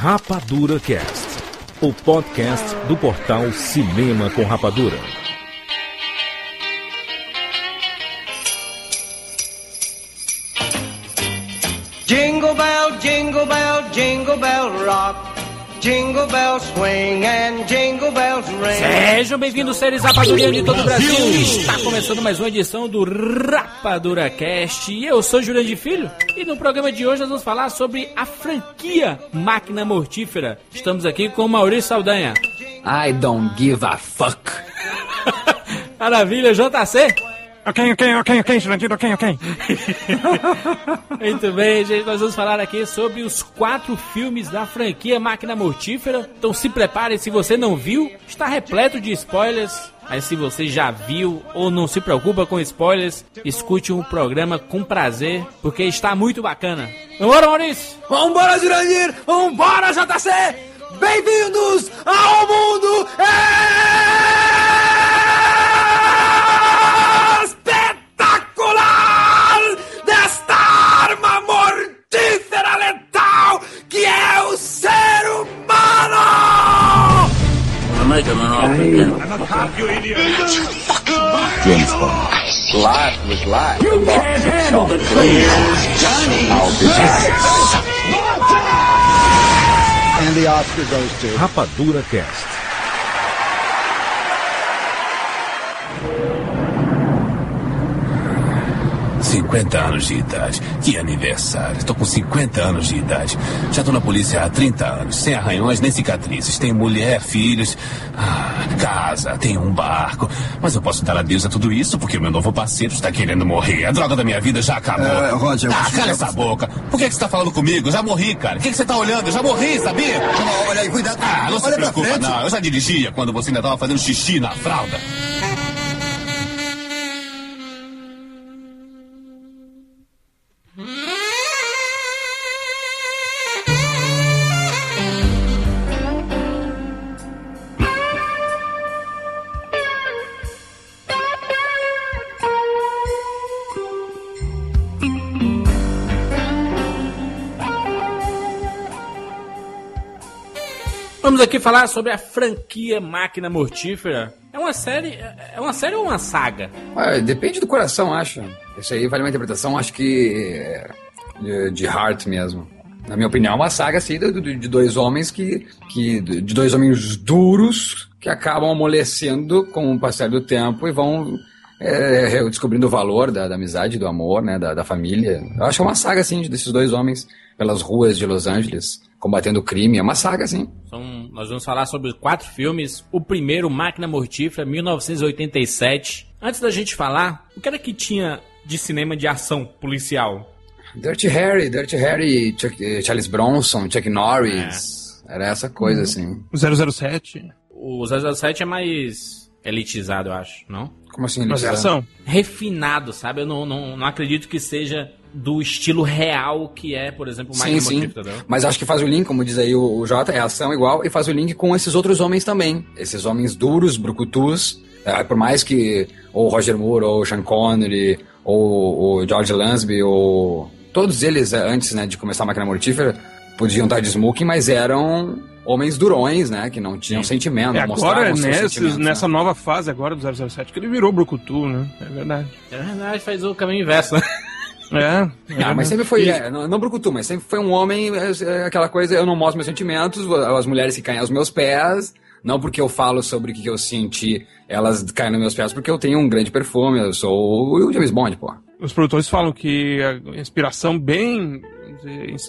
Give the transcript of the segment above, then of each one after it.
Rapadura Cast, o podcast do portal Cinema com Rapadura. Jingle bell, jingle bell, jingle bell rock. Jingle bells swing and jingle bells ring. Sejam bem-vindos, seres rapadurianos de todo o Brasil. Está começando mais uma edição do Rapadura Cast. E eu sou Jurandir Filho. E no programa de hoje nós vamos falar sobre a franquia Máquina Mortífera. Estamos aqui com o Maurício Saldanha. I don't give a fuck. Maravilha, JC. Ok, ok, ok, ok, Jurandir, ok, ok. Muito bem, gente. Nós vamos falar aqui sobre os quatro filmes da franquia Máquina Mortífera. Então se prepare, se você não viu, está repleto de spoilers. Mas se você já viu ou não se preocupa com spoilers, escute o programa com prazer, porque está muito bacana. Vambora, Maurício! Vambora, Jurandir! Vambora, JC! Bem-vindos ao mundo espetacular Rapadura Cast. Cinquenta anos de idade. Que aniversário. Estou com 50 anos de idade. Já estou na polícia há 30 anos, sem arranhões nem cicatrizes. Tenho mulher, filhos, ah, casa, tenho um barco. Mas eu posso dar adeus a tudo isso porque o meu novo parceiro está querendo morrer. A droga da minha vida já acabou. É, Roger, ah, cala essa boca. Por que, que você está falando comigo? Eu já morri, cara. O que, que você está olhando? Eu já morri, sabia? Olha aí, cuidado. Ah, não se olha pra preocupa, frente. não. Eu já dirigia quando você ainda estava fazendo xixi na fralda. Vamos aqui falar sobre a franquia Máquina Mortífera. É uma série, é uma série ou uma saga? Ué, depende do coração, acho. Isso aí vale uma interpretação, acho que é, de, de heart mesmo. Na minha opinião, é uma saga assim do- de dois homens que, que. de dois homens duros que acabam amolecendo com o passar do tempo e vão é, descobrindo o valor da, da amizade, do amor, né, da, da família. Eu acho é uma saga assim desses dois homens pelas ruas de Los Angeles combatendo o crime. É uma saga assim. São- nós vamos falar sobre quatro filmes. O primeiro, Máquina Mortífera, 1987. Antes da gente falar, o que era que tinha de cinema de ação policial? Dirty Harry, Dirty Harry, Chuck- eh, Charles Bronson, Chuck Norris. Era essa coisa assim. 007. O 007 é mais elitizado, eu acho, não? Como assim? Mas é elitizado? ação. Refinado, sabe? Eu não, não, não acredito que seja do estilo real que é, por exemplo, o Sim, Máquina sim. Entendeu? Mas acho que faz o link, como diz aí o, o Jota, é ação igual, e faz o link com esses outros homens também. Esses homens duros, brucutus. eh, por mais que ou o Roger Moore, ou o Sean Connery, ou o George Lansby, ou todos eles, eh, antes né, de começar a Máquina Mortífera, podiam estar de smoking, mas eram homens durões, né? Que não tinham sentimento, É agora, sentimentos, né? nessa nova fase agora do 007, que ele virou Brucutu, né? É verdade. É verdade, faz o caminho inverso, né? É. é Ah, mas sempre foi, E- é, não, não brucutu, mas sempre foi um homem, é, é, aquela coisa, eu não mostro meus sentimentos, as mulheres que caem aos meus pés, não porque eu falo sobre o que eu senti, elas caem nos meus pés porque eu tenho um grande perfume, eu sou o James Bond, pô. Os produtores falam que a inspiração bem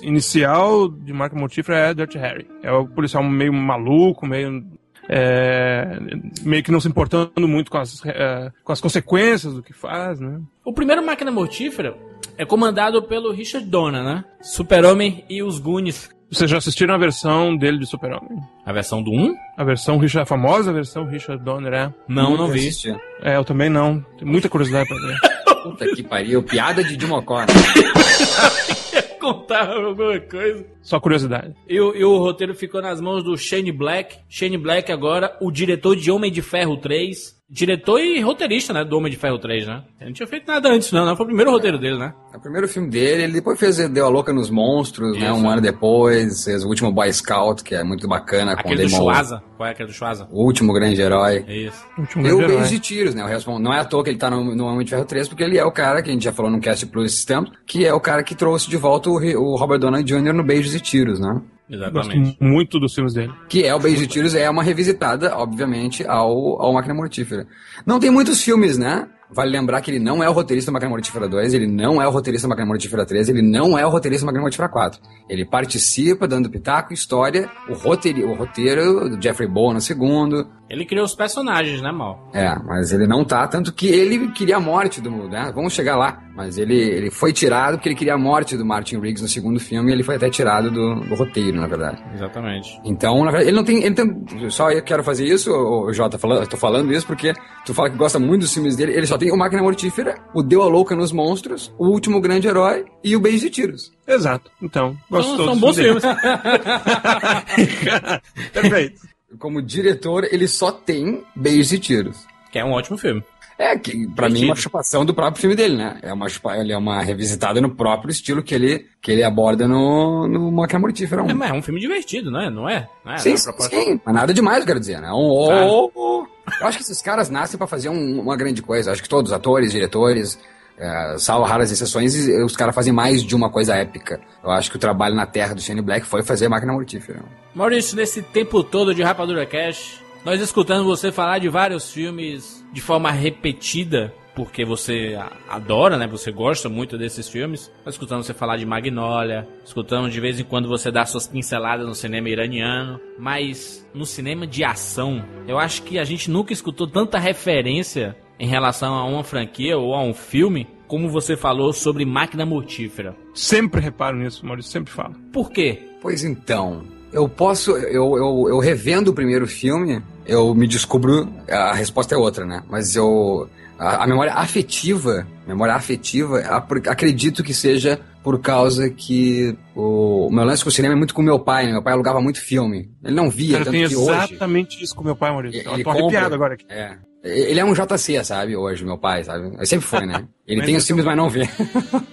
inicial de Mark Mortífera é Dirty Harry. É o policial meio maluco, meio. é, meio que não se importando muito com as, é, com as consequências do que faz, né? O primeiro Máquina Mortífera é comandado pelo Richard Donner, né? Super-Homem e os Goonies. Vocês já assistiram a versão dele de Super-Homem? A versão do 1? A versão Richard, a famosa versão Richard Donner, é? Não, não vi. assisti. É, eu também não. Tenho muita curiosidade pra ver. Puta que pariu, piada de Dimocó. Contar alguma coisa. Só curiosidade. E, o- e o roteiro ficou nas mãos do Shane Black. Shane Black agora, o diretor de Homem de Ferro 3. Diretor e roteirista, né? Do Homem de Ferro 3, né? Ele não tinha feito nada antes, não, não. Foi o primeiro roteiro dele, né? É o primeiro filme dele, ele depois fez Deu a Louca nos Monstros, né? Isso. Um ano depois, fez o último Boy Scout, que é muito bacana, com o Aquele do Damon- Schwaza. Qual é aquele do Schwaza? O último grande herói. Isso. Último E o grande herói. Beijo de Tiros, né? O Harrison- não é à toa que ele tá no, no Homem de Ferro 3, porque ele é o cara que a gente já falou no Cast Plus esses tempos, que é o cara que trouxe de volta o, o Robert Downey Jr. no Beijos e Tiros, né? Gosto Exatamente. muito dos filmes dele. Que é o Beijo de Tiros, é uma revisitada, obviamente, ao, ao Máquina Mortífera. Não tem muitos filmes, né? Vale lembrar que ele não é o roteirista da Máquina Mortífera 2, ele não é o roteirista da Máquina Mortífera 3, ele não é o roteirista da Máquina Mortífera 4. Ele participa dando pitaco, história, o, roteiri, o roteiro do Jeffrey Bowen no segundo. Ele criou os personagens, né, Mal? É, mas ele não tá, tanto que ele queria a morte do... Né? Vamos chegar lá. Mas ele, ele foi tirado porque ele queria a morte do Martin Riggs no segundo filme e ele foi até tirado do, do roteiro, na verdade. Exatamente. Então, na verdade, ele não tem. Ele tem só eu quero fazer isso, o Jota, falando, eu tô falando isso porque tu fala que gosta muito dos filmes dele. Ele só tem o Máquina Mortífera, o Deu a Louca nos Monstros, o Último Grande Herói e o Beijo de Tiros. Exato. Então, gosto São, todos são bons filmes. Perfeito. Como diretor, ele só tem Beijos e Tiros. que é um ótimo filme. É, que pra mim é uma chupação do próprio filme dele, né? É uma, chupa, ele é uma revisitada no próprio estilo que ele, que ele aborda no, no Máquina Mortífera 1. É, mas é um filme divertido, não é? Não é? Não é? Sim, Não é sim, proposta- sim. Mas nada demais, eu quero dizer, né? Um, Claro. oh, oh. Eu acho que esses caras nascem pra fazer um- uma grande coisa. Eu acho que todos, atores, diretores, é, salvo raras exceções, os caras fazem mais de uma coisa épica. Eu acho que o trabalho na Terra do Shane Black foi fazer Máquina Mortífera. Maurício, nesse tempo todo de Rapadura Cash, nós escutando você falar de vários filmes de forma repetida, porque você adora, né? Você gosta muito desses filmes. Nós escutamos você falar de Magnolia, escutamos de vez em quando você dar suas pinceladas no cinema iraniano, mas no cinema de ação, eu acho que a gente nunca escutou tanta referência em relação a uma franquia ou a um filme como você falou sobre Máquina Mortífera. Sempre reparo nisso, Maurício sempre fala. Por quê? Pois então, eu posso. Eu, eu, eu revendo o primeiro filme, eu me descubro. A resposta é outra, né? Mas eu. A, a memória afetiva, memória afetiva, acredito que seja por causa que o, o meu lance com o cinema é muito com meu pai, né? Meu pai alugava muito filme. Ele não via, Cara, eu tanto tenho que hoje. exatamente isso com meu pai, Maurício. Eu Ele tô compra- arrepiado agora aqui. É. Ele é um JC, sabe, hoje, meu pai, sabe? Ele sempre foi, né? Ele tem os filmes, mas não vê.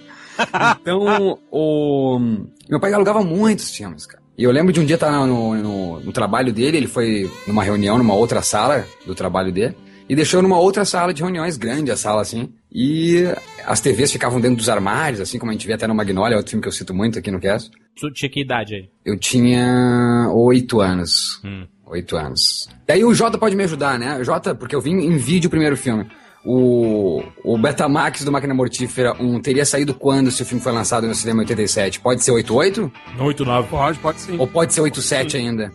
então, o... Meu pai alugava muitos filmes, cara. E eu lembro de um dia estar no, no, no trabalho dele, ele foi numa reunião, numa outra sala do trabalho dele, e deixou numa outra sala de reuniões, grande a sala, assim, e as TVs ficavam dentro dos armários, assim como a gente vê até no Magnolia, outro filme que eu cito muito aqui no cast. Tu tinha que idade aí? Eu tinha oito anos. Hum. Oito anos. Daí o Jota pode me ajudar, né? Jota, porque eu vi em vídeo o primeiro filme. O, o Betamax do Máquina Mortífera 1 teria saído quando se o filme foi lançado no cinema em 87? Pode ser 88? 8, 9. Pode, pode sim. Ou pode ser 87 ainda?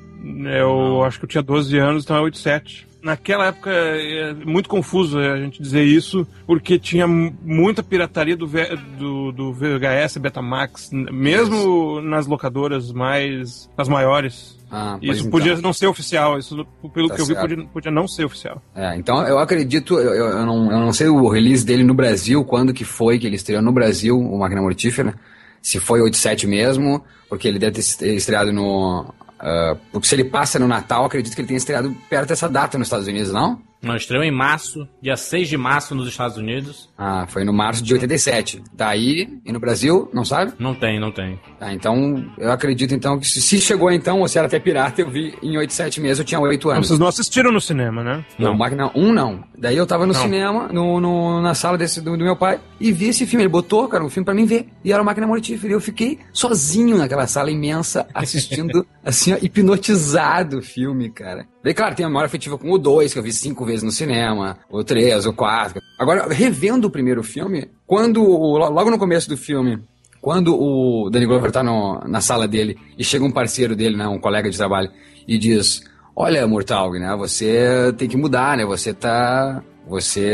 Eu acho que eu tinha 12 anos, então é 87. Naquela época é muito confuso a gente dizer isso, porque tinha mu- muita pirataria do, V- do, do VHS Betamax, mesmo nas locadoras mais. as maiores. Ah, Isso então. podia não ser oficial, isso pelo Tá que eu vi podia, podia não ser oficial. É, então eu acredito, eu, eu- não, eu não sei o release dele no Brasil, quando que foi que ele estreou no Brasil, o Máquina Mortífera, se foi 87 mesmo, porque ele deve ter estreado no... ah, porque se ele passa no Natal, acredito que ele tenha estreado perto dessa data nos Estados Unidos, não? Não, estreou em março, dia 6 de março nos Estados Unidos. Ah, foi no março de 87. Daí, e no Brasil, não sabe? Não tem, não tem. Tá, então, eu acredito então que se, chegou então, ou se era até pirata, eu vi em 87 mesmo, eu tinha 8 Não, anos. vocês não assistiram no cinema, né? Não, Máquina 1 não. Daí eu tava no Não. cinema, no, no- na sala desse, do, do meu pai, e vi esse filme. Ele botou, cara, um filme pra mim ver. E era o Máquina Mortífera. E eu fiquei sozinho naquela sala imensa, assistindo, assim, ó, hipnotizado o filme, cara. Daí, claro, tem a memória afetiva com o 2, que eu vi cinco vezes no cinema, o 3, o 4. Agora, revendo o primeiro filme, quando, logo no começo do filme, quando o Danny Glover tá no- na sala dele e chega um parceiro dele, né, um colega de trabalho, e diz: Olha, Murtaug, né, você tem que mudar, né? Você tá. Você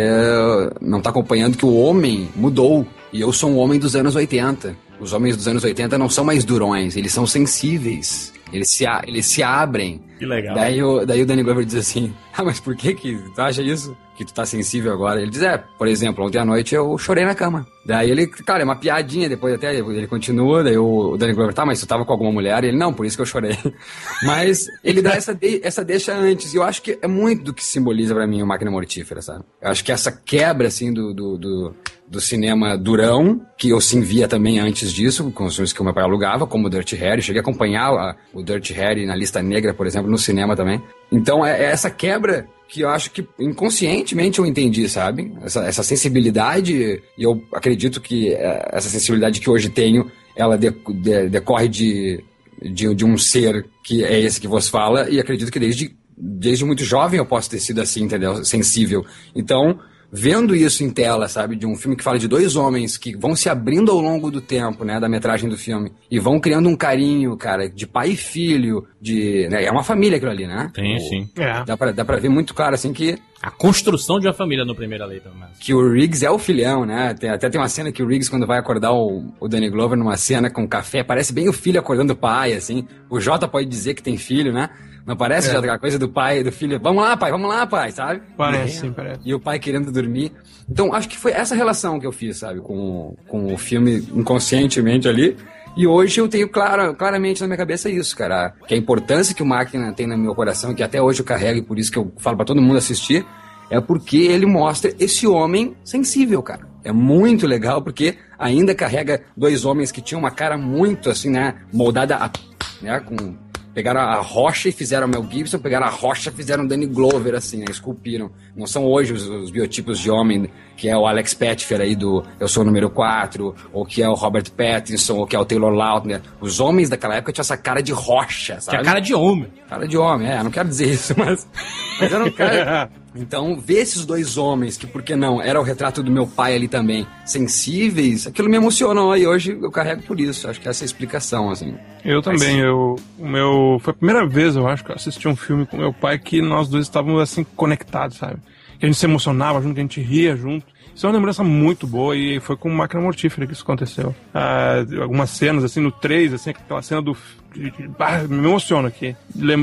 não tá acompanhando que o homem mudou. E eu sou um homem dos anos 80. Os homens dos anos 80 não são mais durões, eles são sensíveis. Eles se, a- eles se abrem. Que legal. Daí o, daí o Danny Glover diz assim: Ah, mas por que que tu acha isso? Que tu tá sensível agora. Ele diz, é, por exemplo, ontem à noite eu chorei na cama. Daí ele, cara, é uma piadinha, depois até ele continua, daí o Danny Glover, tá, mas tu tava com alguma mulher? E ele, não, por isso que eu chorei. Mas ele dá essa, de, essa deixa antes, e eu acho que é muito do que simboliza para mim o Máquina Mortífera, sabe? Eu acho que essa quebra, assim, do, do, do do cinema durão, que eu sim via também antes disso, com os filmes que o meu pai alugava, como o Dirty Harry. Cheguei a acompanhar a, o Dirty Harry na lista negra, por exemplo, no cinema também. Então é, é essa quebra que eu acho que inconscientemente eu entendi, sabe? Essa, essa sensibilidade, e eu acredito que é, essa sensibilidade que hoje tenho, ela de, de, decorre de, de, de, um ser que é esse que vos fala, e acredito que desde, desde muito jovem eu posso ter sido assim, entendeu? Sensível. Então, vendo isso em tela, sabe, de um filme que fala de dois homens que vão se abrindo ao longo do tempo, né, da metragem do filme, e vão criando um carinho, cara, de pai e filho, de, né, é uma família aquilo ali, né? Sim, o, sim. É. Dá pra, dá pra ver muito claro, assim, que... A construção de uma família no Primeira Lei, pelo menos. Que o Riggs é o filhão, né? Tem, até tem uma cena que o Riggs, quando vai acordar o, o Danny Glover numa cena com café, parece bem o filho acordando o pai, assim. O Jota pode dizer que tem filho, né? Não parece É. já aquela coisa do pai e do filho? Vamos lá, pai, vamos lá, pai, sabe? Parece, E- sim, parece. E o pai querendo dormir. Então, acho que foi essa relação que eu fiz, sabe, com, com o filme inconscientemente ali. E hoje eu tenho claro, claramente na minha cabeça isso, cara. Que a importância que o Máquina tem no meu coração, que até hoje eu carrego e por isso que eu falo pra todo mundo assistir, é porque ele mostra esse homem sensível, cara. É muito legal porque ainda carrega dois homens que tinham uma cara muito assim, né, moldada a, né, com Pegaram a rocha e fizeram Mel Gibson, pegaram a rocha e fizeram Danny Glover, assim, né? Esculpiram. Não são hoje os, os biotipos de homem, que é o Alex Petfer aí do Eu Sou o Número 4, ou que é o Robert Pattinson, ou que é o Taylor Lautner. Os homens daquela época tinham essa cara de rocha, sabe? é a cara de homem. Cara de homem, é, não quero dizer isso, mas. Mas era um cara. Então, ver esses dois homens, que por que não, era o retrato do meu pai ali também, sensíveis, aquilo me emocionou e hoje eu carrego por isso. Acho que essa é a explicação, assim. Eu também, eu, o meu, foi a primeira vez, eu acho, que eu assisti um filme com meu pai que nós dois estávamos assim conectados, sabe? Que a gente se emocionava junto, que a gente ria junto. Isso é uma lembrança muito boa e foi com Máquina Mortífera que isso aconteceu. Ah, algumas cenas, assim, no 3, assim, aquela cena do. ah, me emociona aqui.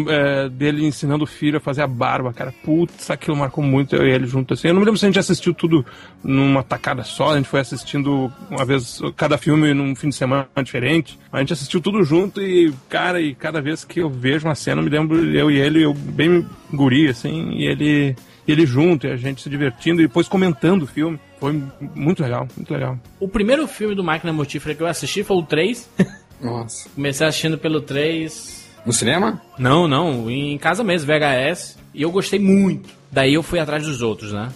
É, dele ensinando o filho a fazer a barba, cara. Putz, aquilo marcou muito eu e ele junto, assim. Eu não me lembro se a gente assistiu tudo numa tacada só, a gente foi assistindo uma vez, cada filme num fim de semana diferente. A gente assistiu tudo junto e, cara, e cada vez que eu vejo uma cena, eu me lembro eu e ele, eu bem guri, assim, e ele. E ele junto, e a gente se divertindo e depois comentando o filme. Foi muito legal, muito legal. O primeiro filme do Máquina Mortífera que eu assisti foi o 3. Nossa. Comecei assistindo pelo 3. No cinema? Não, não, em casa mesmo, VHS. E eu gostei muito. Daí eu fui atrás dos outros, né?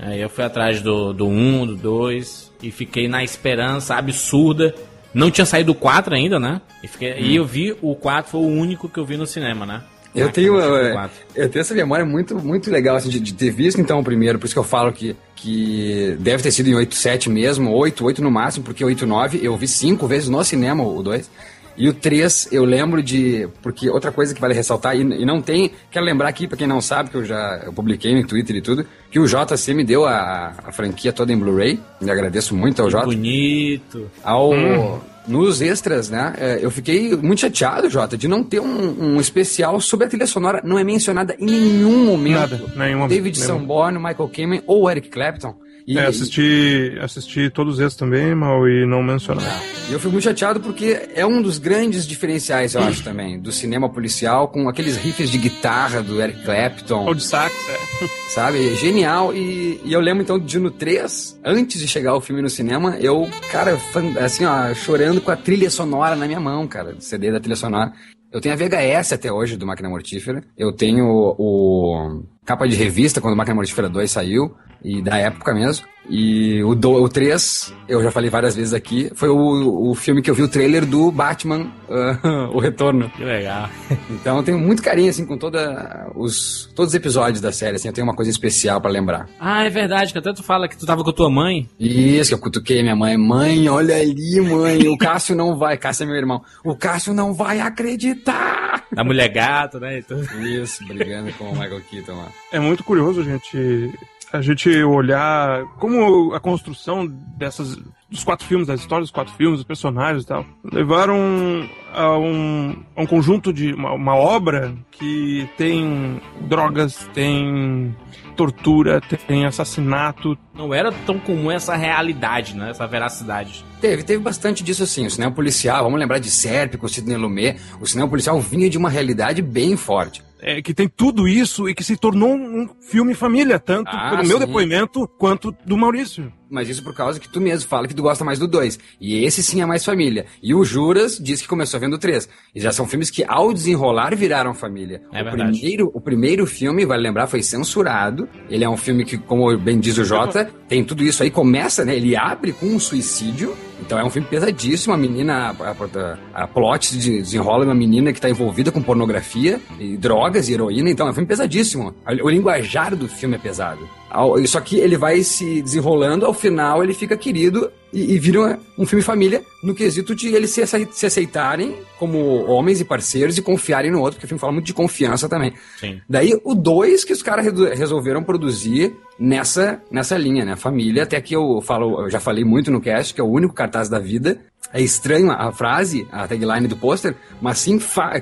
Aí eu fui atrás do, do 1, do 2. E fiquei na esperança absurda. Não tinha saído o 4 ainda, né? E, fiquei- e eu vi o 4, foi o único que eu vi no cinema, né? Eu tenho, eu, 4. eu tenho essa memória muito, muito legal assim, de, de ter visto então o primeiro, por isso que eu falo que, que deve ter sido em 8.7 mesmo, 8, 8 no máximo, porque 8.9 eu vi cinco vezes no cinema o 2. E o 3 eu lembro de. Porque outra coisa que vale ressaltar, e, e não tem. Quero lembrar aqui, pra quem não sabe, que eu já eu publiquei no Twitter e tudo, que o JC me deu a, a franquia toda em Blu-ray. E agradeço muito ao Que Jota bonito. ao nos extras, né? é, Eu fiquei muito chateado, Jota, de não ter um, um especial sobre a trilha sonora. Não é mencionada em nenhum momento. Nada, nenhum David nenhum. Sanborn, Michael Kamen ou Eric Clapton. E, É, assisti, assisti todos esses também, mal e não mencionar. e eu fico muito chateado porque é um dos grandes diferenciais, eu acho, também, do cinema policial, com aqueles riffs de guitarra do Eric Clapton. Ou de sax, é. sabe? Genial. E, e eu lembro então de no 3, antes de chegar o filme no cinema, eu, cara, assim, ó, chorando com a trilha sonora na minha mão, cara, o CD da trilha sonora. Eu tenho a VHS até hoje do Máquina Mortífera. Eu tenho o capa de revista quando o Máquina Mortífera 2 saiu, e da época mesmo. E o, do, o 3, eu já falei várias vezes aqui, foi o, o filme que eu vi o trailer do Batman, ah, O Retorno. Que legal. Então eu tenho muito carinho, assim, com toda os, todos os episódios da série, assim, eu tenho uma coisa especial pra lembrar. Ah, é verdade, que até tu fala que tu tava com a tua mãe. Isso, que eu cutuquei minha mãe. Mãe, olha ali, mãe, o Cássio não vai, Cássio é meu irmão, o Cássio não vai acreditar! A mulher gato, né? e tudo. Isso, brigando com o Michael Keaton lá. É muito curioso gente, a gente olhar como a construção dessas dos quatro filmes, das histórias dos quatro filmes, dos personagens e tal, levaram a um, a um conjunto de uma, uma obra que tem drogas, tem tortura, tem assassinato. Não era tão comum essa realidade, né? Essa veracidade. Teve, teve bastante disso assim. O cinema policial, vamos lembrar de Sérpico, Sidney Lumet. O cinema policial vinha de uma realidade bem forte. É, que tem tudo isso e que se tornou um filme família, tanto Ah, pelo meu sim. depoimento quanto do Maurício. Mas isso por causa que tu mesmo fala que tu gosta mais do 2. E esse sim é mais família. E o Juras diz que começou vendo o 3. E já são filmes que, ao desenrolar, viraram família. É o, verdade. primeiro, o primeiro filme, vale lembrar, foi censurado. Ele é um filme que, como bem diz o Jota, tem tudo isso aí. Começa, né? Ele abre com um suicídio. Então é um filme pesadíssimo. A menina, a, a, a plot de- desenrola uma menina que está envolvida com pornografia, e drogas e heroína. Então é um filme pesadíssimo. O linguajar do filme é pesado. Só que ele vai se desenrolando, ao final ele fica querido e, e vira um filme família no quesito de eles se, se aceitarem como homens e parceiros e confiarem no outro, porque o filme fala muito de confiança também. Sim. Daí o dois que os caras resolveram produzir nessa, nessa linha, né? Família, até que eu falo, eu já falei muito no cast, que é o único cartaz da vida. É estranho a frase, a tagline do pôster, mas sim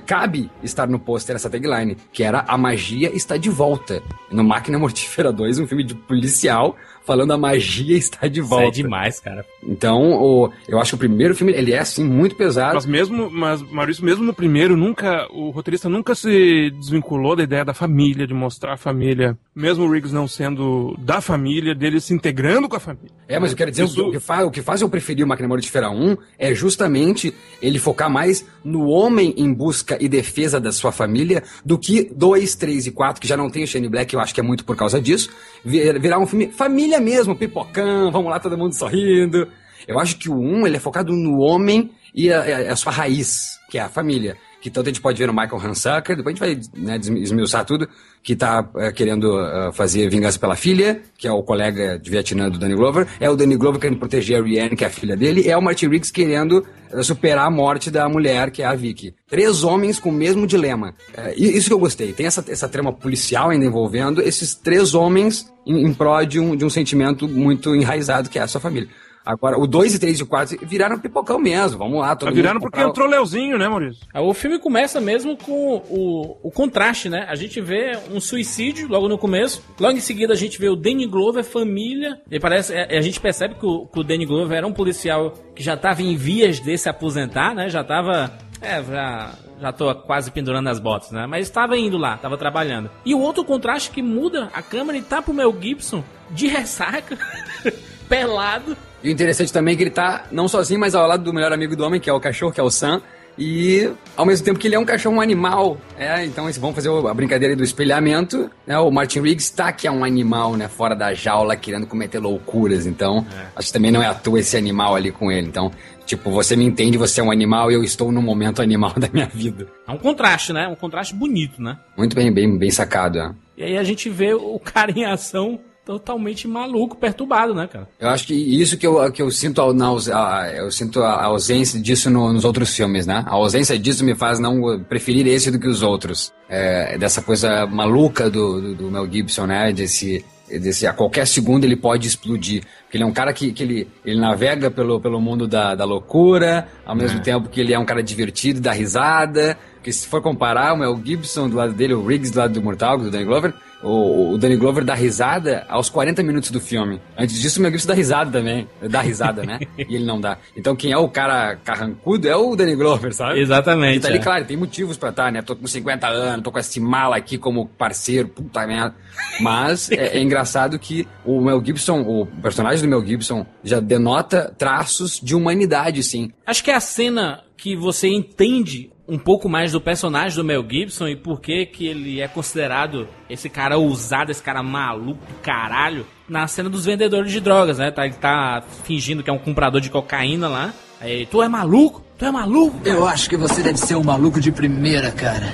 cabe estar no pôster essa tagline, que era A Magia Está de Volta. No Máquina Mortífera 2, um filme de policial, falando a magia está de Isso volta. é demais, cara. Então, o- eu acho que o primeiro filme, ele é, assim, muito pesado. Mas mesmo, mas Maurício, mesmo no primeiro, nunca, o roteirista nunca se desvinculou da ideia da família, de mostrar a família. Mesmo o Riggs não sendo da família, dele se integrando com a família. É, mas eu quero dizer, Isso- o, que faz, o que faz eu preferir o Máquina Mortífera 1 é justamente ele focar mais no homem em busca e defesa da sua família do que 2, 3 e 4, que já não tem o Shane Black, eu acho que é muito por causa disso, vir- virar um filme família mesmo, pipocão, vamos lá, todo mundo sorrindo. Eu acho que o 1, ele é focado no homem e a, a- a sua raiz, que é a família. Que tanto a gente pode ver no Michael Hansucker, depois a gente vai né, esmiuçar tudo, que tá eh, querendo eh, fazer vingança pela filha, que é o colega de Vietnã do Danny Glover, é o Danny Glover querendo proteger a Rihanna, que é a filha dele, é o Martin Riggs querendo eh, superar a morte da mulher, que é a Vicky. Três homens com o mesmo dilema. E isso que eu gostei. Tem essa, essa trama policial ainda envolvendo esses três homens em, em prol de um, de um sentimento muito enraizado, que é a sua família. Agora, o 2 e 3 e 4 viraram pipocão mesmo. Vamos lá, todo Tá virando mundo porque entrou Leozinho, né, Maurício? Ah, O filme começa mesmo com o, o contraste, né? A gente vê um suicídio logo no começo. Logo em seguida a gente vê o Danny Glover, família. E parece, é, a gente percebe que o, que o Danny Glover era um policial que já estava em vias de se aposentar, né? Já estava É, já, já tô quase pendurando as botas, né? Mas estava indo lá, estava trabalhando. E o outro contraste que muda a câmera e tá pro Mel Gibson de ressaca, pelado. E o interessante também é que ele tá não sozinho, mas ao lado do melhor amigo do homem, que é o cachorro, que é o Sam. E ao mesmo tempo que ele é um cachorro, um animal. É, então eles vão fazer a brincadeira do espelhamento. Né? O Martin Riggs tá que é um animal, né? Fora da jaula, querendo cometer loucuras. Então, acho que também não é à toa esse animal ali com ele. Então, tipo, você me entende, você é um animal e eu estou no momento animal da minha vida. É um contraste, né? Um contraste bonito, né? Muito bem, bem, bem sacado, é. E aí a gente vê o cara em ação totalmente maluco, perturbado, né, cara? Eu acho que isso que eu, que eu sinto a, na, a- eu sinto a ausência disso no- nos outros filmes, né? A ausência disso me faz não preferir esse do que os outros. É, dessa coisa maluca do, do, do Mel Gibson, né? Desse, desse, a qualquer segundo ele pode explodir. Porque ele é um cara que, que ele, ele navega pelo, pelo mundo da, da loucura, ao mesmo tempo que ele é um cara divertido, dá risada. Porque se for comparar o Mel Gibson do lado dele, o Riggs do lado do Mortal, do Danny Glover, o, o Danny Glover dá risada aos 40 minutos do filme. Antes disso, o Mel Gibson dá risada também. Dá risada, né? e ele não dá. Então quem é o cara carrancudo é o Danny Glover, sabe? Exatamente. Ele tá ali, é. claro, tem motivos pra estar, né? Tô com 50 anos, tô com esse mala aqui como parceiro, puta merda. Mas é, é engraçado que o Mel Gibson, o personagem do Mel Gibson, já denota traços de humanidade, sim. Acho que é a cena que você entende um pouco mais do personagem do Mel Gibson e por que que ele é considerado esse cara ousado, esse cara maluco, do caralho, na cena dos vendedores de drogas, né? Tá, ele tá fingindo que é um comprador de cocaína lá. Aí, tu é maluco? Tu é maluco? Eu acho que você deve ser um maluco de primeira, cara.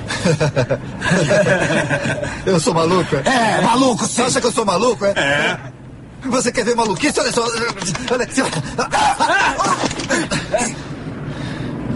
Eu sou maluco? É, maluco, sim. Você acha que eu sou maluco, é? É. Você quer ver maluquice? Olha só. Olha aqui.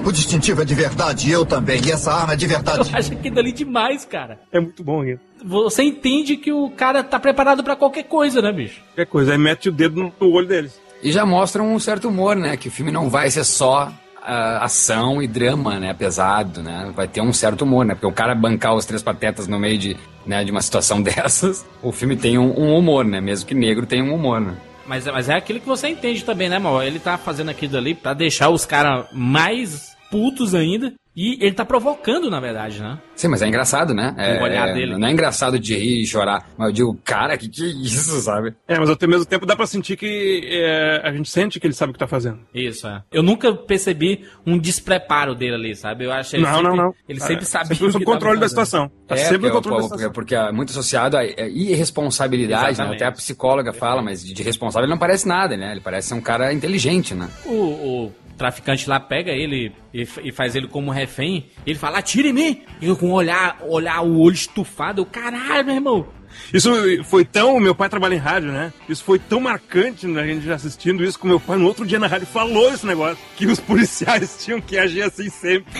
O distintivo é de verdade, eu também. E essa arma é de Eu verdade. acho aquilo ali demais, cara. É muito bom isso. Você entende que o cara tá preparado pra qualquer coisa, né, bicho? Qualquer coisa, aí mete o dedo no, olho deles. E já mostra um certo humor, né? Que o filme não vai ser só ah, ação e drama, né? Pesado, né? Vai ter um certo humor, né? Porque o cara bancar os três patetas no meio de, né, de uma situação dessas, o filme tem um, um humor, né? Mesmo que negro tenha um humor, né? Mas, mas é aquilo que você entende também, né, mal? Ele tá fazendo aquilo ali pra deixar os caras mais putos ainda. E ele tá provocando, na verdade, né? Sim, mas é engraçado, né? É, O olhar é- dele. Não é engraçado de rir e chorar. Mas eu digo, cara, que que é isso, sabe? É, mas ao mesmo tempo dá pra sentir que é, a gente sente que ele sabe o que tá fazendo. Isso, é. Eu nunca percebi um despreparo dele ali, sabe? Eu achei não, não, não. Ele É, sempre sabia Sempre o controle da fazendo. situação. Tá É, sempre porque, o controle da porque, situação. porque é muito associado a, a irresponsabilidade, né? Exatamente. Até a psicóloga fala, mas de, de responsável ele não parece nada, né? Ele parece ser um cara inteligente, né? O, o traficante lá pega ele e, e faz ele como refém. Ele fala, atira em mim! E eu com olhar, olhar o olho estufado, eu, caralho, meu irmão! Isso foi tão. Meu pai trabalha em rádio, né? Isso foi tão marcante a gente assistindo isso que meu pai no outro dia na rádio falou esse negócio. Que os policiais tinham que agir assim sempre.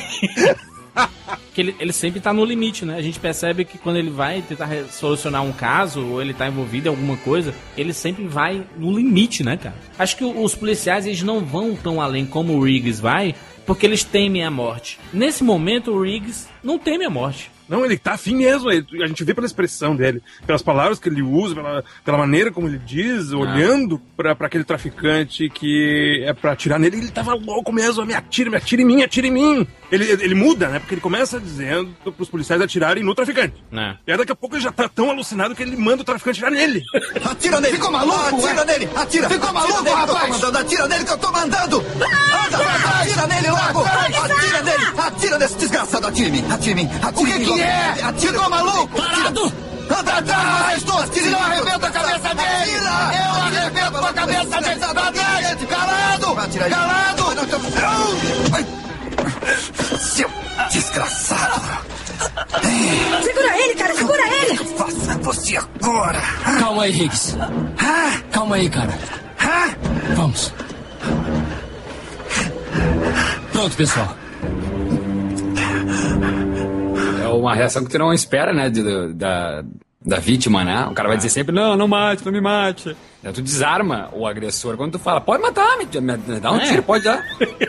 que ele, ele sempre tá no limite, né? A gente percebe que quando ele vai tentar solucionar um caso ou ele tá envolvido em alguma coisa, ele sempre vai no limite, né, cara? Acho que os policiais eles não vão tão além como o Riggs vai, porque eles temem a morte. Nesse momento, o Riggs não teme a morte. Não, ele tá afim mesmo. ele- a gente vê pela expressão dele, pelas palavras que ele usa, pela, pela maneira como ele diz, olhando pra, pra aquele traficante que é pra atirar nele. Ele tava louco mesmo. Me atira, me atira em mim, atira em mim. Ele, ele muda, né? Porque ele começa dizendo pros policiais atirarem no traficante. Né? E aí daqui a pouco ele já tá tão alucinado que ele manda o traficante atirar nele. Atira nele! Ficou maluco? Atira nele! Atira! Ficou maluco, nele, rapaz? tô Mandando, atira nele que eu tô mandando! Anda, atira nele logo! Atira nele! Atira nesse desgraçado! Atira em mim! Atira em mim! Atira em mim! O que que é? Atira! Ficou maluco? Parado! Anda atrás! Atira! Eu arrebento a cabeça dele! Eu arrebento a cabeça dele! Atrás! Calado! Calado! Seu desgraçado! Segura ele, cara, segura ele! Faça você agora! Calma aí, Higgs. Calma aí, cara. Vamos. Pronto, pessoal. É uma reação que tu não espera, né? de- da, da vítima, né? O cara vai dizer sempre, não, não mate, não me mate. Aí tu desarma o agressor quando tu fala, pode matar, me, me- me dá um É. tiro, pode dar.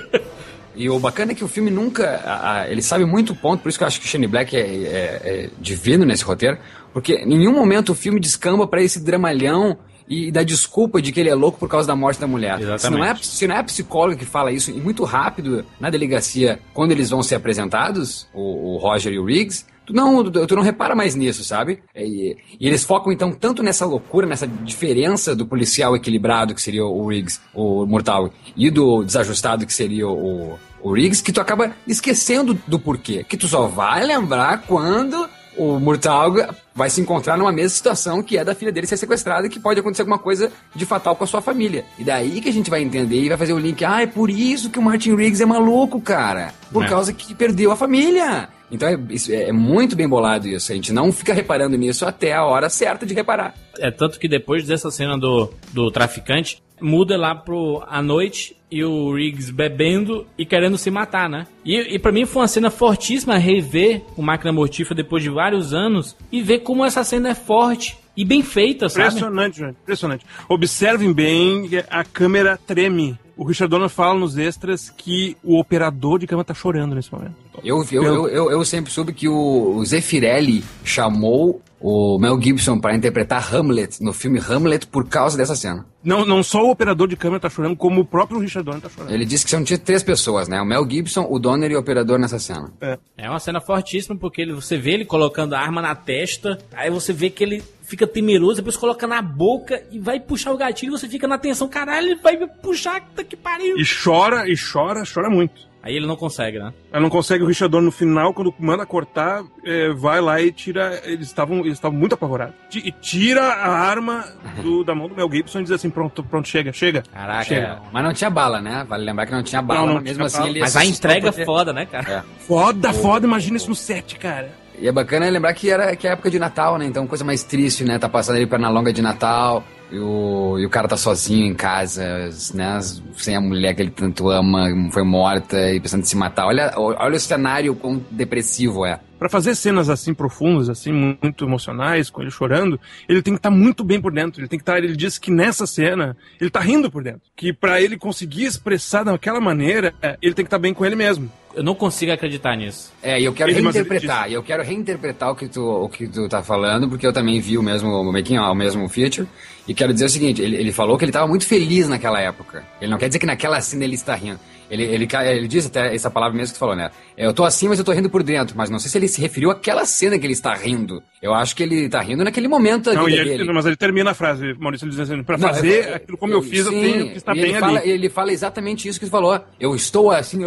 E o bacana é que o filme nunca. a- a- ele sabe muito ponto, por isso que eu acho que o Shane Black é, é- é divino nesse roteiro, porque em nenhum momento o filme descamba pra esse dramalhão e dá desculpa de que ele é louco por causa da morte da mulher. Exatamente. Se não, é, se não é a psicóloga que fala isso, e muito rápido na delegacia, quando eles vão ser apresentados, o, o Roger e o Riggs, tu não, tu não repara mais nisso, sabe? E, e eles focam então tanto nessa loucura, nessa diferença do policial equilibrado, que seria o Riggs, o Mortal, e do desajustado, que seria o, o Riggs, que tu acaba esquecendo do porquê. Que tu só vai lembrar quando o Murtaugh vai se encontrar numa mesma situação que é da filha dele ser sequestrada e que pode acontecer alguma coisa de fatal com a sua família. E daí que a gente vai entender e vai fazer o link. Ah, é por isso que o Martin Riggs é maluco, cara. Por É. causa que perdeu a família. Então é, isso- é muito bem bolado isso. A gente não fica reparando nisso até a hora certa de reparar. É tanto que depois dessa cena do, do traficante, muda lá pro a noite e o Riggs bebendo e querendo se matar, né? E, e para mim foi uma cena fortíssima rever o Máquina Mortífera depois de vários anos e ver como essa cena é forte e bem feita, sabe? Impressionante. Impressionante. Observem bem a câmera treme. O Richard Donner fala nos extras que o operador de câmera tá chorando nesse momento. Eu, eu, eu, eu, eu sempre soube que o, o Zeffirelli chamou o Mel Gibson para interpretar Hamlet no filme Hamlet por causa dessa cena. Não, não só o operador de câmera tá chorando, como o próprio Richard Donner tá chorando. Ele disse que são tinha três pessoas, né? O Mel Gibson, o Donner e o operador nessa cena. É uma cena fortíssima porque ele, você vê ele colocando a arma na testa, aí você vê que ele fica temeroso, depois coloca na boca e vai puxar o gatilho e você fica na tensão, caralho, ele vai me puxar, puta que pariu. E chora, e chora, chora muito. Aí ele não consegue, né? Ela não consegue o Richard Donner no final, quando manda cortar, é, vai lá e tira. Eles estavam eles estavam muito apavorados. E tira a arma do- da mão do Mel Gibson e diz assim: pronto, pronto, chega, chega. Caraca, Chega. é. Mas não tinha bala, né? Vale lembrar que não tinha bala, Não, não mas mesmo tinha assim bala. ele Mas a entrega porque- foda, né, cara? É. Foda, foda, imagina isso no set, cara. E é bacana lembrar que era que é época de Natal, né? Então coisa mais triste, né? Tá passando ali perna longa de Natal e o, e o cara tá sozinho em casa, né? Sem a mulher que ele tanto ama, foi morta e pensando em se matar. Olha, olha o cenário quão depressivo é. Pra fazer cenas assim profundas, assim, muito emocionais, com ele chorando, ele tem que estar muito bem por dentro. Ele tem que estar. Ele diz que nessa cena, ele tá rindo por dentro. Que pra ele conseguir expressar daquela maneira, é, ele tem que estar bem com ele mesmo. Eu não consigo acreditar nisso. É, e eu quero Ele- ele reinterpretar, e eu quero reinterpretar o que, tu, o que tu tá falando, porque eu também vi o mesmo o making o mesmo feature, e quero dizer o seguinte, ele, ele falou que ele tava muito feliz naquela época. Ele não quer dizer que naquela cena ele está rindo. Ele, ele, ele disse até essa palavra mesmo que tu falou, né? Eu tô assim, mas eu tô rindo por dentro. Mas não sei se ele se referiu àquela cena que ele está rindo. Eu acho que ele tá rindo naquele momento Não, ele- dele. mas ele termina a frase, Maurício, ele diz assim, pra Não, fazer é- aquilo como eu fiz, eu sim, tenho que estar bem ele ali. fala, ele fala exatamente isso que tu falou. Eu estou assim,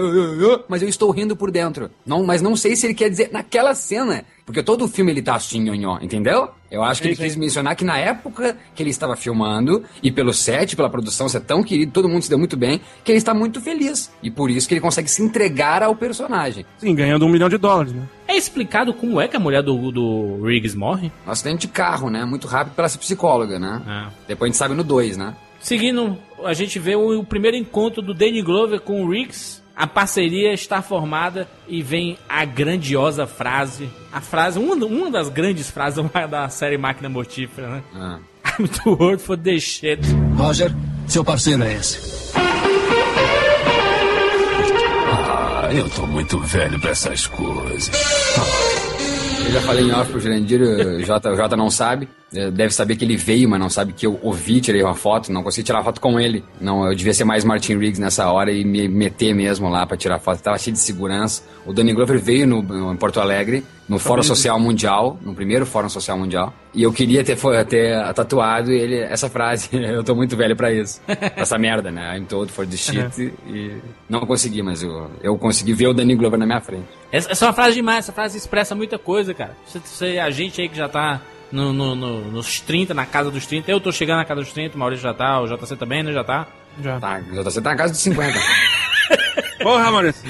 mas eu estou rindo por dentro. Não, mas não sei se ele quer dizer naquela cena. Porque todo o filme ele tá assim, nhonhó, entendeu? Eu acho que ele quis mencionar que na época que ele estava filmando, e pelo set, pela produção ser tão querido, todo mundo se deu muito bem, que ele está muito feliz. E por isso que ele consegue se entregar ao personagem. Sim, ganhando um milhão de dólares, né? É explicado como é que a mulher do, do Riggs morre? Um acidente de carro, né? Muito rápido pela psicóloga, né? Ah. Depois a gente sabe no 2, né? Seguindo, a gente vê o, o primeiro encontro do Danny Glover com o Riggs. A parceria está formada e vem a grandiosa frase. A frase, uma, uma das grandes frases da série Máquina Mortífera, né? Ah. I'm too old for this shit. Roger, seu parceiro é esse. Ah, eu tô muito velho pra essas coisas. Eu já falei em off pro Jurandir, o Jota, o Jota não sabe. eh, Deve saber que ele veio, mas não sabe que eu ouvi, tirei uma foto, não consegui tirar foto com ele. Não, eu devia ser mais Martin Riggs nessa hora e me meter mesmo lá pra tirar foto. Tava cheio de segurança. O Danny Glover veio no- em Porto Alegre, no Fórum Social Mundial, no primeiro Fórum Social Mundial. E eu queria ter, ter tatuado ele essa frase. eu tô muito velho pra isso. Essa merda, né? I'm told for the shit. E não consegui, mas eu, eu consegui ver o Danny Glover na minha frente. Essa, essa é uma frase demais, essa frase expressa muita coisa, cara. Você, você- a gente aí que já tá no, no- no- nos 30, na casa dos 30, eu tô chegando na casa dos 30, o Maurício já tá, o JC também, né? Já tá. Já. Tá, o JC tá na casa dos 50. Porra, Maurício.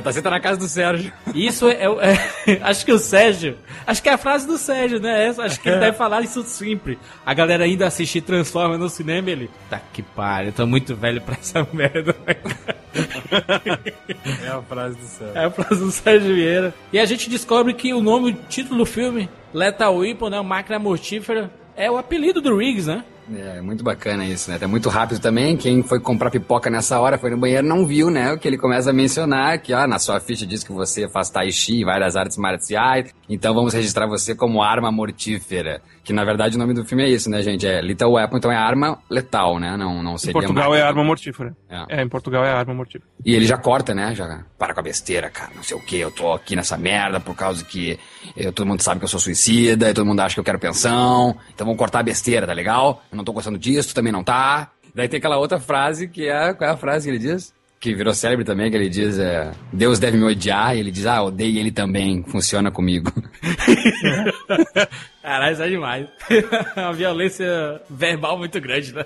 JC tá na casa do Sérgio. Isso é, é- é- Acho que o Sérgio. Acho que é a frase do Sérgio, né? Essa, acho que ele deve falar isso sempre. A galera ainda assistir Transforma no cinema ele. Tá que pariu, eu tô muito velho pra essa merda. né, cara?" É a frase do Sérgio. É a frase do Sérgio Vieira. E a gente descobre que o nome, o título do filme, Lethal Weapon, né? Máquina Mortífera, é o apelido do Riggs, né? É, muito bacana isso, né? Tá muito rápido também. Quem foi comprar pipoca nessa hora, foi no banheiro, não viu, né? O que ele começa a mencionar, que ó, na sua ficha diz que você faz tai chi várias artes marciais, então vamos registrar você como arma mortífera. Que na verdade o nome do filme é isso, né, gente? É Little Weapon, então é arma letal, né? Não, não Em seria Portugal máquina. é arma mortífera. É. É. em Portugal é arma mortífera. E ele já corta, né? Já para com a besteira, cara. Não sei o que, eu tô aqui nessa merda por causa que eu- todo mundo sabe que eu sou suicida, e todo mundo acha que eu quero pensão. Então vamos cortar a besteira, tá legal? Eu não tô gostando disso, tu também não tá. Daí tem aquela outra frase que é. Qual é a frase que ele diz? Que virou célebre também, que ele diz: é, Deus deve me odiar. E ele diz: Ah, odeio ele também, funciona comigo. Caralho, isso é demais. Uma violência verbal muito grande, né?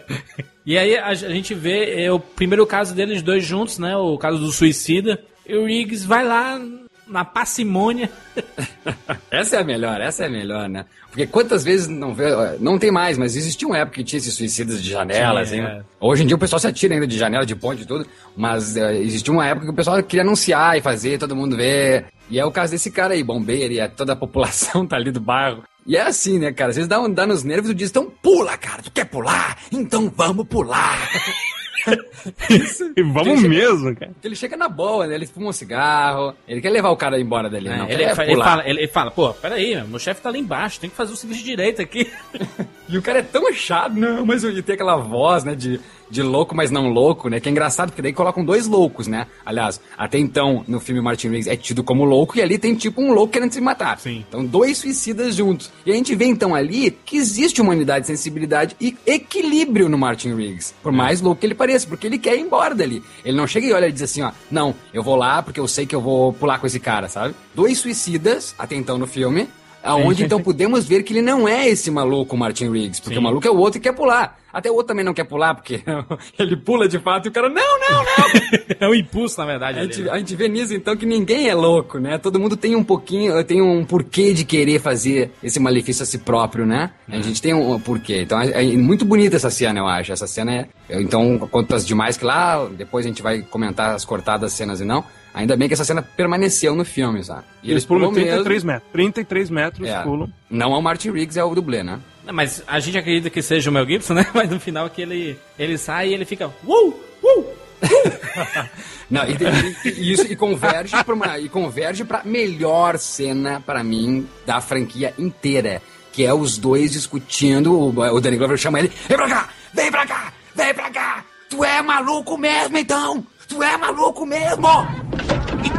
E aí a, gente vê é, o primeiro caso deles dois juntos, né? O caso do suicida. E o Riggs vai lá na parcimônia. Essa é a melhor, essa é a melhor, né? Porque quantas vezes não vê, não tem mais, mas existia uma época que tinha esses suicidas de janela, Tinha, assim. é. Hoje em dia o pessoal se atira ainda de janela, de ponte e tudo, mas eh, existia uma época que o pessoal queria anunciar e fazer, todo mundo ver. E é o caso desse cara aí, bombeiro, e é toda a população tá ali do bairro. E é assim, né, cara? Às vezes dá, um, dá nos nervos e diz, então pula, cara, tu quer pular? Então vamos pular. E vamos Ele chega- mesmo, cara. Porque ele chega na boa, né? Ele fuma um cigarro, ele quer levar o cara embora dali, não É, ele, fa- ele pular. fala, ele, ele fala, pô, peraí, meu chefe tá lá embaixo, tem que fazer o serviço direito aqui. E o cara é tão chato, não, mas ele tem aquela voz, né, de, de louco, mas não louco, né, que é engraçado, porque daí colocam dois loucos, né, aliás, até então, no filme Martin Riggs é tido como louco, e ali tem tipo um louco querendo se matar. Sim. Então, dois suicidas juntos. E a gente vê, então, ali, que existe humanidade, sensibilidade e equilíbrio no Martin Riggs, por mais louco que ele pareça, porque ele quer ir embora dali. Ele não chega e olha e diz assim, ó, não, eu vou lá porque eu sei que eu vou pular com esse cara, sabe? Dois suicidas, até então no filme, Aonde então podemos ver que ele não é esse maluco Martin Riggs, porque Sim. o maluco é o outro que quer pular. Até o outro também não quer pular, porque ele pula de fato e o cara, não, não, não. é um impulso, na verdade. A ali, gente, né? a gente vê nisso então que ninguém é louco, né? Todo mundo tem um pouquinho, tem um porquê de querer fazer esse malefício a si próprio, né? A gente tem um porquê. Então é, é muito bonita essa cena, eu acho. Essa cena é. Então, quanto demais que lá, depois a gente vai comentar as cortadas cenas e não. Ainda bem que essa cena permaneceu no filme, sabe? E eles pulam mesmo- 33 metros. 33 metros É. pulam. Não é o Martin Riggs, é o dublê, né? Não, Mas a gente acredita que seja o Mel Gibson, né? Mas no final que ele, ele sai e ele fica. Uh! Uh! Não, e, e- e isso e converge para uma e converge para melhor cena pra mim da franquia inteira, que é os dois discutindo, o, o Danny Glover chama ele, vem pra cá, vem pra cá, vem pra cá. Tu é maluco mesmo então? Tu é maluco mesmo?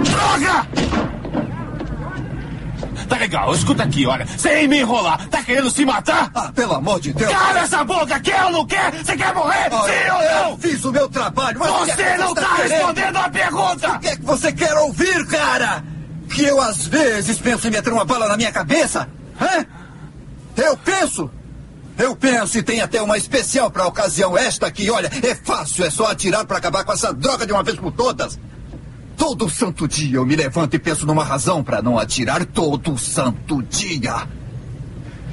Droga! Tá legal, escuta aqui, olha. Sem me enrolar, tá querendo se matar? Ah, pelo amor de Deus! Cala essa boca, quer ou não quer? Você quer morrer? Olha, Sim ou eu não? fiz o meu trabalho, mas que é que Você não está tá querendo? respondendo a pergunta! O que é que você quer ouvir, cara? Que eu às vezes penso em meter uma bala na minha cabeça? Hã? Eu penso! Eu penso e tem até uma especial pra ocasião esta aqui. Olha, é fácil, é só atirar pra acabar com essa droga de uma vez por todas. Todo santo dia eu me levanto e penso numa razão pra não atirar todo santo dia.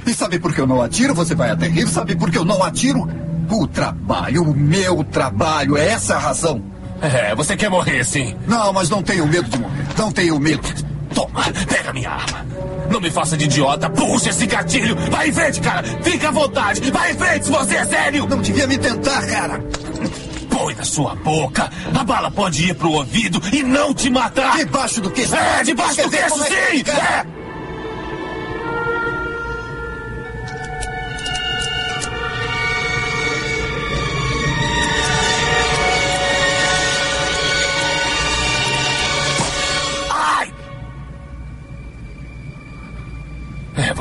E sabe por que eu não atiro? Você vai até rir. Sabe por que eu não atiro? O trabalho, o meu trabalho, é essa a razão. É, você quer morrer, sim. Não, mas não tenho medo de morrer. Não tenho medo. Toma, pega minha arma. Não me faça de idiota, puxa esse gatilho. Vai em frente, cara. Fica à vontade. Vai em frente se você é sério. Não devia me tentar, cara. Põe na sua boca. A bala pode ir pro ouvido e não te matar. Debaixo do queixo. É, debaixo do queixo, é sim. É.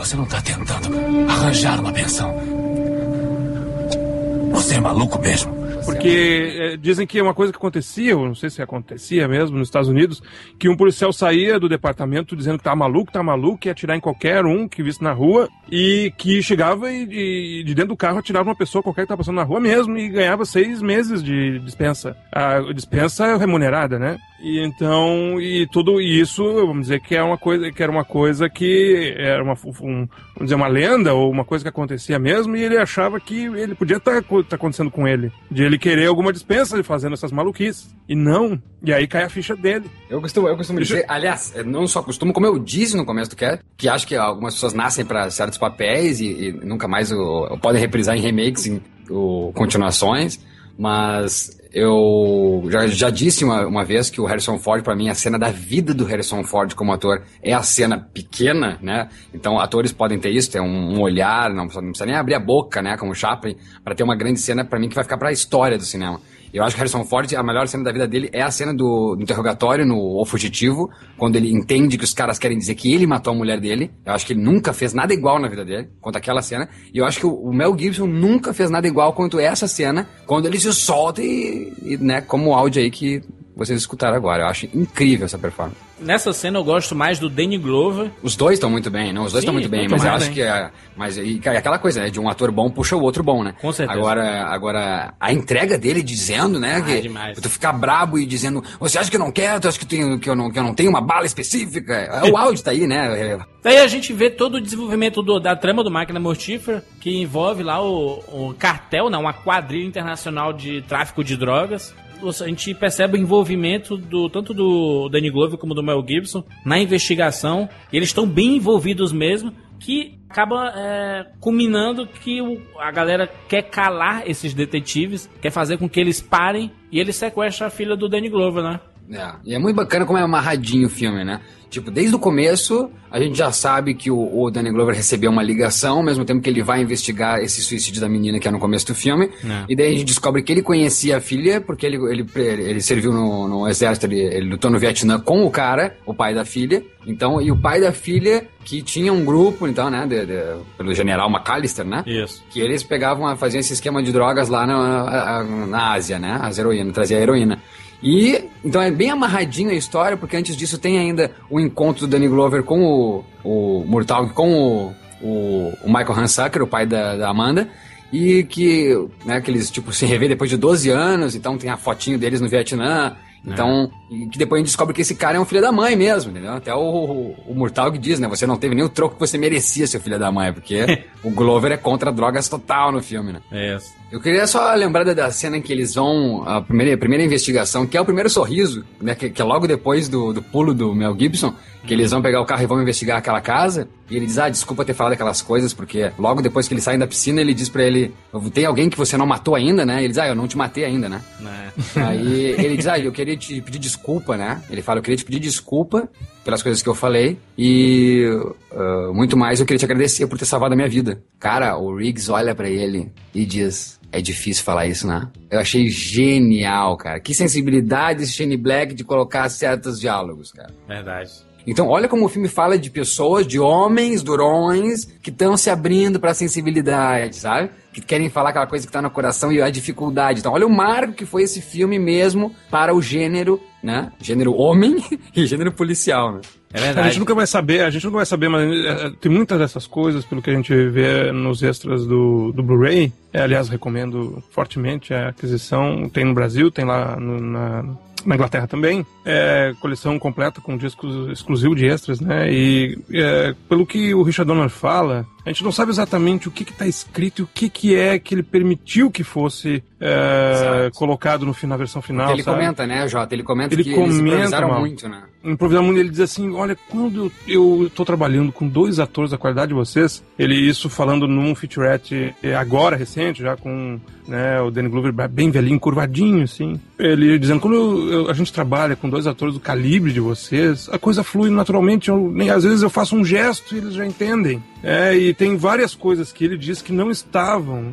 você não tá tentando arranjar uma pensão. Você é maluco mesmo. Porque é, dizem que é uma coisa que acontecia, eu não sei se acontecia mesmo nos Estados Unidos, que um policial saía do departamento dizendo que tá maluco, tá maluco, ia atirar em qualquer um que visse na rua, e que chegava e, e de dentro do carro atirava uma pessoa qualquer que tá passando na rua mesmo e ganhava seis meses de dispensa. A dispensa remunerada, né? E então, e tudo isso, vamos dizer que é uma coisa, que era uma coisa que era uma, um, vamos dizer, uma lenda ou uma coisa que acontecia mesmo, e ele achava que ele podia estar acontecendo com ele. De ele querer alguma dispensa de fazendo essas maluquices. E não. E aí cai a ficha dele. Eu costumo, eu costumo dizer, aliás, eu não só costumo, como eu disse no começo do cast, que acho que algumas pessoas nascem para certos papéis e, e nunca mais o, podem reprisar em remakes, em o, continuações, mas eu já, já disse uma, uma vez que o Harrison Ford, para mim, a cena da vida do Harrison Ford como ator é a cena pequena, né? Então, atores podem ter isso, ter um, um olhar, não precisa, não precisa nem abrir a boca, né? Como Chaplin, para ter uma grande cena, para mim, que vai ficar para a história do cinema. Eu acho que Harrison Ford, a melhor cena da vida dele é a cena do, interrogatório no O Fugitivo, quando ele entende que os caras querem dizer que ele matou a mulher dele. Eu acho que ele nunca fez nada igual na vida dele, quanto aquela cena. E eu acho que o, o Mel Gibson nunca fez nada igual quanto essa cena, quando ele se solta e, e né, como o áudio aí que vocês escutaram agora. Eu acho incrível essa performance. Nessa cena eu gosto mais do Danny Glover. Os dois estão muito bem, não? Os dois estão muito bem, muito mas eu acho que é. Mas e, cara, aquela coisa, né? De um ator bom puxa o outro bom, né? Com certeza. Agora, agora a entrega dele dizendo, né? Ah, que demais. tu ficar brabo e dizendo, você acha que eu não quero? Tu acha que, eu tenho, que, eu não, que eu não tenho uma bala específica? É, O áudio tá aí, né? É, Daí a gente vê todo o desenvolvimento do- da trama do Máquina Mortífera, que envolve lá o, o cartel, não, uma quadrilha internacional de tráfico de drogas. A gente percebe o envolvimento do tanto do Danny Glover como do Mel Gibson na investigação. Eles estão bem envolvidos mesmo, que acaba é, culminando que o- a galera quer calar esses detetives, quer fazer com que eles parem e ele sequestra a filha do Danny Glover, né? É, e é muito bacana como é amarradinho o filme, né? Tipo, desde o começo, a gente já sabe que o, o Danny Glover recebeu uma ligação, ao mesmo tempo que ele vai investigar esse suicídio da menina que é no começo do filme. É. E daí a gente descobre que ele conhecia a filha, porque ele, ele, ele serviu no, no exército, ele, ele lutou no Vietnã com o cara, o pai da filha. Então, e o pai da filha, que tinha um grupo, então, né, de- de- pelo general McAllister, né? Isso. Que eles pegavam, faziam esse esquema de drogas lá na, na Ásia, né? As heroínas, trazia a heroína. E então é bem amarradinho a história, porque antes disso tem ainda o encontro do Danny Glover com o, o Murtaugh, com o, o, o Michael Hansucker, o pai da, da Amanda. E que, né, que eles, tipo, se revê depois de 12 anos, então tem a fotinho deles no Vietnã. Então, e que depois a gente descobre que esse cara é um filho da mãe mesmo, entendeu? Até o, o, o Murtaugh diz, né? Você não teve nem o troco que você merecia, seu filho da mãe, porque o Glover é contra drogas total no filme, né? É isso. Eu queria só lembrar da- da cena em que eles vão. A primeira, a primeira investigação, que é o primeiro sorriso, né? Que, que é logo depois do, do pulo do Mel Gibson, que eles vão pegar o carro e vão investigar aquela casa. E ele diz: Ah, desculpa ter falado aquelas coisas, porque logo depois que eles saem da piscina, ele diz pra ele: Tem alguém que você não matou ainda, né? Ele diz: Ah, eu não te matei ainda, né? Aí ele diz: Ah, eu queria te pedir desculpa, né? Ele fala: Eu queria te pedir desculpa pelas coisas que eu falei e ah, muito mais eu queria te agradecer por ter salvado a minha vida. Cara, o Riggs olha pra ele e diz: É difícil falar isso, né? Eu achei genial, cara. Que sensibilidade esse Shane Black de colocar certos diálogos, cara. Verdade. Então, olha como o filme fala de pessoas, de homens durões, que estão se abrindo pra sensibilidade, sabe? Que querem falar aquela coisa que tá no coração e a dificuldade. Então, olha o marco que foi esse filme mesmo para o gênero, né? Gênero homem e gênero policial, né? É A gente nunca vai saber, a gente nunca vai saber, mas é, tem muitas dessas coisas, pelo que a gente vê nos extras do, do Blu-ray. É, aliás, recomendo fortemente a aquisição. Tem no Brasil, tem lá no- na, na Inglaterra também. É, coleção completa com discos exclusivo de extras, né? E é, pelo que o Richard Donner fala, a gente não sabe exatamente o que está escrito e o que, que é que ele permitiu que fosse é, colocado no, na versão final. ele sabe? comenta, né, Jota? Ele comenta Ele que eles comenta, improvisaram mal. muito, né? muito, ele diz assim, olha, quando eu tô trabalhando com dois atores da qualidade de vocês, ele isso falando num featurette eh, agora, recente, já com né, o Danny Glover bem velhinho, curvadinho, assim. Ele dizendo, quando eu- eu- a gente trabalha com dois atores do calibre de vocês, a coisa flui naturalmente, eu, nem, às vezes eu faço um gesto e eles já entendem. É, e tem várias coisas que ele diz que não estavam,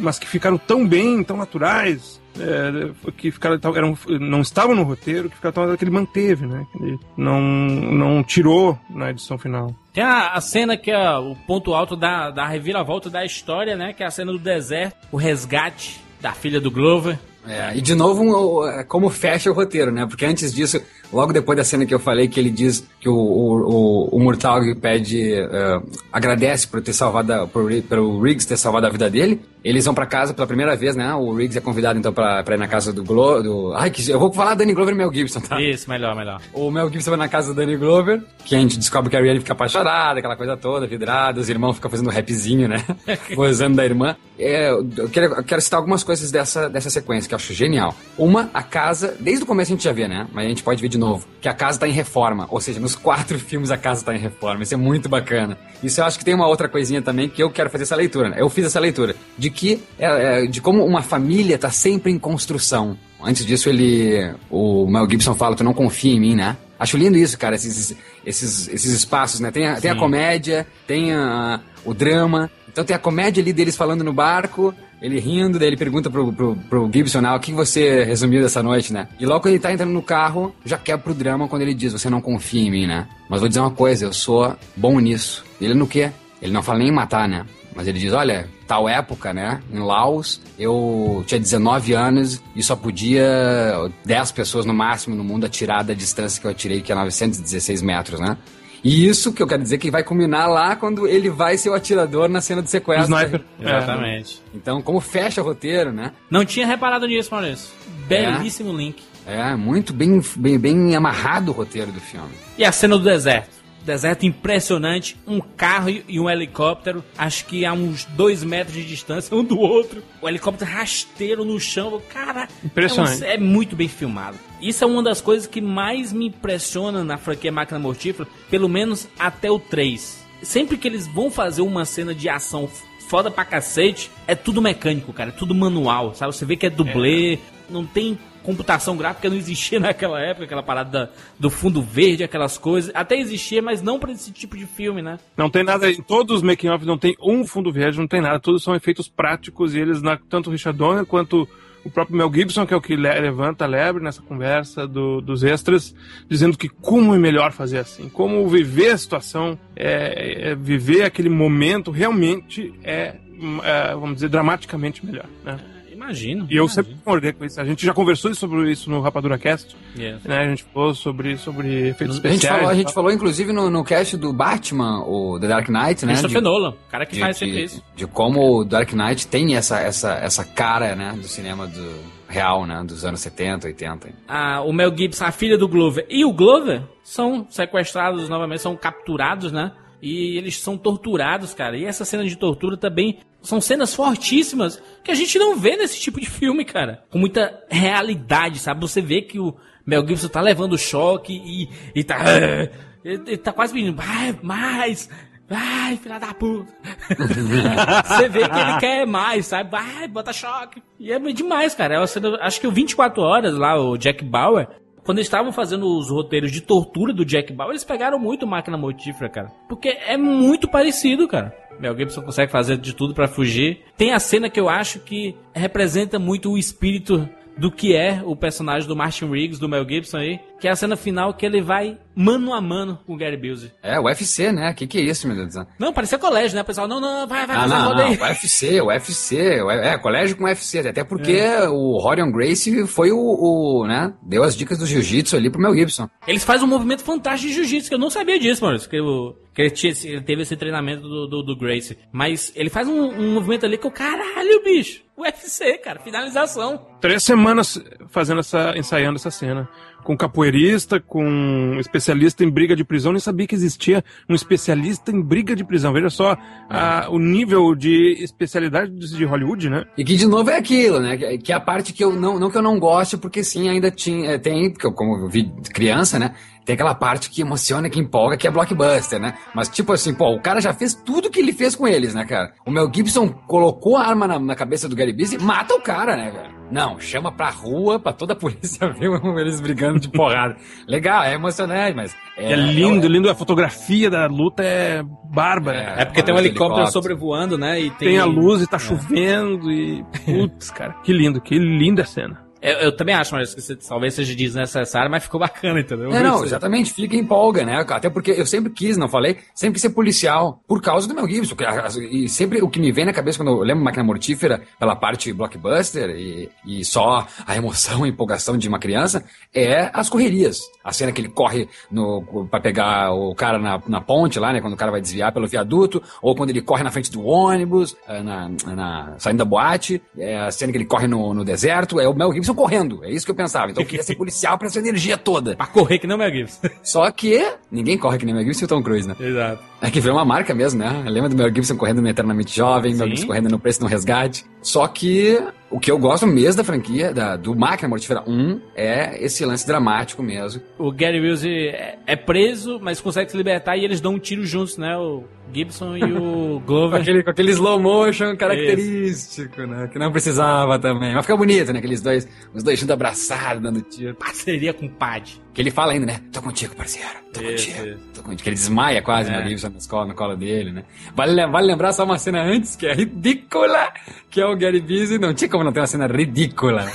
mas que ficaram tão bem, tão naturais, é, que ficaram, eram, não estavam no roteiro, que ficaram que ele manteve, né? Ele não, não tirou na edição final. Tem a, a cena que é o ponto alto da, da reviravolta da história, né? Que é a cena do deserto, o resgate da filha do Glover. É, e de novo, é, como fecha o roteiro, né? Porque antes disso, logo depois da cena que eu falei, que ele diz que o, o, o, o pede, é, agradece por ter salvado, pelo Riggs ter salvado a vida dele, eles vão pra casa pela primeira vez, né? O Riggs é convidado então pra, pra ir na casa do Glover. Do... Ai, que, eu vou falar Danny Glover e Mel Gibson, tá? Isso, melhor, melhor. O Mel Gibson vai na casa do Danny Glover, que a gente descobre que a Rihanna fica apaixonada, aquela coisa toda, vidrada, os irmãos ficam fazendo um rapzinho, né? Gozando da irmã. É, eu, quero, eu quero citar algumas coisas dessa, dessa sequência que eu acho genial. Uma, a casa, desde o começo a gente já vê, né? Mas a gente pode ver de novo, que a casa tá em reforma. Ou seja, nos quatro filmes a casa tá em reforma. Isso é muito bacana. Isso eu acho que tem uma outra coisinha também que eu quero fazer essa leitura. Né? Eu fiz essa leitura. De que, é, é, de como uma família tá sempre em construção. Antes disso, ele. O Mel Gibson fala: Tu não confia em mim, né? Acho lindo isso, cara, esses, esses, esses espaços, né? Tem a, tem a comédia, tem a- o drama. Então tem a comédia ali deles falando no barco, ele rindo, daí ele pergunta pro, pro, pro Gibson, ah, o que você resumiu dessa noite, né? E logo quando ele tá entrando no carro, já quebra pro drama quando ele diz: Você não confia em mim, né? Mas vou dizer uma coisa, eu sou bom nisso. Ele no quê? Ele não fala nem em matar, né? Mas ele diz, olha, tal época, né, em Laos, eu tinha 19 anos e só podia 10 pessoas no máximo no mundo atirar da distância que eu atirei, que é 916 metros, né? E isso que eu quero dizer que vai culminar lá quando ele vai ser o atirador na cena do sequestro. Sniper. Exatamente. Então, como fecha o roteiro, né? Não tinha reparado nisso, Maurício. Belíssimo link. É, muito bem, bem, bem amarrado o roteiro do filme. E a cena do deserto? Deserto impressionante, um carro e um helicóptero, acho que a uns dois metros de distância um do outro. O helicóptero rasteiro no chão, cara. Impressionante. É, um- é muito bem filmado. Isso é uma das coisas que mais me impressiona na franquia Máquina Mortífera, pelo menos até o 3. Sempre que eles vão fazer uma cena de ação foda pra cacete, é tudo mecânico, cara, é tudo manual, sabe? Você vê que é dublê, não tem computação gráfica, não existia naquela época, aquela parada da- do fundo verde, aquelas coisas. Até existia, mas não pra esse tipo de filme, né? Não tem nada, em todos os making-off não tem um fundo verde, não tem nada, todos são efeitos práticos e eles, tanto o Richard Donner quanto o próprio Mel Gibson, que é o que le- levanta a lebre nessa conversa do- dos extras, dizendo que como é melhor fazer assim, como viver a situação, é, é viver aquele momento realmente é, é, vamos dizer, dramaticamente melhor, né? Imagino. E eu sempre concordei com isso. A gente já conversou sobre isso no Rapadura Cast, Yes. né? A gente falou sobre, sobre efeitos A gente falou, a gente falou inclusive no, no cast do Batman, o The Dark Knight, né? Christopher de- Nolan, o cara que de, faz sempre de- isso. de como o Dark Knight tem essa, essa, essa cara, né, do cinema do real, né, dos anos 70, 80. a- o Mel Gibson, a filha do Glover e o Glover são sequestrados novamente, são capturados, né? E eles são torturados, cara. E essa cena de tortura também são cenas fortíssimas que a gente não vê nesse tipo de filme, cara. Com muita realidade, sabe? Você vê que o Mel Gibson tá levando choque e, e tá. Ele, tá quase pedindo, vai, mais, vai, filha da puta. Você vê que ele quer mais, sabe? Vai, bota choque. E é demais, cara. É uma cena, acho que o 24 Horas lá, o Jack Bauer, quando eles estavam fazendo os roteiros de tortura do Jack Bauer, eles pegaram muito máquina mortífera, cara. Porque é muito parecido, cara. Mel Gibson consegue fazer de tudo pra fugir. Tem a cena que eu acho que representa muito o espírito do que é o personagem do Martin Riggs, do Mel Gibson aí, que é a cena final que ele vai mano a mano com o Gary Busey. É, o UFC, né? Que que é isso, meu Deus do céu? Não, parecia colégio, né? O pessoal, não, não, vai, vai, Ah, não, roda aí. não, UFC, o UFC, o- é, colégio com UFC, até porque o Rorion Gracie foi o, o, né, deu as dicas do jiu-jitsu ali pro Mel Gibson. Eles fazem um movimento fantástico de jiu-jitsu, que eu não sabia disso, mano. Que, o- que ele, tinha esse- ele teve esse treinamento do, do, do Grace. Mas ele faz um, um movimento ali que eu, caralho, bicho. UFC, cara, finalização. Três semanas fazendo essa, ensaiando essa cena. Com capoeirista, com especialista em briga de prisão. Nem sabia que existia um especialista em briga de prisão. Veja só a- o nível de especialidade de Hollywood, né? E que de novo é aquilo, né? Que, é a parte que eu não, não que eu não goste, porque sim, ainda tinha, é, tem, porque eu, como eu vi criança, né? Tem aquela parte que emociona, que empolga, que é blockbuster, né? Mas tipo assim, pô, o cara já fez tudo que ele fez com eles, né, cara? O Mel Gibson colocou a arma na, na cabeça do Gary Busey mata o cara, né, cara? Não, chama pra rua, pra toda a polícia ver eles brigando de porrada. Legal, é emocionante, mas... É, lindo, lindo. A fotografia da luta é bárbara. É porque tem um helicóptero helicópteros. sobrevoando, né? E tem, Tem a luz e tá chovendo e. Putz, cara, que lindo, que linda cena. Eu, eu também acho, mas que talvez seja desnecessário, mas ficou bacana, entendeu? É, não, exatamente, fica em empolga, né? Até porque eu sempre quis, não falei, sempre quis ser policial, por causa do Mel Gibson. que a- E sempre o que me vem na cabeça quando eu lembro Máquina Mortífera, pela parte blockbuster e, e só a emoção e empolgação de uma criança, é as correrias. A cena que ele corre no, pra pegar o cara na, na ponte lá, né? Quando o cara vai desviar pelo viaduto, ou quando ele corre na frente do ônibus, eh, na, na- saindo da boate, é a cena que ele corre no, no deserto, é o Mel Gibson correndo. É isso que eu pensava. Então eu queria ser policial pra essa energia toda. Pra correr que não, Mel Gibson. Só que ninguém corre que nem o Mel Gibson e o Tom Cruise, né? Exato. É que virou uma marca mesmo, né? Lembra do Mel Gibson correndo no Eternamente Jovem, Mel Sim. Gibson correndo no Preço no Resgate. Só que o que eu gosto mesmo da franquia, da, do Máquina Mortífera 1, é esse lance dramático mesmo. O Gary Wills é, é preso, mas consegue se libertar e eles dão um tiro juntos, né? O Gibson e o Com Glover. aquele, com aquele slow motion característico, né? Que não precisava também. Mas fica bonito, né? Aqueles dois, os dois juntos abraçados, dando tiro. Parceria com o Pad. Que ele fala ainda, né? Tô contigo, parceiro. Tô Isso, contigo. isso. Tô contigo. Que ele desmaia quase, É. né? O Gibson no colo, no colo dele, né? Vale, vale lembrar só uma cena antes, que é ridícula, que é o Gary Busey. Não tinha como não ter uma cena ridícula.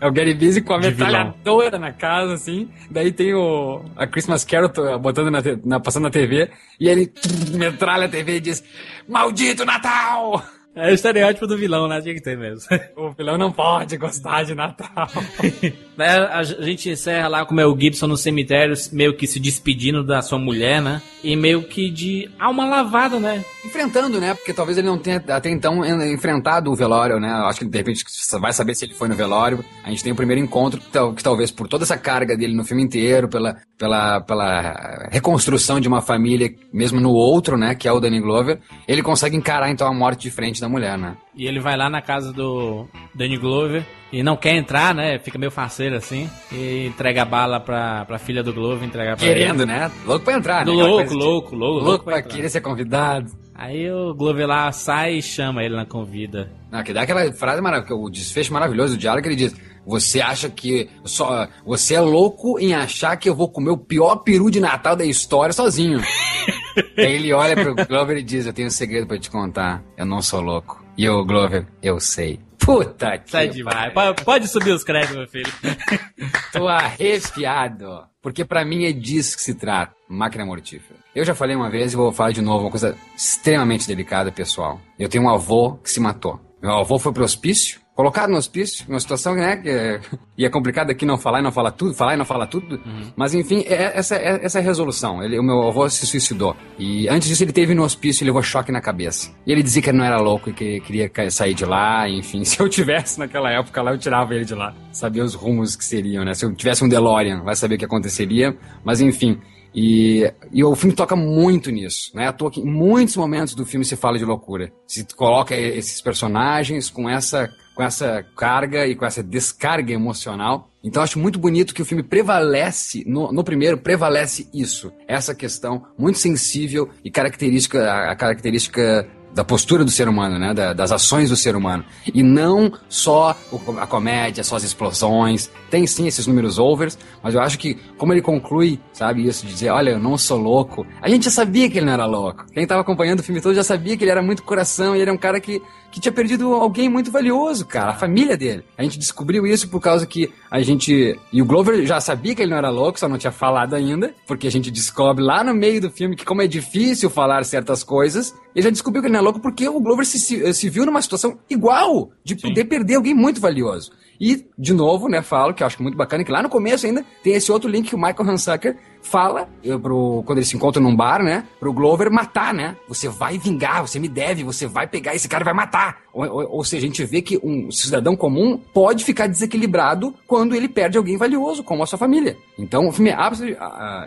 É o Gary Busey com a De vilão. metralhadora na casa, assim. Daí tem o a Christmas Carol botando na, na- passando na TV. E ele metralha a TV e diz: Maldito Natal! É o estereótipo do vilão, né? Tinha que ter mesmo. O vilão não pode gostar de Natal. Né, a gente encerra lá com o Mel Gibson no cemitério, meio que se despedindo da sua mulher, né? E meio que de alma lavada, né? enfrentando, né? Porque talvez ele não tenha até então en- enfrentado o velório, né? Acho que de repente vai saber se ele foi no velório. A gente tem o primeiro encontro, que talvez por toda essa carga dele no filme inteiro, pela, pela, pela reconstrução de uma família, mesmo no outro, né? Que é o Danny Glover, ele consegue encarar então a morte de frente da mulher, né? E ele vai lá na casa do Danny Glover e não quer entrar, né? Fica meio faceiro assim. E entrega a bala pra, pra filha do Glover, entregar pra Querendo, ele. né? Louco pra entrar, né? Louco, de- louco, louco, louco Louco pra pra querer ser convidado. Aí o Glover lá sai e chama ele na convida. Não, que dá aquela frase maravilhosa, o desfecho maravilhoso do diálogo que ele diz: Você acha que. Só, você é louco em achar que eu vou comer o pior peru de Natal da história sozinho. Aí ele olha pro Glover e diz: Eu tenho um segredo pra te contar. Eu não sou louco. E o Glover, eu sei. Puta que. Sai demais. Pode, pode subir os créditos, meu filho. Tô arrepiado. Porque pra mim é disso que se trata. Máquina mortífera. Eu já falei uma vez e vou falar de novo, uma coisa extremamente delicada, pessoal. Eu tenho um avô que se matou. Meu avô foi pro hospício, colocado no hospício, uma situação né, que é, e é complicado aqui não falar e não falar tudo, falar e não falar tudo. Mas enfim, é, essa, é, essa é a resolução. Ele, o meu avô se suicidou. E antes disso ele teve no hospício e levou choque na cabeça. E ele dizia que ele não era louco e que queria sair de lá. Enfim, se eu tivesse naquela época lá, eu tirava ele de lá. Sabia os rumos que seriam, né? Se eu tivesse um DeLorean, vai saber o que aconteceria. Mas enfim, E, e o filme toca muito nisso, né? À toa que em muitos momentos do filme se fala de loucura. Se coloca esses personagens com essa, com essa carga e com essa descarga emocional. Então acho muito bonito que o filme prevalece, no, no primeiro, prevalece isso. Essa questão muito sensível e característica, a, a característica da postura do ser humano, né? Da, das ações do ser humano. E não só o, a comédia, só as explosões. Tem sim esses números overs, mas eu acho que, como ele conclui, sabe, isso de dizer, olha, eu não sou louco. A gente já sabia que ele não era louco. Quem estava acompanhando o filme todo já sabia que ele era muito coração e ele é um cara que, que tinha perdido alguém muito valioso, cara, a família dele. A gente descobriu isso por causa que a gente. E o Glover já sabia que ele não era louco, só não tinha falado ainda, porque a gente descobre lá no meio do filme que, como é difícil falar certas coisas, ele já descobriu que ele não é louco porque o Glover se, se, se viu numa situação igual, de Sim. poder perder alguém muito valioso. E, de novo, né, falo que eu acho muito bacana que lá no começo ainda tem esse outro link que o Michael Hansucker fala, pro, quando eles se encontram num bar, né, pro Glover matar, né? Você vai vingar, você me deve, você vai pegar esse cara e vai matar. Ou, ou, ou, seja, a gente vê que um cidadão comum pode ficar desequilibrado quando ele perde alguém valioso, como a sua família. Então, o filme é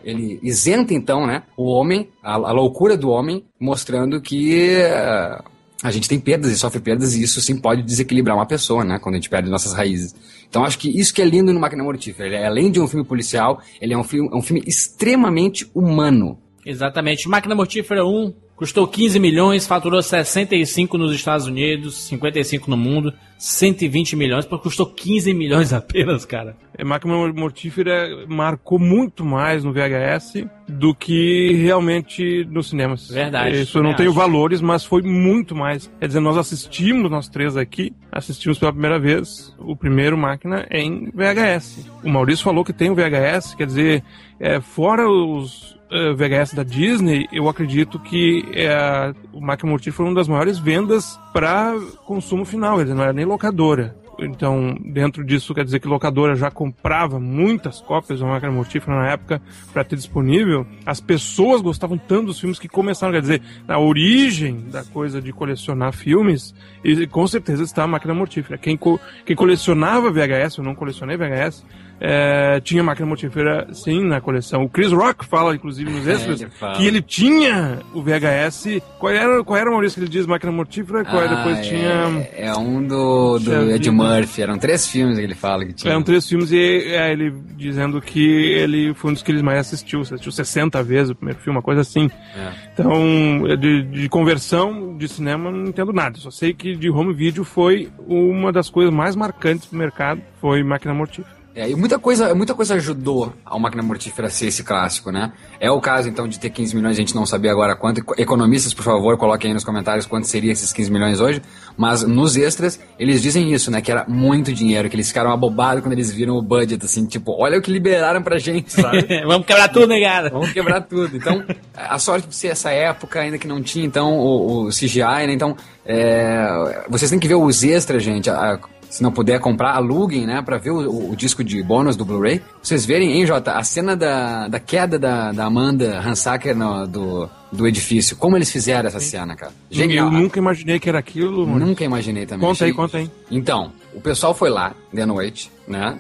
ele isenta, então, né, o homem, a, a loucura do homem, mostrando que uh, a gente tem perdas e sofre perdas, e isso sim pode desequilibrar uma pessoa, né? Quando a gente perde nossas raízes. Então acho que isso que é lindo no Máquina Mortífera. Ele é, além de um filme policial, ele é um filme, é um filme extremamente humano. Exatamente. Máquina Mortífera 1, Custou 15 milhões, faturou 65 nos Estados Unidos, 55 no mundo, 120 milhões, porque custou 15 milhões apenas, cara. É, Máquina Mortífera marcou muito mais no VHS do que realmente nos cinemas. Verdade. Isso eu não tenho acho. valores, mas foi muito mais. Quer dizer, nós assistimos, nós três aqui, assistimos pela primeira vez o primeiro Máquina em VHS. O Maurício falou que tem o VHS, quer dizer, é, fora os VHS da Disney, eu acredito que é, o Máquina Mortífera foi uma das maiores vendas para consumo final, dizer, não era nem locadora. Então, dentro disso, quer dizer que locadora já comprava muitas cópias do Máquina Mortífera na época para ter disponível. As pessoas gostavam tanto dos filmes que começaram, quer dizer, na origem da coisa de colecionar filmes, e com certeza está a Máquina Mortífera. Quem, co quem colecionava VHS, eu não colecionei VHS, é, tinha máquina mortífera, sim, na coleção. O Chris Rock fala, inclusive, nos é, extras, é, que ele tinha o VHS. Qual era, qual era o Maurício que ele diz? Máquina mortífera? Qual ah, depois é, tinha. É um do, do Ed Murphy. Eram três filmes que ele fala que tinha. Eram três filmes e é, ele dizendo que ele foi um dos que ele mais assistiu. Assistiu 60 vezes o primeiro filme, uma coisa assim. É. Então, de, de conversão de cinema, não entendo nada. Só sei que de home video foi uma das coisas mais marcantes do mercado. Foi máquina mortífera. É, e muita coisa, muita coisa ajudou a Máquina Mortífera a ser esse clássico, né? É o caso, então, de ter 15 milhões, a gente não sabia agora quanto. Economistas, por favor, coloquem aí nos comentários quanto seria esses 15 milhões hoje. Mas nos extras, eles dizem isso, né? Que era muito dinheiro, que eles ficaram abobados quando eles viram o budget, assim, tipo, olha o que liberaram pra gente, sabe? Vamos quebrar tudo, negada. Vamos quebrar tudo. Então, a sorte de ser essa época, ainda que não tinha, então, o, o CGI, né? Então, é, vocês têm que ver os extras, gente. A, se não puder comprar, aluguem, né, pra ver o, o, disco de bônus do Blu-ray. Vocês verem, hein, Jota, a cena da, da queda da, da Amanda Hansacker no, do, do edifício. Como eles fizeram essa cena, cara? Genial. Eu nunca imaginei que era aquilo. Mano. Nunca imaginei também. Conta aí, conta aí. Então, o pessoal foi lá de noite, né?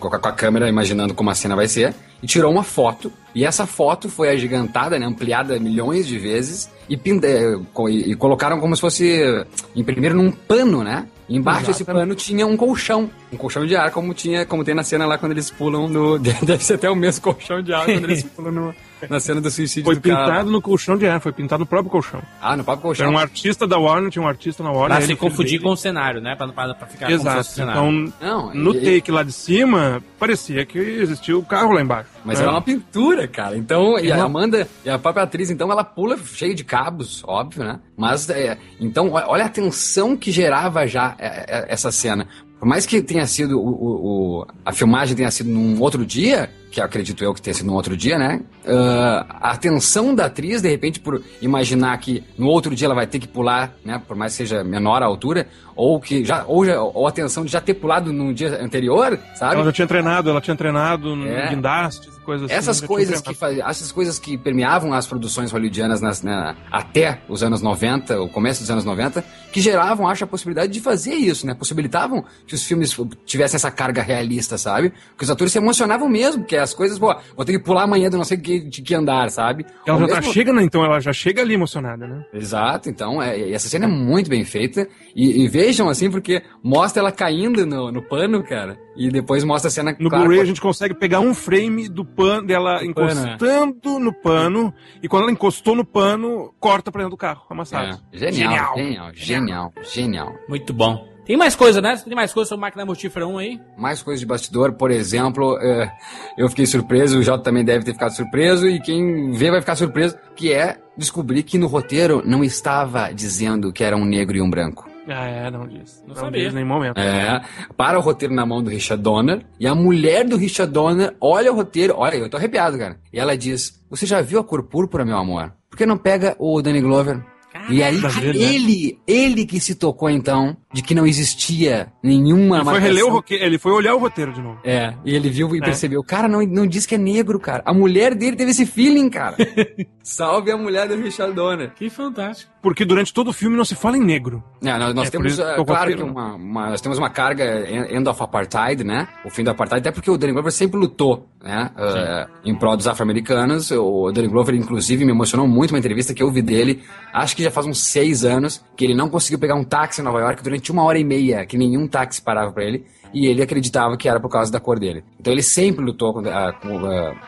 Com a câmera, imaginando como a cena vai ser, e tirou uma foto. E essa foto foi agigantada, né? Ampliada milhões de vezes e, e, e colocaram como se fosse. Imprimiram num pano, né? Embaixo desse pano tinha um colchão. Um colchão de ar, como tinha, como tem na cena lá quando eles pulam no. Deve ser até o mesmo colchão de ar quando eles pulam no, na cena do suicídio Foi do pintado cara. no colchão de ar, foi pintado no próprio colchão. Ah, no próprio colchão. Era um artista da Warner, tinha um artista na Warner. Pra se confundir com o cenário, né? Pra, pra, pra ficar Exato. Então, Não, no e... take lá de cima, parecia que existia o carro lá embaixo. Mas né? era uma pintura, cara. Então, e a Amanda, e a própria atriz, então, ela pula cheio de cabos, óbvio, né? Mas, é, então, olha a tensão que gerava já é, é, essa cena. Por mais que tenha sido o, o, a filmagem tenha sido num outro dia, que acredito eu que tenha sido num outro dia, né? Uh, a atenção da atriz, de repente, por imaginar que no outro dia ela vai ter que pular, né? Por mais que seja menor a altura, ou que já ou, já, ou a atenção de já ter pulado no dia anterior, sabe? Ela já tinha treinado, ela tinha treinado no é. guindaste, coisas assim. Essas coisas que faz, essas coisas que permeavam as produções hollywoodianas nas, na, até os anos 90, o começo dos anos 90, que geravam, acho, a possibilidade de fazer isso, né? Possibilitavam que os filmes tivessem essa carga realista, sabe? Que os atores se emocionavam mesmo, que as coisas, pô, vou ter que pular amanhã do não sei que, de que andar, sabe? Ela Ao já tá, mesmo- chega, né? Então ela já chega ali emocionada, né? Exato, então, é, e essa cena é muito bem feita. E, e vejam, assim, porque mostra ela caindo no, no pano, cara. E depois mostra a cena. No claro, Blu-ray a gente consegue pegar um frame do pano dela pano, encostando no pano. E quando ela encostou no pano, corta pra dentro do carro, amassado. É, genial, genial, genial, genial. Muito bom. Tem mais coisa, né? Tem mais coisa sobre Máquina Mortífera 1 aí? Mais coisas de bastidor, por exemplo, é, eu fiquei surpreso, o Jota também deve ter ficado surpreso, e quem vê vai ficar surpreso, que é descobrir que no roteiro não estava dizendo que era um negro e um branco. Ah, é, não diz. Não, sabia. diz em nenhum momento. É, para o roteiro na mão do Richard Donner, e a mulher do Richard Donner olha o roteiro, olha, eu tô arrepiado, cara. E ela diz: Você já viu a cor púrpura, meu amor? Por que não pega o Danny Glover? E aí, né? ele, ele que se tocou então de que não existia nenhuma Ele foi, reler o roque- ele foi olhar o roteiro de novo. É, e ele viu e É. percebeu, cara, não, não diz que é negro, cara. A mulher dele teve esse feeling, cara. Salve a mulher do Richard Donner. Que fantástico. Porque durante todo o filme não se fala em negro. Não, nós, nós É, temos, isso o claro roteiro- que uma, uma- nós temos uma carga en- end of apartheid, né? O fim do apartheid, até porque o Danny Glover sempre lutou, né? eh, em prol dos afro-americanos. O Danny Glover, inclusive, me emocionou muito uma entrevista que eu vi dele, acho que já faz uns seis anos, que ele não conseguiu pegar um táxi em Nova York durante uma hora e meia, que nenhum táxi parava pra ele. E ele acreditava que era por causa da cor dele. Então ele sempre lutou contra, ah,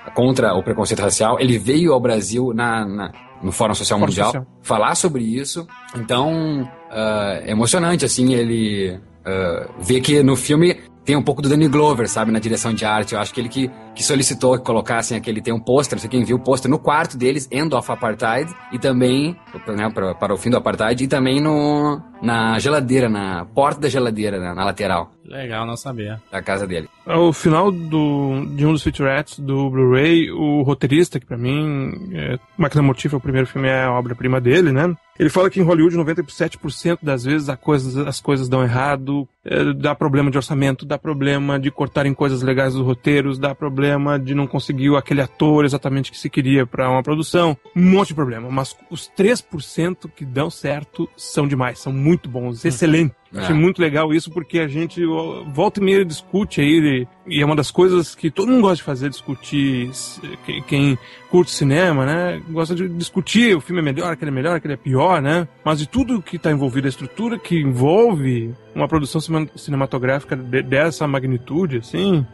ah, contra o preconceito racial. Ele veio ao Brasil na, na- no Fórum Social Fórum Mundial Social. falar sobre isso. Então, ah, é emocionante, assim, ele ah, ver que no filme tem um pouco do Danny Glover, sabe, na direção de arte. Eu acho que ele que, que solicitou que colocassem aquele, tem um pôster, não sei quem viu o pôster no quarto deles, End of Apartheid, e também, né, para, para o fim do Apartheid, e também no, na geladeira, na porta da geladeira, na, na lateral Legal, não sabia. da casa dele. Ao final do, de um dos featurettes do Blu-ray, o roteirista, que pra mim, é, Máquina Mortífera, o primeiro filme é a obra-prima dele, né? Ele fala que em Hollywood 97% das vezes a coisa, as coisas dão errado, é, dá problema de orçamento, dá problema de cortarem coisas legais dos roteiros, dá problema de não conseguir aquele ator exatamente que se queria pra uma produção, um monte de problema. Mas os 3% que dão certo são demais, são muito bons, excelentes. É. Achei muito legal isso porque a gente volta e meia discute aí, e é uma das coisas que todo mundo gosta de fazer, discutir quem, curte cinema, né? Gosta de discutir o filme é melhor, aquele é melhor, aquele é pior, né? Mas de tudo que está envolvido, a estrutura que envolve uma produção cinematográfica de- dessa magnitude, assim,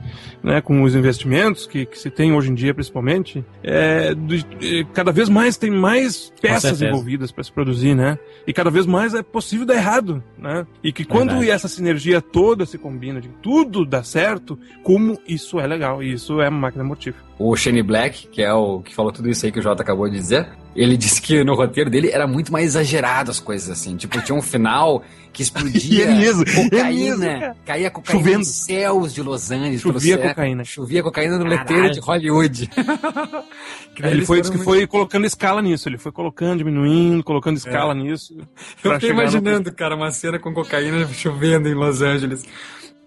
né? Com os investimentos que, que se tem hoje em dia, principalmente, é, do- é, cada vez mais tem mais peças envolvidas para se produzir, né? E cada vez mais é possível dar errado, né? E que quando Verdade. essa sinergia toda se combina, de tudo dá certo, como isso é legal. E isso é uma máquina mortífera. O Shane Black, que é o que falou tudo isso aí que o Jota acabou de dizer, ele disse que no roteiro dele era muito mais exagerado as coisas assim. Tipo, tinha um final que explodia E é mesmo, é cocaína, mesmo, cara. caía cocaína Chovendo. nos céus de Los Angeles. Chovia cocaína. Chovia cocaína no Caralho. letreiro de Hollywood. Ele foi, que muito- foi colocando escala nisso. Ele foi colocando, diminuindo, colocando escala nisso. Eu tô chegar no- imaginando, cara, uma cena com cocaína chovendo em Los Angeles.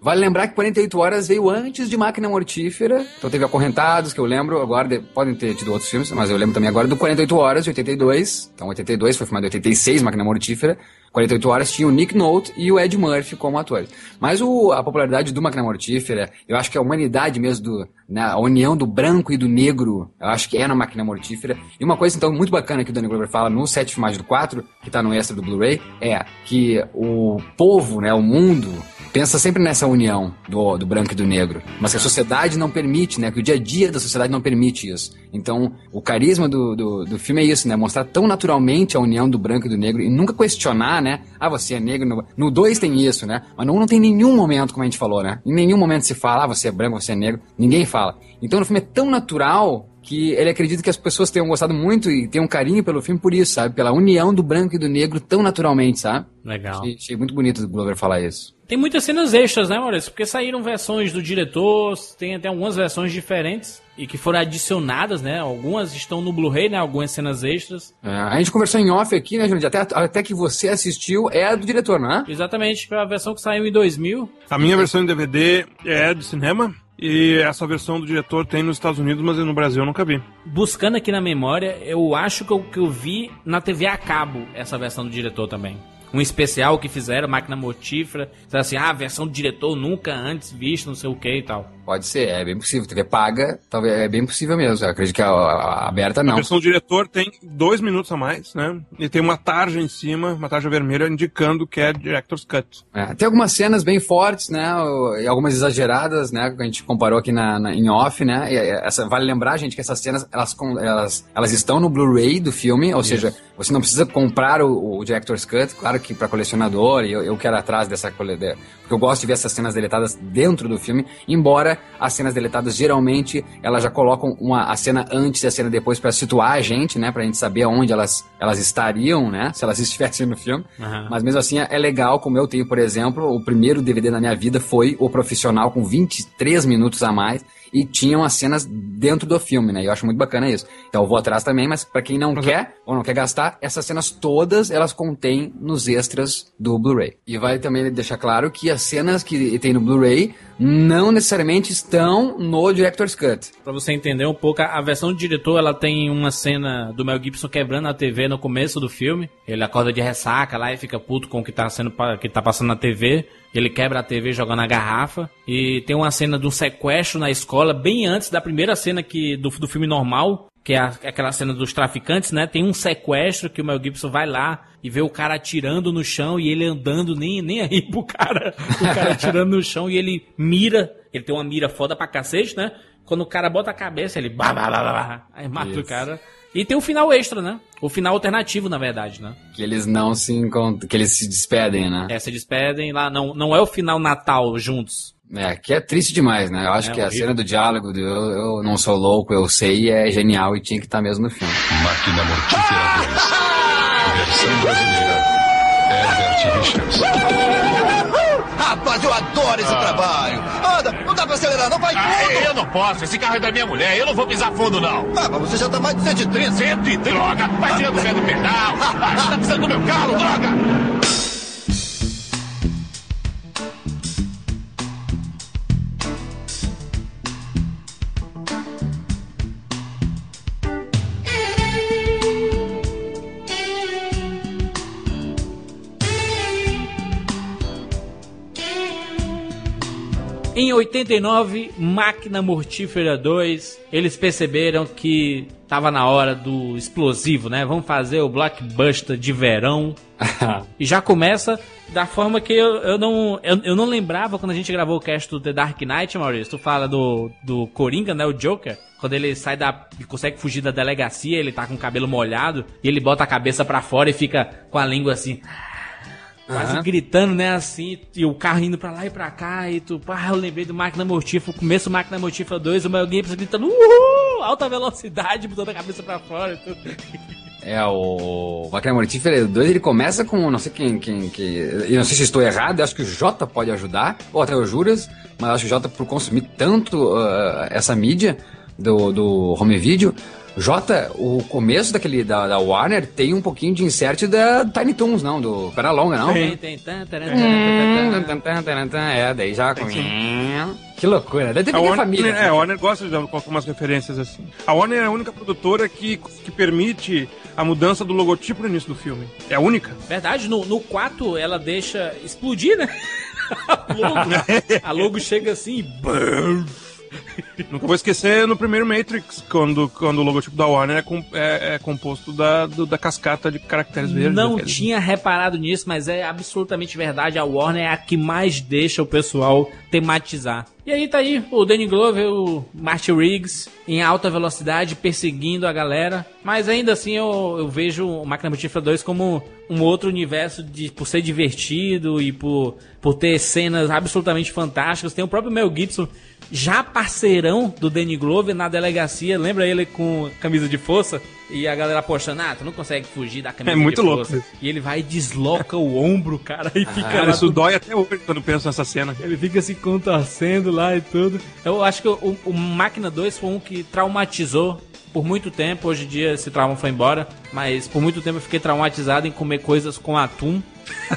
Vale lembrar que 48 Horas veio antes de Máquina Mortífera. Então teve Acorrentados, que eu lembro, agora de- podem ter tido outros filmes, mas eu lembro também agora do 48 Horas, de 82. Então 82 foi filmado em 86, Máquina Mortífera. 48 Horas tinha o Nick Nolte e o Ed Murphy como atores. Mas o- a popularidade do Máquina Mortífera, eu acho que a humanidade mesmo, do, né, a união do branco e do negro, eu acho que é na Máquina Mortífera. E uma coisa, então, muito bacana que o Danny Glover fala no set de filmagem do 4, que tá no extra do Blu-ray, é que o povo, né, o mundo, pensa sempre nessa união do, do branco e do negro. Mas que a sociedade não permite, né? Que o dia a dia da sociedade não permite isso. Então, o carisma do, do, do filme é isso, né? Mostrar tão naturalmente a união do branco e do negro e nunca questionar, né? Ah, você é negro. No- No 2 tem isso, né? Mas no 1 não tem nenhum momento, como a gente falou, né? Em nenhum momento se fala, ah, você é branco, você é negro. Ninguém fala. Então, o filme é tão natural que ele acredita que as pessoas tenham gostado muito e tenham um carinho pelo filme por isso, sabe? Pela união do branco e do negro tão naturalmente, sabe? Legal. Achei, achei muito bonito do Glover falar isso. Tem muitas cenas extras, né, Maurício? Porque saíram versões do diretor, tem até algumas versões diferentes e que foram adicionadas, né? Algumas estão no Blu-ray, né? Algumas cenas extras. É, a gente conversou em off aqui, né, Jurandir? Até, até que você assistiu é a do diretor, não é? Exatamente, foi a versão que saiu em 2000. A minha versão em DVD é do cinema. E essa versão do diretor tem nos Estados Unidos, mas no Brasil eu nunca vi. Buscando aqui na memória, eu acho que eu, que eu vi na TV a cabo essa versão do diretor também. Um especial que fizeram, máquina mortífera. Então, assim, ah, versão do diretor nunca antes vista, não sei o que e tal. Pode ser, é bem possível. TV paga, talvez é bem possível mesmo. Eu acredito que a, a- a aberta não. A versão do diretor tem dois minutos a mais, né? E tem uma tarja em cima, uma tarja vermelha, indicando que é Director's Cut. É, tem algumas cenas bem fortes, né? E algumas exageradas, né? Que a gente comparou aqui na, na- em off, né? E, essa, vale lembrar, gente, que essas cenas elas, elas, elas estão no Blu-ray do filme, ou seja, você não precisa comprar o, o Director's Cut, claro que para colecionador, eu, eu quero atrás dessa cole- de- porque eu gosto de ver essas cenas deletadas dentro do filme, embora as cenas deletadas geralmente elas já colocam uma, a cena antes e a cena depois para situar a gente, né? Pra gente saber onde elas, elas estariam, né? Se elas estivessem no filme. Aham. Mas mesmo assim é legal, como eu tenho, por exemplo, o primeiro DVD na minha vida foi O Profissional com 23 minutos a mais e tinham as cenas dentro do filme, né? E eu acho muito bacana isso. Então eu vou atrás também, mas pra quem não quer ou não quer gastar, essas cenas todas elas contêm nos extras do Blu-ray. E vale também deixar claro que as cenas que tem no Blu-ray não necessariamente estão no Director's Cut. Pra você entender um pouco, a versão do diretor, ela tem uma cena do Mel Gibson quebrando a TV no começo do filme. Ele acorda de ressaca lá e fica puto com o que tá, sendo, que tá passando na TV. Ele quebra a TV jogando a garrafa. E tem uma cena de um sequestro na escola, bem antes da primeira cena que, do, do filme normal, que é aquela cena dos traficantes, né? Tem um sequestro que o Mel Gibson vai lá e vê o cara atirando no chão e ele andando nem, nem aí pro cara. O cara atirando no chão e ele mira. Ele tem uma mira foda pra cacete, né? Quando o cara bota a cabeça, ele bah, bah, bah, bah, bah, aí mata o Isso. cara. E tem o final extra, né? O final alternativo, na verdade, né? Que eles não se encontram, que eles se despedem, né? É, se despedem lá, não, não é o final natal juntos. É, que é triste demais, né? Eu acho É que a horrível. cena do diálogo do eu, eu não sou louco, eu sei, é genial e tinha que estar mesmo no filme. Máquina Mortífera 2. Versão brasileira. Herbert Richards. Rapaz, eu adoro esse trabalho. Não vai tudo. eu não posso. Esse carro é da minha mulher. Eu não vou pisar fundo, não. Ah, mas você já tá mais de 130. Cento e droga. Vai tirando o pé do pedal. Ah, você tá precisando do meu carro, droga. Em 89, Máquina Mortífera 2, eles perceberam que tava na hora do explosivo, né? Vamos fazer o blockbuster de verão. e já começa da forma que eu, eu não eu, eu não lembrava quando a gente gravou o cast do The Dark Knight, Maurício. Tu fala do, do Coringa, né? O Joker. Quando ele sai da. e consegue fugir da delegacia, ele tá com o cabelo molhado e ele bota a cabeça pra fora e fica com a língua assim. Quase Aham. gritando, né, assim, e o carro indo pra lá e pra cá, e tu, pá, eu lembrei do Máquina Mortífera, o começo do Máquina Mortífera 2, o Mel Gibson gritando, uhul, alta velocidade, botando a cabeça pra fora e tudo. É, o Máquina Mortífera 2, ele começa com, não sei quem, quem, que, eu não sei se estou errado, eu acho que o Jota pode ajudar, ou até o Juras, mas acho que o Jota, por consumir tanto ah, essa mídia do, do home video, Jota, o começo daquele, da, da Warner tem um pouquinho de insert da Tiny Toons, não, do Peralonga, não? Tem, tem. É, daí já... Que loucura, deve ter A Warner, família. é, a Warner gosta de colocar umas referências assim. A Warner é a única produtora que, que permite a mudança do logotipo no início do filme. É a única. Verdade, no, no 4 ela deixa explodir, né? A logo, a logo chega assim e. Nunca vou esquecer no primeiro Matrix, quando, quando o logotipo da Warner é, com- é- é composto da, do- da cascata de caracteres verdes. Não aqueles- tinha reparado nisso, mas é absolutamente verdade. A Warner é a que mais deixa o pessoal tematizar. E aí tá aí o Danny Glover, o Marty Riggs, em alta velocidade, perseguindo a galera. Mas ainda assim eu, eu vejo o Máquina Mortífera 2 como um outro universo de, por ser divertido e por, por ter cenas absolutamente fantásticas. Tem o próprio Mel Gibson, já parceirão do Danny Glover na delegacia. Lembra ele com camisa de força? E a galera apostando, ah, tu não consegue fugir da camisa É muito de louco isso. E ele vai e desloca o ombro, cara, e fica Cara, isso tudo- dói até hoje quando penso nessa cena. ele fica se contorcendo lá e tudo. Eu acho que o, o Máquina 2 foi um que traumatizou por muito tempo. Hoje em dia esse trauma foi embora. Mas por muito tempo eu fiquei traumatizado em comer coisas com atum.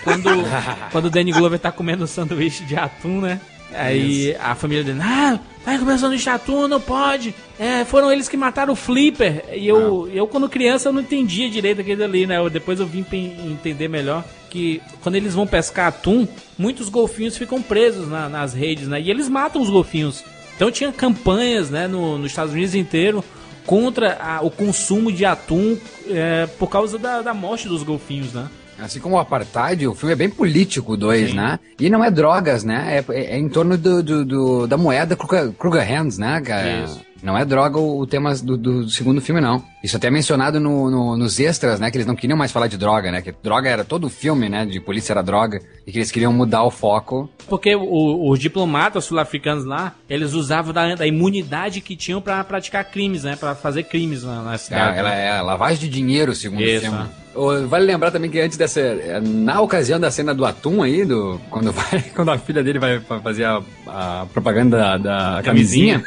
Quando, quando o Danny Glover tá comendo um sanduíche de atum, né? Aí a família dele, ah, vai sanduíche de atum, não pode. É, foram eles que mataram o Flipper. E eu, eu quando criança, eu não entendia direito aquilo ali, né? Eu- depois eu vim entender melhor que quando eles vão pescar atum, muitos golfinhos ficam presos na- nas redes, né? E eles matam os golfinhos. Então tinha campanhas, né, no, nos Estados Unidos inteiro contra a- o consumo de atum é, por causa da, da morte dos golfinhos, né? Assim como o Apartheid, o filme é bem político, dois, né? E não é drogas, né? É, é- é em torno do, do- do- da moeda Kruger, Kruger Hands, né, cara? Isso. Não é droga o, o tema do, do segundo filme, não. Isso até é mencionado no- no- nos extras, né? Que eles não queriam mais falar de droga, né? Que droga era todo o filme, né? De polícia era droga. E que eles queriam mudar o foco. Porque o- os diplomatas sul-africanos lá, eles usavam da, da imunidade que tinham pra praticar crimes, né? Pra fazer crimes na, na É, cidade. ela é lavagem de dinheiro, segundo o Isso, filme. né? Ô, Vale lembrar também que antes dessa. Na ocasião da cena do atum aí, do, quando, vai, quando a filha dele vai fa- fazer a, a propaganda da, da camisinha,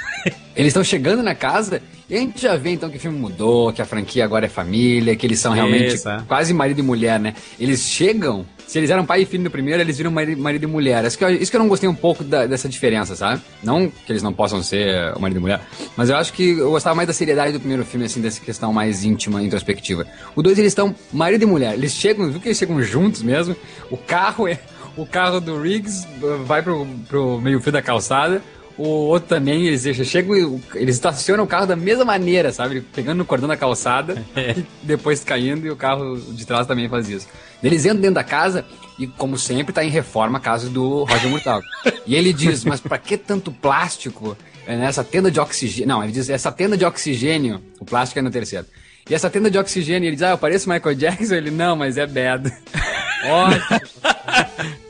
eles estão chegando na casa e a gente já vê então que o filme mudou, que a franquia agora é família, que eles são realmente Isso, é. quase marido e mulher, né? Eles chegam. Se eles eram pai e filho no primeiro, eles viram mari- marido e mulher. Isso que, eu, isso que eu não gostei um pouco da- dessa diferença, sabe? Não que eles não possam ser marido e mulher, mas eu acho que eu gostava mais da seriedade do primeiro filme, assim, dessa questão mais íntima, introspectiva. O dois, eles estão marido e mulher. Eles chegam, viu que eles chegam juntos mesmo? O carro é. O carro do Riggs vai pro, pro meio-fio da calçada. O outro também, eles chegam e eles estacionam o carro da mesma maneira, sabe? Pegando no cordão da calçada e depois caindo e o carro de trás também faz isso. Eles entram dentro da casa e, como sempre, tá em reforma a casa do Roger Murtaugh. e ele diz, mas pra que tanto plástico é, nessa tenda de oxigênio? Não, ele diz, essa tenda de oxigênio, o plástico é no terceiro. E essa tenda de oxigênio, ele diz, ah, eu pareço Michael Jackson? Ele, não, mas é bad. Ótimo.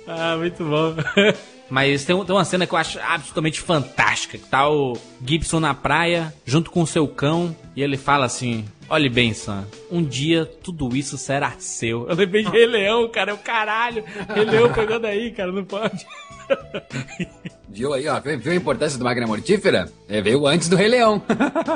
Ah, muito bom. Mas tem, tem uma cena que eu acho absolutamente fantástica. Que tá o Gibson na praia, junto com o seu cão, e ele fala assim: Olhe bem, Sam, um dia tudo isso será seu. Eu lembrei de Rei Leão, cara, é o caralho. Rei Leão pegando aí, cara, não pode. Viu aí, ó, viu a importância do máquina mortífera? É, veio antes do Rei Leão.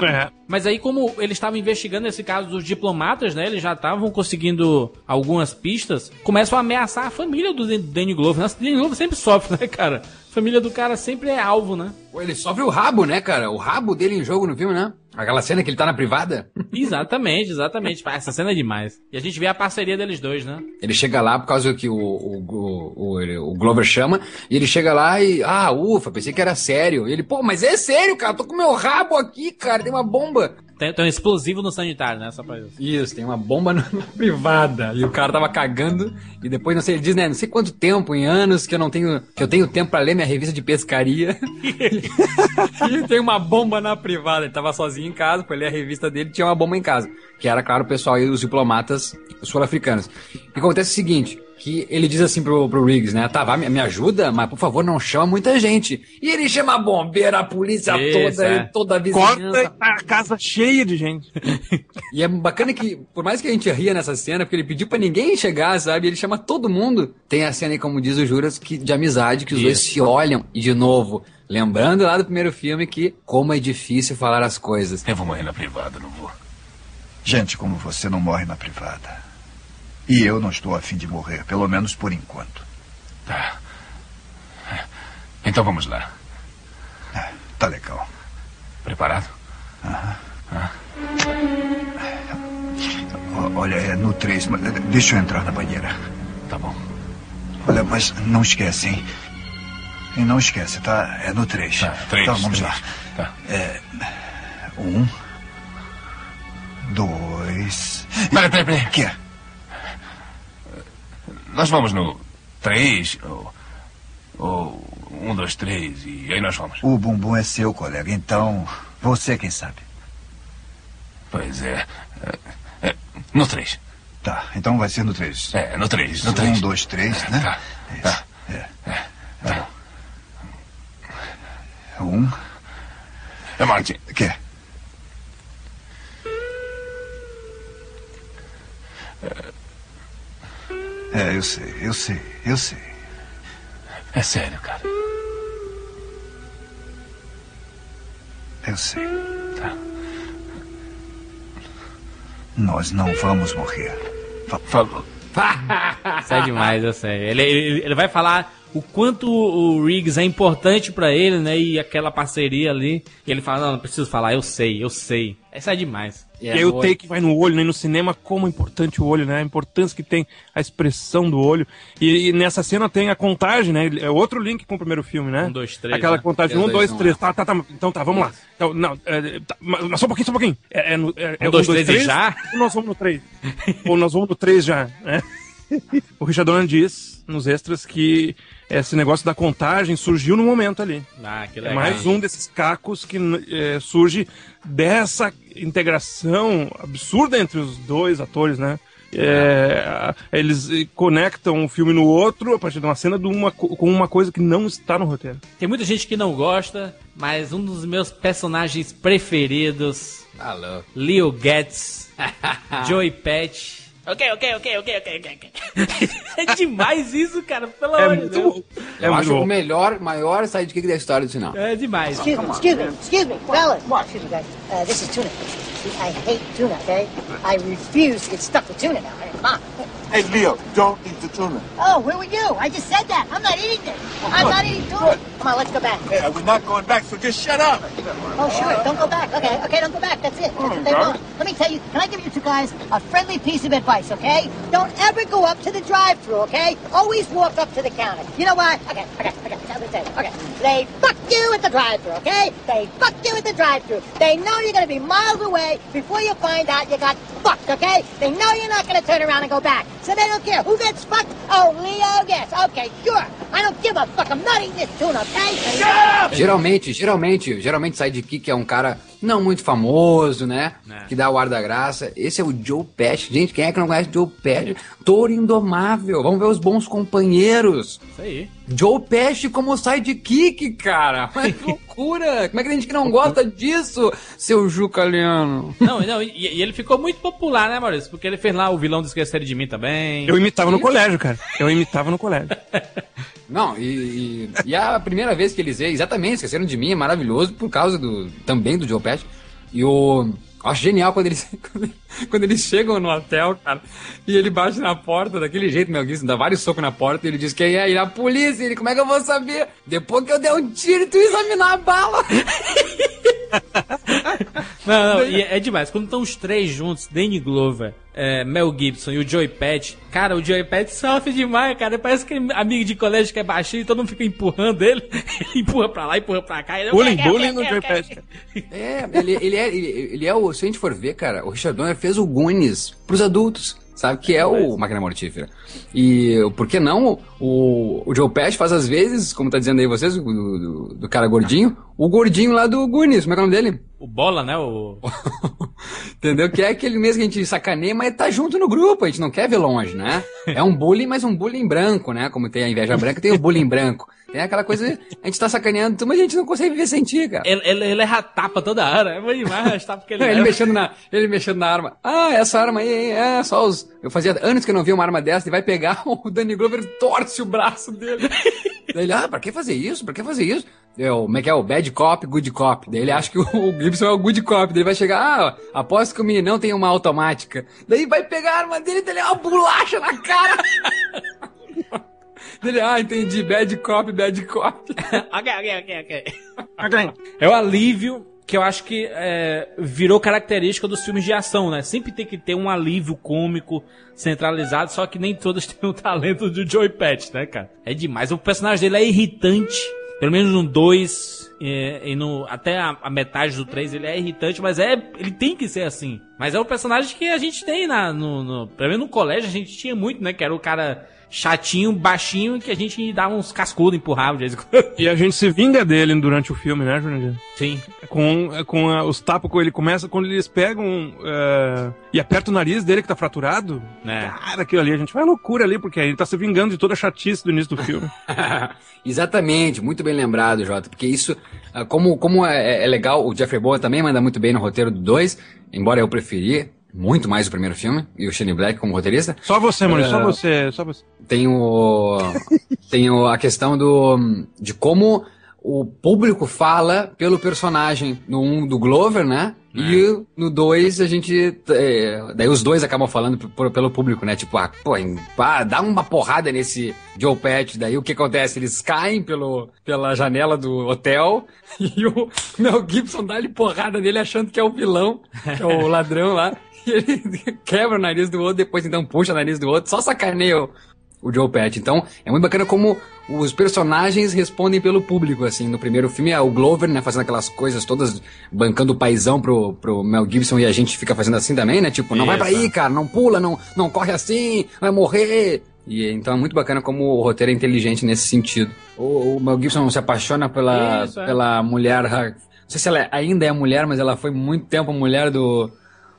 É. Mas aí, como eles estavam investigando esse caso dos diplomatas, né? Eles já estavam conseguindo algumas pistas, começam a ameaçar a família do Dan- Danny Glover. Nossa, Danny Glover sempre sofre, né, cara? A família do cara sempre é alvo, né? Pô, ele sofre o rabo, né, cara? O rabo dele em jogo no filme, né? Aquela cena que ele tá na privada. Exatamente, exatamente. Essa cena é demais. E a gente vê a parceria deles dois, né? Ele chega lá por causa que o, o, o, o, Glover chama, e ele chega lá e, ah, ufa, pensei que era sério. E ele, pô, mas é sério, cara, tô com meu rabo aqui, cara, tem uma bomba. Tem, tem um explosivo no sanitário, né? Só pra isso. Isso, tem uma bomba na na privada. E o cara tava cagando, e depois, não sei, ele diz, né, não sei quanto tempo, em anos, que eu não tenho, que eu tenho tempo pra ler minha revista de pescaria. e tem uma bomba na privada. Ele tava sozinho em casa, foi ler a revista dele, tinha uma bomba em casa. Que era, claro, o pessoal aí, os diplomatas sul-africanos. E acontece o seguinte, que ele diz assim pro, pro Riggs, né, tá, vai, me, ajuda, mas por favor não chama muita gente. E ele chama a bombeira, a polícia Isso, toda, é. e toda a vizinhança. Corta a casa cheia de gente. E é bacana que, por mais que a gente ria nessa cena, porque ele pediu pra ninguém chegar, sabe? Ele chama todo mundo. Tem a cena aí, como diz o Juras, que, de amizade, que os dois Isso. se olham. E, de novo, lembrando lá do primeiro filme que como é difícil falar as coisas. Eu vou morrer na privada, não vou. Gente como você não morre na privada. E eu não estou afim de morrer, pelo menos por enquanto. Tá. Então vamos lá. Tá legal. Preparado? O- Olha, é no 3, mas deixa eu entrar na banheira. Tá bom. Olha, mas não esquece, hein? E não esquece, tá? É no 3. Tá, três, Então vamos três. lá. Tá. Um. Dois. Peraí, peraí, peraí. O que é? Nós vamos no 3 ou, ou 1, 2, 3 e aí nós vamos. O bumbum é seu, colega. Então, você quem sabe. Pois é. É, é, No 3. Tá, então vai ser no 3. É, no 3, no 3. Um, dois, três, né? Tá, tá. É. Tá. Um. É, Martin, O que é? Eu sei, eu sei, eu sei. é sério, cara. Eu sei. Tá. Nós não vamos morrer. Falou. É demais, eu sei. Ele, ele, ele vai falar o quanto o Riggs é importante pra ele, né? E aquela parceria ali. E ele fala, não, não preciso falar, eu sei, eu sei. Essa é demais. E aí o take vai no olho, né? E no cinema, como é importante o olho, né? A importância que tem a expressão do olho. E, e nessa cena tem a contagem, né? É outro link com o primeiro filme, né? Um, dois, três, Aquela né? contagem, É, um, dois, dois, um, três. é. Tá, tá, tá. Então tá, vamos lá. Então, não, é, tá, mas só um pouquinho, só um pouquinho. É, é, no- é, é Um, dois, três e já? Ou nós vamos no três? ou nós vamos no três já, né? O Richard Donner diz nos extras que esse negócio da contagem surgiu no momento ali. Ah, que É legal. mais um desses cacos que é, surge dessa integração absurda entre os dois atores, né? É, eles conectam um filme no outro a partir de uma cena de uma, co- com uma coisa que não está no roteiro. Tem muita gente que não gosta, mas um dos meus personagens preferidos, Alô. Leo Getz, Joey Patch. Ok, ok, ok, ok, ok, ok. é demais isso, cara, pelo É amor de Deus. É Eu acho bom. o melhor, maior sidekick da história do cinema. É demais. Excuse me, excuse me, excuse me, fellas. Excuse me, guys. Uh, this is tuna. I hate tuna, okay? I refuse to get stuck with tuna now. Come on. Hey, Leo, don't eat the tuna. Oh, where were you? I just said that. I'm not eating this. I'm not eating tuna. Come on, let's go back. Hey, we're not going back, so just shut up. Oh, sure. Don't go back. Okay, okay, don't go back. That's it. That's what they want. Let me tell you, can I give you two guys a friendly piece of advice, okay? Don't ever go up to the drive-thru, okay? Always walk up to the counter. You know why? Okay, okay, okay. Let me tell you. Okay. They fuck you at the drive-thru, okay? They fuck you at the drive-thru. They know you're gonna be miles away before you find out you got fucked, okay? They know you're not gonna turn around and go back. So they don't care. Who gets fucked? Oh, Leo gets. Okay, sure. I don't give a fuck. I'm not eating this tuna, okay? Geralmente, geralmente, geralmente sidekick é um cara não muito famoso, né? É. Que dá o ar da graça. Esse é o Joe Pesci. Gente, quem é que não conhece Joe Pesci? Touro indomável. Vamos ver os bons companheiros. Isso aí. Joe Pesci como sidekick, cara. Mas que loucura. Como é que tem gente que não gosta disso, seu Jucaliano? Não, não, e, e ele ficou muito popular, né, Maurício? Porque ele fez lá o vilão do Esquecer de Mim também. Eu imitava no colégio, cara. Eu imitava no colégio. Não, e, e, e a primeira vez que eles veem, exatamente, esqueceram de mim, é maravilhoso por causa do também do Joe Pesci. E o. eu Acho genial quando eles, quando eles chegam no hotel, cara, e ele bate na porta daquele jeito, meu Gibson, dá vários socos na porta e ele diz quem é, e a polícia, ele, como é que eu vou saber? Depois que eu der um tiro e tu examinar a bala. Não, não, e é demais. Quando estão os três juntos, Danny Glover, é, Mel Gibson e o Joey Patch, cara, o Joey Patch sofre demais, cara. Parece que amigo de colégio que é baixinho e todo mundo fica empurrando ele. Ele empurra pra lá, empurra pra cá. Ele, eu Bullying, bullying no Joey Pesci. É, ele, ele é, ele, ele é o, se a gente for ver, cara, o Richard Donner fez o Goonies pros adultos, sabe? Que é o Máquina Mortífera. E por que não o, o Joe Pesci faz às vezes, como tá dizendo aí vocês, do, do, do cara gordinho, o gordinho lá do Goonies, como é que é o nome dele? O Bola, né? O... Entendeu? Que é aquele mesmo que a gente sacaneia, mas tá junto no grupo, a gente não quer ver longe, né? É um bullying, mas um bullying branco, né? Como tem a inveja branca, tem o bullying branco. Tem aquela coisa, a gente tá sacaneando, tu, mas a gente não consegue viver sem ti, cara. Ele, ele, ele erra tapa toda hora. É bom demais as tapas que ele Ele mexendo, na, ele mexendo na arma. Ah, essa arma aí, é só os. Eu fazia anos que eu não via uma arma dessa, ele vai pegar, o Danny Glover torce o braço dele. Daí ele, ah, pra que fazer isso? Pra que fazer isso? É, o- como é que é? O bad cop, good cop. Daí ele acha que o, o Gibson é o good cop. Daí ele vai chegar, ah, aposto que o meninão tem uma automática. Daí vai pegar a arma dele e dele é uma bolacha na cara. Dele, ah, entendi, bad cop, bad cop. ok, ok, ok, ok. É o alívio que eu acho que é, virou característica dos filmes de ação, né? Sempre tem que ter um alívio cômico centralizado, só que nem todos têm o talento do Joey Patch, né, cara? É demais. O personagem dele é irritante. Pelo menos no 2 e, e no, até a, a metade do 3 ele é irritante, mas é ele tem que ser assim. Mas é o personagem que a gente tem na, no, no. Pelo menos no colégio a gente tinha muito, né? Que era o cara chatinho, baixinho, que a gente dava uns cascudos, empurrava de vez em quando. E a gente se vinga dele durante o filme, né, Jurandir? Sim. Com, com a- os tapas que ele começa, quando eles pegam é, e aperta o nariz dele que tá fraturado. É. Cara, aquilo ali, a gente vai à loucura ali, porque ele tá se vingando de toda a chatice do início do filme. Exatamente, muito bem lembrado, Jota, porque isso, ah, como, como é, é legal, o Jeffrey Boa também manda muito bem no roteiro do 2, embora eu preferi muito mais o primeiro filme, e o Shane Black como roteirista. Só você, Maurício, só É. você, só você. Tem o, tem o, a questão do, de como o público fala pelo personagem no um do Glover, né? E no 2 a gente. é, daí os dois acabam falando pelo público, né? Tipo, ah, pô, em- pá, dá uma porrada nesse Joe Patch. Daí o que acontece? Eles caem pelo, pela janela do hotel e o Mel Gibson dá-lhe porrada nele achando que é o vilão, que é o ladrão lá. Ele quebra o nariz do outro, depois então puxa o nariz do outro, só sacaneia o, Joe Patch. Então, é muito bacana como os personagens respondem pelo público, assim. No primeiro filme é o Glover, né, fazendo aquelas coisas todas, bancando o paizão pro, pro Mel Gibson e a gente fica fazendo assim também, né? Tipo, não vai pra Isso. aí, cara, não pula, não, não corre assim, vai morrer. E então é muito bacana como o roteiro é inteligente nesse sentido. O, o Mel Gibson se apaixona pela, Isso, é. pela mulher, não sei se ela ainda é mulher, mas ela foi muito tempo mulher do,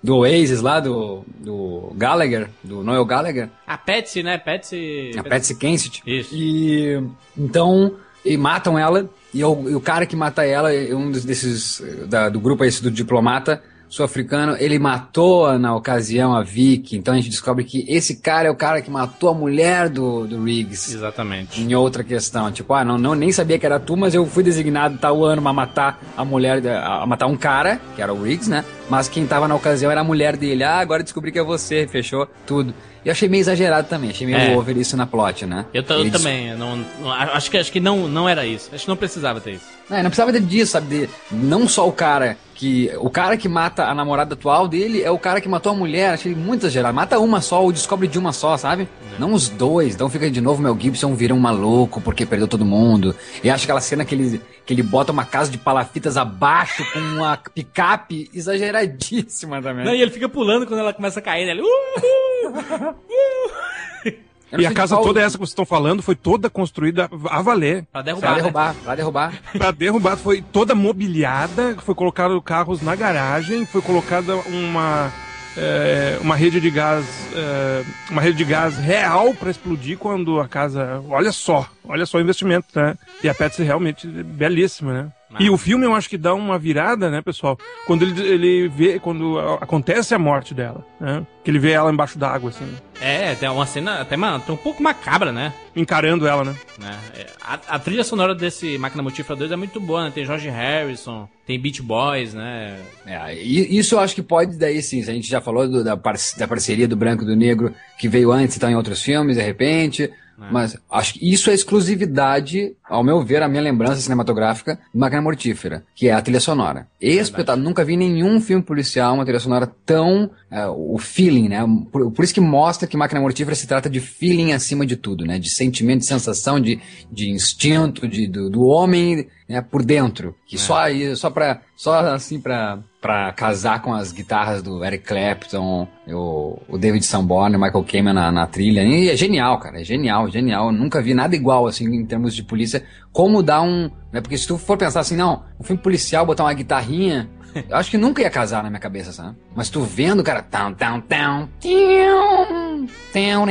do Oasis lá, do, do Gallagher, do Noel Gallagher. A Patsy, né? Patsy... A Patsy Kensit. Isso. E então, e matam ela, e o, e o cara que mata ela, é um desses, eh, da- do grupo esse do diplomata sul-africano, ele matou na ocasião a Vicky, então a gente descobre que esse cara é o cara que matou a mulher do, do Riggs. Exatamente. Em outra questão, tipo, ah, não, não, nem sabia que era tu, mas eu fui designado tal ano pra matar a mulher, a matar um cara, que era o Riggs, né? Mas quem tava na ocasião era a mulher dele. Ah, agora descobri que é você, fechou tudo. E eu achei meio exagerado também, achei meio É. over isso na plot, né? Eu, eu também, eu não, não- acho que, acho que não, não era isso. Acho que não precisava ter isso. É, não precisava disso, sabe? De, não só o cara que. O cara que mata a namorada atual dele é o cara que matou a mulher. Achei muito exagerado. Mata uma só ou descobre de uma só, sabe? Não os dois. Então fica de novo Mel Gibson vira um maluco porque perdeu todo mundo. E acho aquela cena que ele, que ele bota uma casa de palafitas abaixo com uma picape exageradíssima também. Não, e ele fica pulando quando ela começa a cair, né? Ele, "Uhul!" Eu não E a casa toda essa que vocês estão falando foi toda construída a valer. Pra Pra derrubar, né? derrubar, pra derrubar. Pra derrubar, foi toda mobiliada, foi colocado carros na garagem, foi colocada uma é, uma rede de gás é, uma rede de gás real pra explodir quando a casa, olha só, olha só o investimento, né? E a Patsy realmente é belíssima, né? E o filme eu acho que dá uma virada, né, pessoal? Quando ele, ele vê, quando acontece a morte dela, né? Que ele vê ela embaixo d'água, assim, É, tem uma cena até uma, tem um pouco macabra, né? encarando ela, né? né? É, A, a trilha sonora desse Máquina Mortífera 2 é muito boa, né? Tem George Harrison, tem Beach Boys, né? É, isso eu acho que pode daí sim. A gente já falou do- da, par- da parceria do branco e do negro que veio antes e tá em outros filmes, de repente. Mas acho que isso é exclusividade, ao meu ver, a minha lembrança cinematográfica de Máquina Mortífera, que é a trilha sonora. Espetáculo. Nunca vi nenhum filme policial uma trilha sonora tão. é, o feeling, né? Por, por isso que mostra que Máquina Mortífera se trata de feeling acima de tudo, né? De sentimento, de sensação, de, de instinto, de, do, do homem né, por dentro. Que só aí, só pra. Só assim pra, pra casar com as guitarras do Eric Clapton, o, o David Sanborn, o Michael Kamen na, na trilha. E é genial, cara. É genial, genial. Eu nunca vi nada igual, assim, em termos de polícia. Como dar um. Né, porque se tu for pensar assim, não, um filme policial, botar uma guitarrinha. Eu acho que nunca ia casar na minha cabeça, sabe? Mas tu vendo, cara, tão, tão, tão, tium, tão.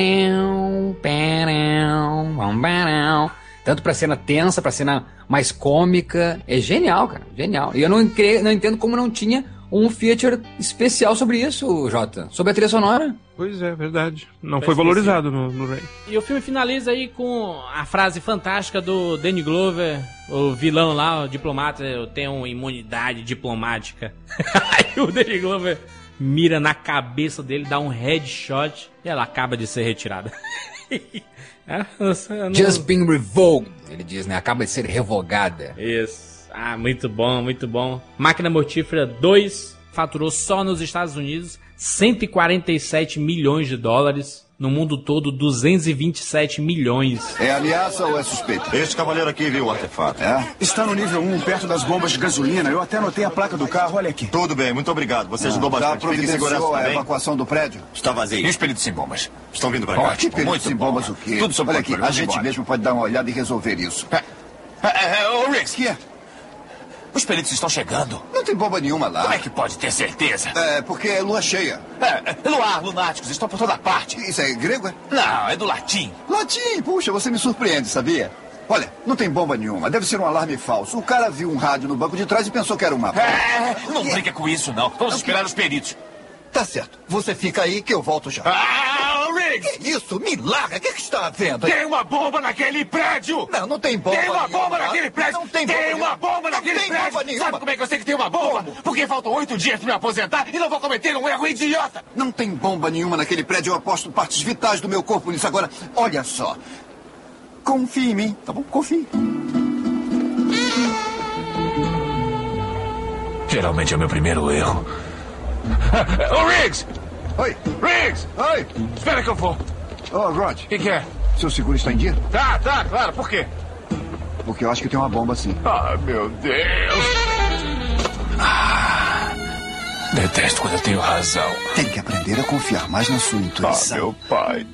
Tanto pra cena tensa, pra cena mais cômica. É genial, cara. Genial. E eu não, não entendo como não tinha um feature especial sobre isso, Jota. Sobre a trilha sonora. Pois é, verdade. Não Tá foi valorizado no, no Ray. E o filme finaliza aí com a frase fantástica do Danny Glover, o vilão lá, o diplomata, eu tenho imunidade diplomática. aí o Danny Glover mira na cabeça dele, dá um headshot e ela acaba de ser retirada. É, não- Just been revoked. Ele diz, né? Acaba de ser revogada. Isso. Ah, muito bom, muito bom. Máquina Mortífera 2 faturou só nos Estados Unidos 147 milhões de dólares. No mundo todo, 227 milhões. É ameaça ou é suspeita? Este cavaleiro aqui viu o artefato. É? Está no nível 1, perto das bombas de gasolina. Eu até anotei a placa do carro, olha aqui. Tudo bem, muito obrigado. Você ajudou Já bastante. Segurança, providenciou a evacuação do prédio? Está vazio. E os peritos sem bombas? Estão vindo pra cá. Ótimo, que peritos em bom. bombas o quê? Tudo sob Olha aqui, a gente embora. mesmo pode dar uma olhada e resolver isso. É, é, é, ô, Riggs, Que é? Os peritos estão chegando. Não tem bomba nenhuma lá. Como é que pode ter certeza? É, porque é lua cheia. É, é, luar, lunáticos, estão por toda parte. Isso é grego, é? Não, é do latim. Latim, puxa, você me surpreende, sabia? Olha, não tem bomba nenhuma, deve ser um alarme falso. O cara viu um rádio no banco de trás e pensou que era uma. É, não brinca com isso, não. Vamos esperar os peritos. Tá certo. Você fica aí que eu volto já. Ah, Riggs! Que isso? Me larga! O que, que está havendo? Tem uma bomba naquele prédio! Não, não tem bomba Tem uma nenhuma. bomba naquele prédio! Não tem bomba Tem uma bomba naquele Não tem prédio! bomba nenhuma. Sabe como é que eu sei que tem uma bomba? Porque faltam oito dias pra me aposentar e não vou cometer um erro idiota! Não tem bomba nenhuma naquele prédio. Eu aposto partes vitais do meu corpo nisso. Agora, olha só. Confie em mim, tá bom? Confie. Geralmente é o meu primeiro erro. Ô, Riggs! Oi! Riggs! Oi! Espera que eu vou. Ô, Rod. O que, que é? Seu seguro está em dia? Tá, tá, claro. Por quê? Porque eu acho que tem uma bomba sim. Ah, meu Deus! Ah, detesto quando eu tenho razão. Tem que aprender a confiar mais na sua Ah, intuição. meu pai.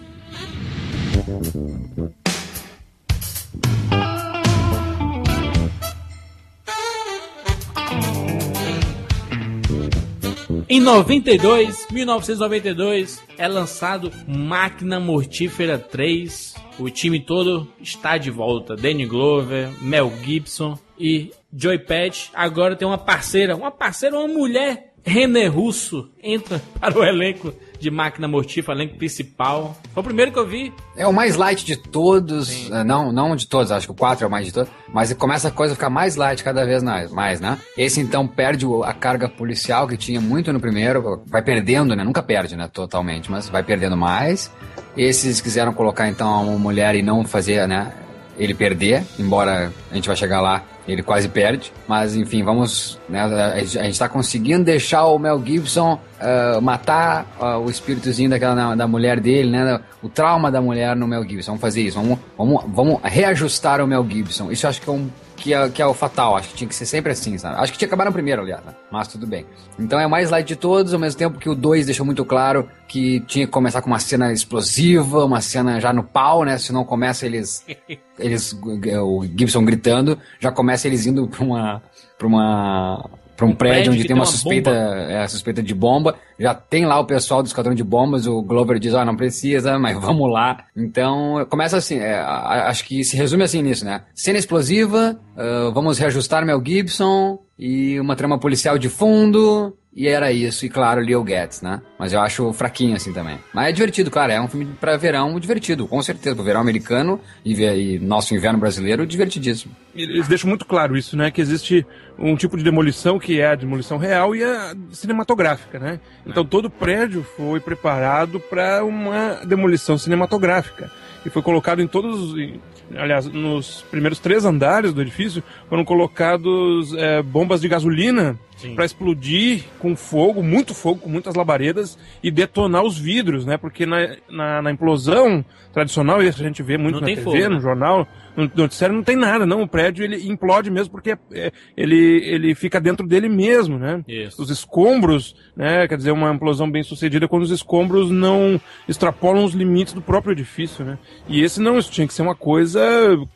Em 92, 1992, é lançado Máquina Mortífera 3. O time todo está de volta. Danny Glover, Mel Gibson e Joy Patch. Agora tem uma parceira, uma parceira, uma mulher. René Russo entra para o elenco de Máquina Mortífera, elenco principal. Foi o primeiro que eu vi. É o mais light de todos. eh, Não, não de todos, acho que o 4 é o mais de todos. Mas começa a coisa a ficar mais light cada vez mais, né? Esse então perde a carga policial que tinha muito no primeiro. Vai perdendo, né? Nunca perde, né? Totalmente, mas vai perdendo mais. Esses quiseram colocar então uma mulher e não fazer, né? Ele perder, embora a gente vai chegar lá, ele quase perde. Mas enfim, vamos. Né, a gente a gente tá conseguindo deixar o Mel Gibson ah, matar ah, o espíritozinho daquela da mulher dele, né? O trauma da mulher no Mel Gibson. Vamos fazer isso. Vamos, vamos, vamos reajustar o Mel Gibson. Isso acho que é um. Que é, que é o fatal, acho que tinha que ser sempre assim, sabe? Acho que tinha que acabar no primeiro, aliás, né? mas tudo bem. Então é o mais light de todos, ao mesmo tempo que o 2 deixou muito claro que tinha que começar com uma cena explosiva, uma cena já no pau, né? Se não começa eles eles o Gibson gritando, já começa eles indo pra uma pra uma pra um, prédio, prédio onde tem uma tem uma suspeita, é, suspeita de bomba. Já tem lá o pessoal do esquadrão de bombas, o Glover diz, ah, não precisa, mas vamos lá. Então, começa assim, é, acho que se resume assim nisso, né? Cena explosiva, ah, vamos reajustar Mel Gibson e uma trama policial de fundo. E era isso, e claro, Leo Getz, né? Mas eu acho fraquinho assim também. Mas é divertido, cara, é um filme pra verão divertido, com certeza. Pro verão americano e, e nosso inverno brasileiro, divertidíssimo. Eles deixam muito claro isso, né? Que existe um tipo de demolição que é a demolição real e a cinematográfica, né? Então todo prédio foi preparado para uma demolição cinematográfica e foi colocado em todos, em- aliás, nos primeiros três andares do edifício foram colocados é, bombas de gasolina para explodir com fogo, muito fogo, com muitas labaredas e detonar os vidros, né? Porque na, na, na implosão tradicional, isso a gente vê muito Não na TV, fogo, no né? jornal, no noticiário não tem nada, não. O prédio ele implode mesmo porque é- é- ele, ele fica dentro dele mesmo, né? Isso. Os escombros, né? Quer dizer, uma implosão bem sucedida quando os escombros não extrapolam os limites do próprio edifício, né? E esse não, isso tinha que ser uma coisa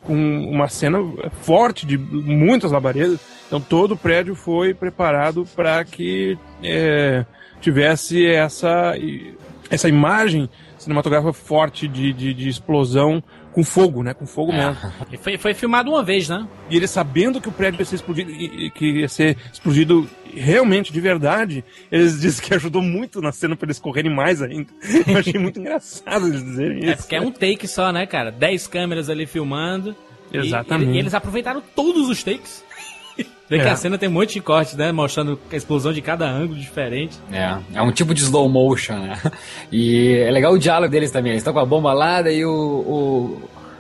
com uma cena forte de muitas labaredas. Então todo o prédio foi preparado para que é, tivesse essa, essa imagem cinematográfica forte de, de, de explosão com fogo, né? Com fogo mesmo. E foi, foi filmado uma vez, né? E ele sabendo que o prédio ia ser explodido, e- e que ia ser explodido realmente, de verdade, eles dizem que ajudou muito na cena para eles correrem mais ainda. Eu achei muito engraçado eles dizerem isso. É porque é um take só, né, cara? 10 câmeras ali filmando. E- Exatamente. E, eles aproveitaram todos os takes. Vê que É. a cena tem um monte de corte, né? Mostrando a explosão de cada ângulo diferente. É, é um tipo de slow motion, né? E é legal o diálogo deles também. Eles estão com a bomba lá, daí o,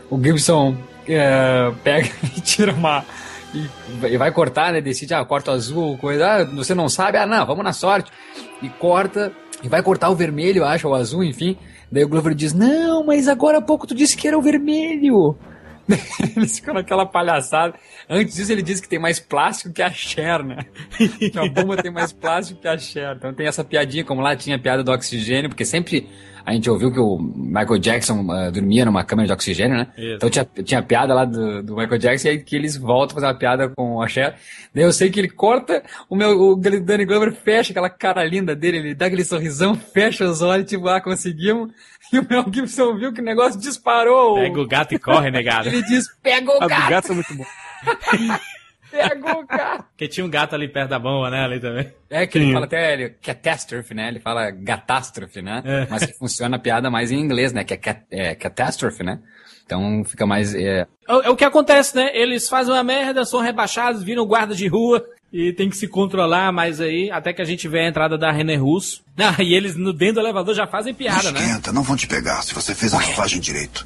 o, o Gibson é, pega e tira uma. E, vai cortar, né? Decide, ah, corta o azul, coisa. Ah, você não sabe? Ah, não, vamos na sorte. E corta. E vai cortar o vermelho, ou o azul, enfim. Daí o Glover diz: Não, mas agora há pouco tu disse que era o vermelho. Eles ficam naquela palhaçada. Antes disso, ele disse que tem mais plástico que a Cher, né? Que a bomba tem mais plástico que a Cher. Então tem essa piadinha, como lá tinha a piada do oxigênio, porque sempre a gente ouviu que o Michael Jackson ah, dormia numa câmera de oxigênio, né? Isso. Então tinha, tinha a piada lá do, do Michael Jackson e aí que eles voltam a fazer uma piada com a Cher. Daí eu sei que ele corta, o meu o Danny Glover fecha aquela cara linda dele, ele dá aquele sorrisão, fecha os olhos, tipo, ah, conseguimos. E o Mel Gibson viu que o negócio disparou. Pega o gato e corre, negado. Ele diz, pega o do gato. gato são muito bom. Pegou o cara. Porque tinha um gato ali perto da bomba, né? Ali também. É que ele Sim. fala até ele, catástrofe, né? Ele fala gatástrofe, né? É. Mas que funciona a piada mais em inglês, né? Que é, cat, é catástrofe, né? Então fica mais. É, É, o- é o que acontece, né? Eles fazem uma merda, são rebaixados, viram guarda de rua e tem que se controlar mais aí, até que a gente vê a entrada da René Russo. Ah, e eles no dentro do elevador já fazem piada, né? Esquenta, não vão te pegar se você fez a lavagem direito.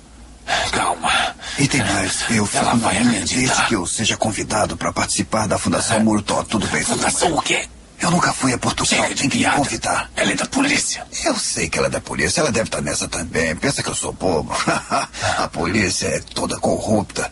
Calma. E tem mais, eu fico Ela na vai minha acreditar. desde que eu seja convidado para participar da Fundação Murtó. Tudo bem, Fundação o quê? Eu nunca fui a Portugal, Chega tem que me convidar. Ela é da polícia. Eu sei que ela é da polícia, ela deve estar nessa também. Pensa que eu sou bobo. a polícia é toda corrupta.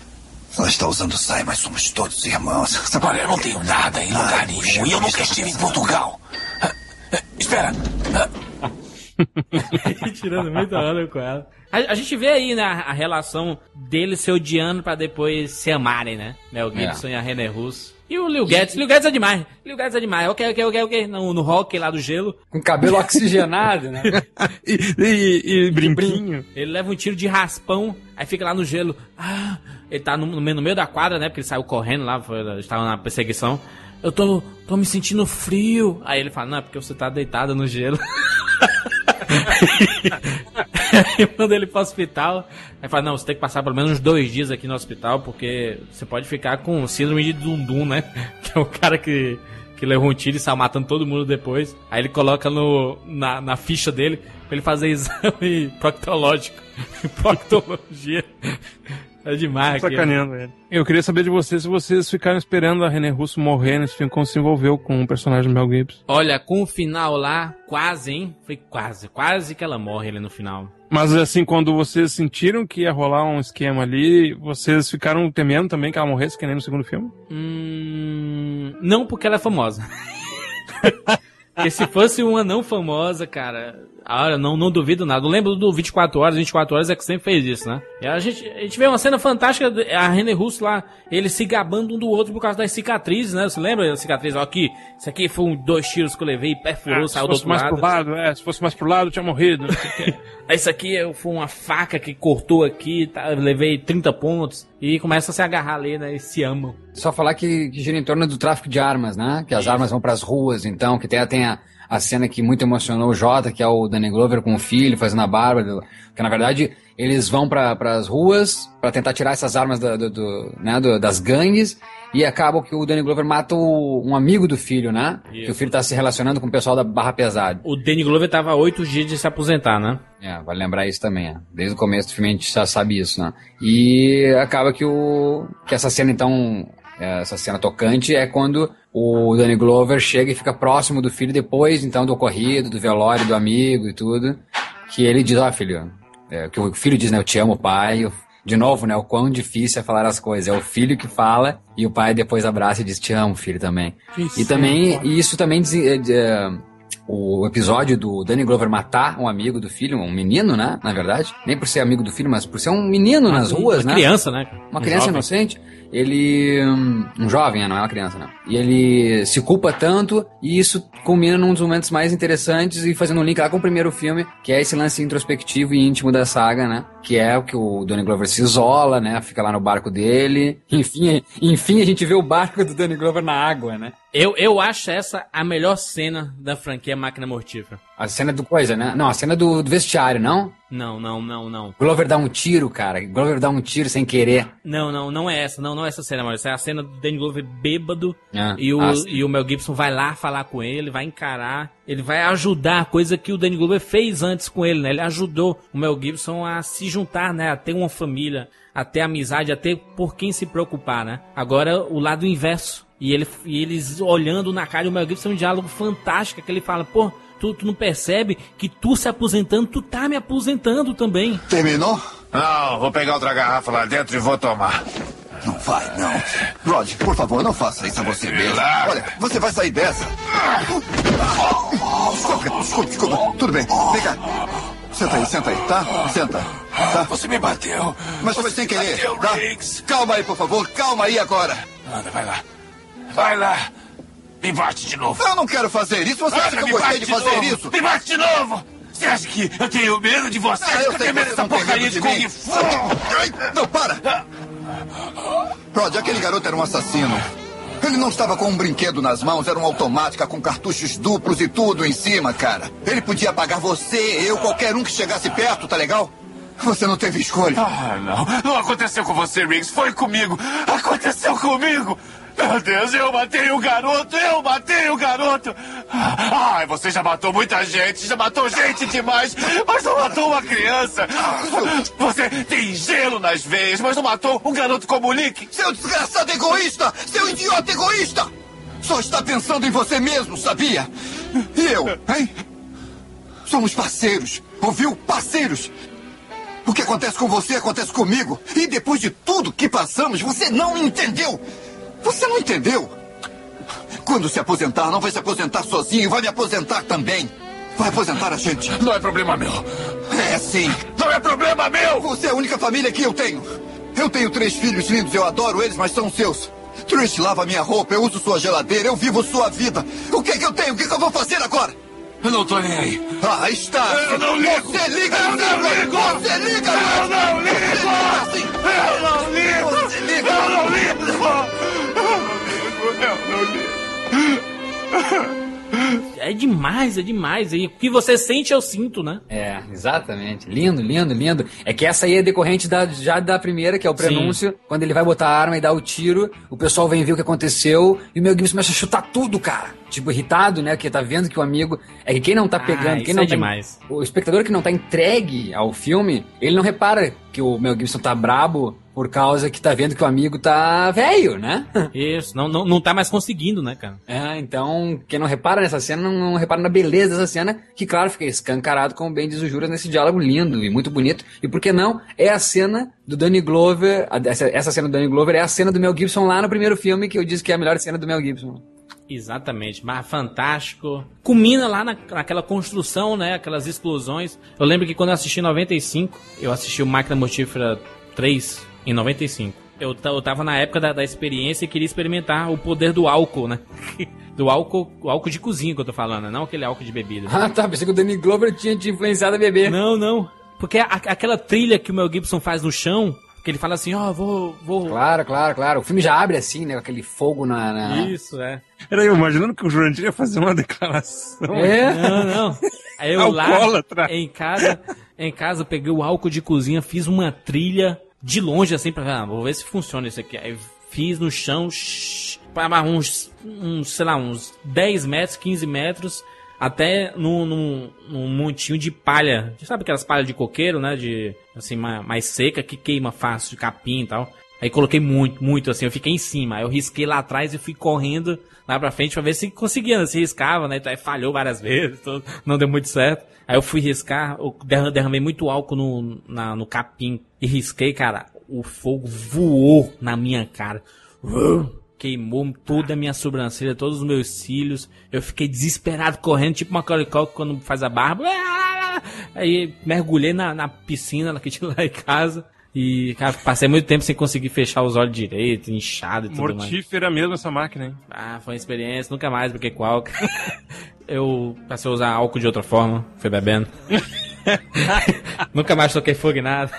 Ela está usando sai, mas somos todos irmãos. Sabe Olha, eu não tenho nada em lugar Ah, nenhum. puxa, E eu nunca estive em. Portugal. Ah, ah, Espera. Ah, Tirando muita onda com ela. A, a gente vê aí, né, a relação deles se odiando pra depois se amarem, né? Mel Gibson e a René Russo. E o Lil Guedes. Lil Guedes é demais. Lil Guedes é demais. Ok, ok, ok, ok. No, no rock lá do gelo. com cabelo oxigenado, né? E, e- e brinquinho. Ele leva um tiro de raspão, aí fica lá no gelo. Ah, ele tá no, no meio, no meio da quadra, né? Porque ele saiu correndo lá, foi, estava na perseguição. Eu tô, tô me sentindo frio. Aí ele fala, não, é porque você tá deitado no gelo. aí manda ele pro hospital. Aí fala, não, você tem que passar pelo menos dois dias aqui no hospital, porque você pode ficar com síndrome de Dundum, né? Que é o cara que, que levou um tiro e saiu matando todo mundo depois. Aí ele coloca no, na, na ficha dele pra ele fazer exame proctológico. Proctologia. É demais aqui. Sacaneando ele. Eu queria saber de vocês se vocês ficaram esperando a René Russo morrer nesse filme, como se envolveu com o personagem do Mel Gibson. Olha, com o final lá, quase, hein? Foi quase, quase que ela morre ali no final. Mas assim, quando vocês sentiram que ia rolar um esquema ali, vocês ficaram temendo também que ela morresse, que nem no segundo filme? Hum, não porque ela é famosa. porque se fosse uma não famosa, cara, olha, não, não duvido nada. Eu lembro do 24 horas, 24 horas é que sempre fez isso, né? E a gente, a gente vê uma cena fantástica, a René Russo lá, ele se gabando um do outro por causa das cicatrizes, né? Você lembra da cicatriz? Ó, aqui, isso aqui foi um, dois tiros que eu levei, perfurou, Ah, saiu do fosse outro mais lado. pro lado, é, se fosse mais pro lado, eu tinha morrido. Isso aqui é- foi uma faca que cortou aqui, tá, levei 30 pontos. E começa a se agarrar ali, né? E se amam. Só falar que, que gira em torno do tráfico de armas, né? Que as armas vão pras ruas, então, que tem, tem a, a cena que muito emocionou o Jota, que é o Danny Glover com o filho fazendo a barba, que na verdade eles vão para as ruas para tentar tirar essas armas da- do, do- né, do- das gangues e acaba que o Danny Glover mata o- um amigo do filho, né? Isso. Que o filho tá se relacionando com o pessoal da Barra Pesada. O Danny Glover tava há oito dias de se aposentar, né? É, vale lembrar isso também, é. Desde o começo do filme a gente já sabe isso, né? E acaba que o. que essa cena, então. é, Essa cena tocante é quando o Danny Glover chega e fica próximo do filho depois, então, do ocorrido, do velório do amigo e tudo. Que ele diz, ó, filho. É, que o filho diz, né? Eu te amo, pai. De novo, né? O quão difícil é falar as coisas. É o filho que fala e o pai depois abraça e diz, te amo, filho, também. Isso, E também, e isso também diz- é, é, o episódio do Danny Glover matar um amigo do filho, um menino, né? Na verdade. Nem por ser amigo do filho, mas por ser um menino nas ruas, uma né? criança, né? Uma Um criança jovem. inocente. Ele. hum, Um jovem, né? não é uma criança, não. E ele se culpa tanto, e isso culmina num dos momentos mais interessantes e fazendo um link lá com o primeiro filme, que é esse lance introspectivo e íntimo da saga, né? Que é o que o Danny Glover se isola, né? Fica lá no barco dele. Enfim, enfim, a gente vê o barco do Danny Glover na água, né? Eu, eu acho essa a melhor cena da franquia Máquina Mortífera. A cena do coisa, né? Não, a cena do, do vestiário, não? Não, não, não, não. Glover dá um tiro, cara. Glover dá um tiro sem querer. Não, não, não é essa. Não, não é essa cena, Maurício. É a cena do Danny Glover bêbado. Ah, e, o, ah, e o Mel Gibson vai lá falar com ele, vai encarar. Ele vai ajudar, coisa que o Danny Glover fez antes com ele, né? Ele ajudou o Mel Gibson a se juntar, né? A ter uma família, a ter amizade, a ter por quem se preocupar, né? Agora, o lado inverso. E, ele, e eles olhando na cara do Mel Gibson, um diálogo fantástico, que ele fala, pô, tu, tu não percebe que tu se aposentando, tu tá me aposentando também. Terminou? Não, vou pegar outra garrafa lá dentro e vou tomar. Não vai, não. Rod, por favor, não faça isso a você mesmo. Olha, você vai sair dessa. Desculpa, desculpa, desculpa. Tudo bem, vem cá. Senta aí, senta aí, tá? Senta. Tá? Você me bateu. Mas foi sem querer, bateu, tá? Riggs. Calma aí, por favor, calma aí agora. Anda, vai lá. Vai lá. Me bate de novo. Eu não quero fazer isso, você acha Anda, que eu gostei bate de fazer novo. isso? Me bate de novo. Você acha que eu tenho medo de você? Ah, eu sei tenho medo dessa porcaria de de. Kung Fu. Não, para! Rod, aquele garoto era um assassino. Ele não estava com um brinquedo nas mãos, era uma automática com cartuchos duplos e tudo em cima, cara. Ele podia apagar você, eu, qualquer um que chegasse perto, tá legal? Você não teve escolha. Ah, não. Não aconteceu com você, Riggs. Foi comigo. Aconteceu comigo. Meu Deus, eu matei o garoto! Eu matei o garoto! Ai, você já matou muita gente, já matou gente demais, mas não matou uma criança! Você tem gelo nas veias, mas não matou um garoto como o Nick! Seu desgraçado egoísta! Seu idiota egoísta! Só está pensando em você mesmo, sabia? E eu, hein? Somos parceiros, ouviu? Parceiros! O que acontece com você acontece comigo. E depois de tudo que passamos, você não entendeu. Você não entendeu? Quando se aposentar, não vai se aposentar sozinho, vai me aposentar também. Vai aposentar a gente. Não é problema meu. É sim. Não é problema meu! Você é a única família que eu tenho. Eu tenho três filhos lindos, eu adoro eles, mas são seus. Trish lava minha roupa, eu uso sua geladeira, eu vivo sua vida. O que é que eu tenho? O que, é que eu vou fazer agora? Eu não tô nem aí. Ah, está. Eu não ligo. Você liga, Eu não sim, ligo. Você liga, Eu não Você ligo. liga. Eu não ligo. Você liga. Eu não ligo. É demais, é demais. E o que você sente, eu sinto, né? É, exatamente. Lindo, lindo, lindo. É que essa aí é decorrente da, já da primeira, que é o prenúncio. Quando ele vai botar a arma e dar o tiro, o pessoal vem ver o que aconteceu e o Mel Gibson começa a chutar tudo, cara. Tipo, irritado, né? Que tá vendo que o amigo. É que quem não tá pegando, quem isso não é tá. demais. O espectador que não tá entregue ao filme, ele não repara que o Mel Gibson tá brabo por causa que tá vendo que o amigo tá velho, né? Isso, não, não, não tá mais conseguindo, né, cara? É, então, quem não repara nessa cena, não, não repara na beleza dessa cena, que, claro, fica escancarado, como bem diz o Juras, nesse diálogo lindo e muito bonito. E por que não? É a cena do Danny Glover, essa, essa cena do Danny Glover é a cena do Mel Gibson lá no primeiro filme, que eu disse que é a melhor cena do Mel Gibson. Exatamente, mas fantástico. Culmina lá na, naquela construção, né? Aquelas explosões. Eu lembro que quando eu assisti em 95, eu assisti o Máquina Mortífera 3 em 95. Eu, eu tava na época da, da experiência e queria experimentar o poder do álcool, né? Do álcool, o álcool de cozinha que eu tô falando, né? não aquele álcool de bebida. Ah, tá, pensei que o Danny Glover tinha te influenciado a beber. Não, não. Porque a- aquela trilha que o Mel Gibson faz no chão, que ele fala assim, ó, vou, vou... Claro, claro, claro. O filme já abre assim, né, com aquele fogo na... na... Isso, é. Era eu imaginando que o Jurandir ia fazer uma declaração. É? Não, não. Aí eu lá, Alcoólatra. em casa, em casa, eu peguei o álcool de cozinha, fiz uma trilha de longe, assim, pra ah, vou ver se funciona isso aqui. Aí fiz no chão, para uns, uns, sei lá, uns 10 metros, 15 metros, até num, num, num montinho de palha. Sabe aquelas palhas de coqueiro, né? De, assim, ma- mais seca, que queima fácil, capim e tal. Aí coloquei muito, muito assim, eu fiquei em cima. Aí eu risquei lá atrás e fui correndo lá pra frente pra ver se conseguia, se riscava, né? Aí falhou várias vezes, tudo, não deu muito certo. Aí eu fui riscar, eu derra- derramei muito álcool no, na- no capim e risquei, cara. O fogo voou na minha cara. Queimou toda a minha sobrancelha, todos os meus cílios. Eu fiquei desesperado correndo, tipo uma Cully quando faz a barba. Aí mergulhei na, na piscina que tinha lá em casa. E, cara, passei muito tempo sem conseguir fechar os olhos direito, inchado e tudo mais. Mortífera mesmo essa máquina, hein? Ah, foi uma experiência, nunca mais com álcool. Eu passei a usar álcool de outra forma, fui bebendo. nunca mais toquei fogo em nada.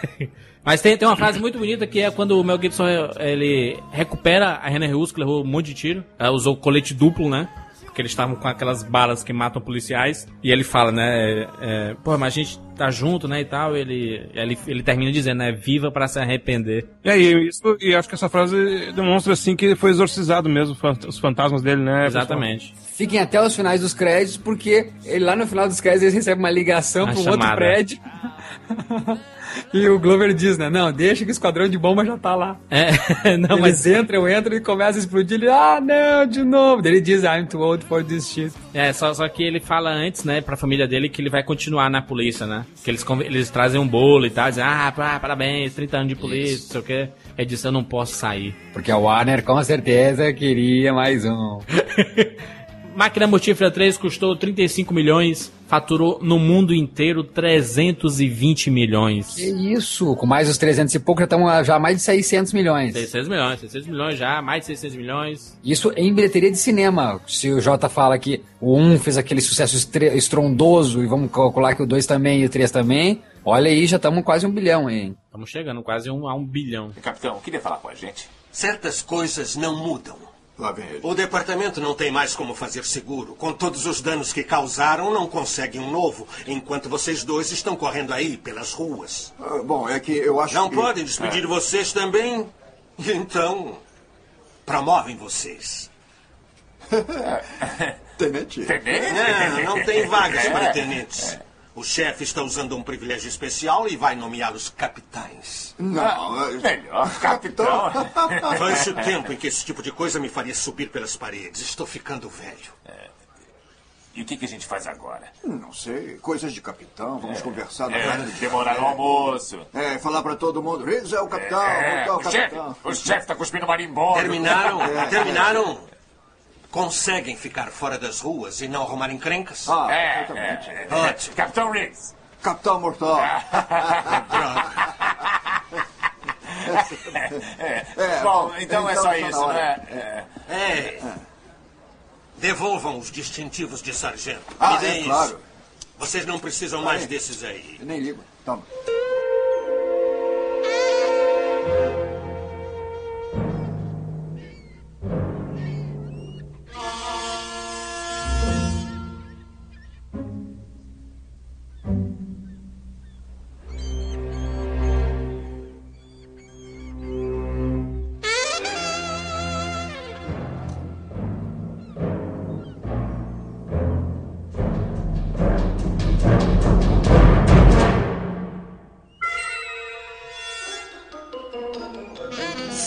Mas tem, tem uma frase muito bonita que é quando o Mel Gibson ele recupera a Renner Russo, que levou um monte de tiro. Ela usou colete duplo, né? Porque eles estavam com aquelas balas que matam policiais. E ele fala, né? É, Pô, mas a gente tá junto, né? E tal. Ele, ele, ele termina dizendo, né? Viva para se arrepender. E aí, isso, e acho que essa frase demonstra, assim, que foi exorcizado mesmo, os fantasmas dele, né? Exatamente. Fiquem até os finais dos créditos, porque ele lá no final dos créditos ele recebe uma ligação para um outro prédio. e o Glover diz, né? Não, deixa que o esquadrão de bomba já tá lá. É, não, Eles mas entram, entram e começa a explodir. Ele, ah, não, de novo. Daí ele diz, I'm too old for this shit. É, só, só que ele fala antes, né, pra família dele que ele vai continuar na polícia, né? Que eles, eles trazem um bolo e tal, dizem, ah, pá, parabéns, 30 anos de polícia, não sei o quê. Ele disse, eu não posso sair. Porque a Warner com certeza queria mais um. Máquina Mortífera 3 custou 35 milhões, faturou no mundo inteiro 320 milhões. Que isso? Com mais os 300 e pouco já estamos já mais de 600 milhões. 600 milhões, 600 milhões já, mais de 600 milhões. Isso em bilheteria de cinema. Se o Jota fala que o 1 fez aquele sucesso estrondoso e vamos calcular que o 2 também e o 3 também, olha aí, já estamos quase um bilhão, hein? Estamos chegando quase um, a um bilhão. Capitão, queria falar com a gente. Certas coisas não mudam. Lá vem ele. O departamento não tem mais como fazer seguro. Com todos os danos que causaram, não conseguem um novo, enquanto vocês dois estão correndo aí pelas ruas. Ah, bom, é que eu acho Não que... podem despedir É. vocês também? Então, promovem vocês. Tenente? Não, não tem vagas para tenentes. O chefe está usando um privilégio especial e vai nomeá-los capitães. Não, melhor, capitão. Faz o tempo em que esse tipo de coisa me faria subir pelas paredes. Estou ficando velho. E o que, que a gente faz agora? Não sei, coisas de capitão, vamos conversar na É, casa de demorar o almoço. É, falar pra todo mundo, Riggs é o capitão, É, é, o o chefe, capitão. o chefe tá cuspindo marimbondo. Terminaram? É. Terminaram? Conseguem ficar fora das ruas e não arrumar encrencas? Ah, É, perfeitamente. é, é. Ótimo. Capitão Riggs. Capitão Mortal. É. É, Bom, bom, então, é então só tá isso, né? É. É. Devolvam os distintivos de sargento. Ah, Me deem é, isso. claro. Vocês não precisam Tá mais aí. desses aí. Eu nem ligo. Toma.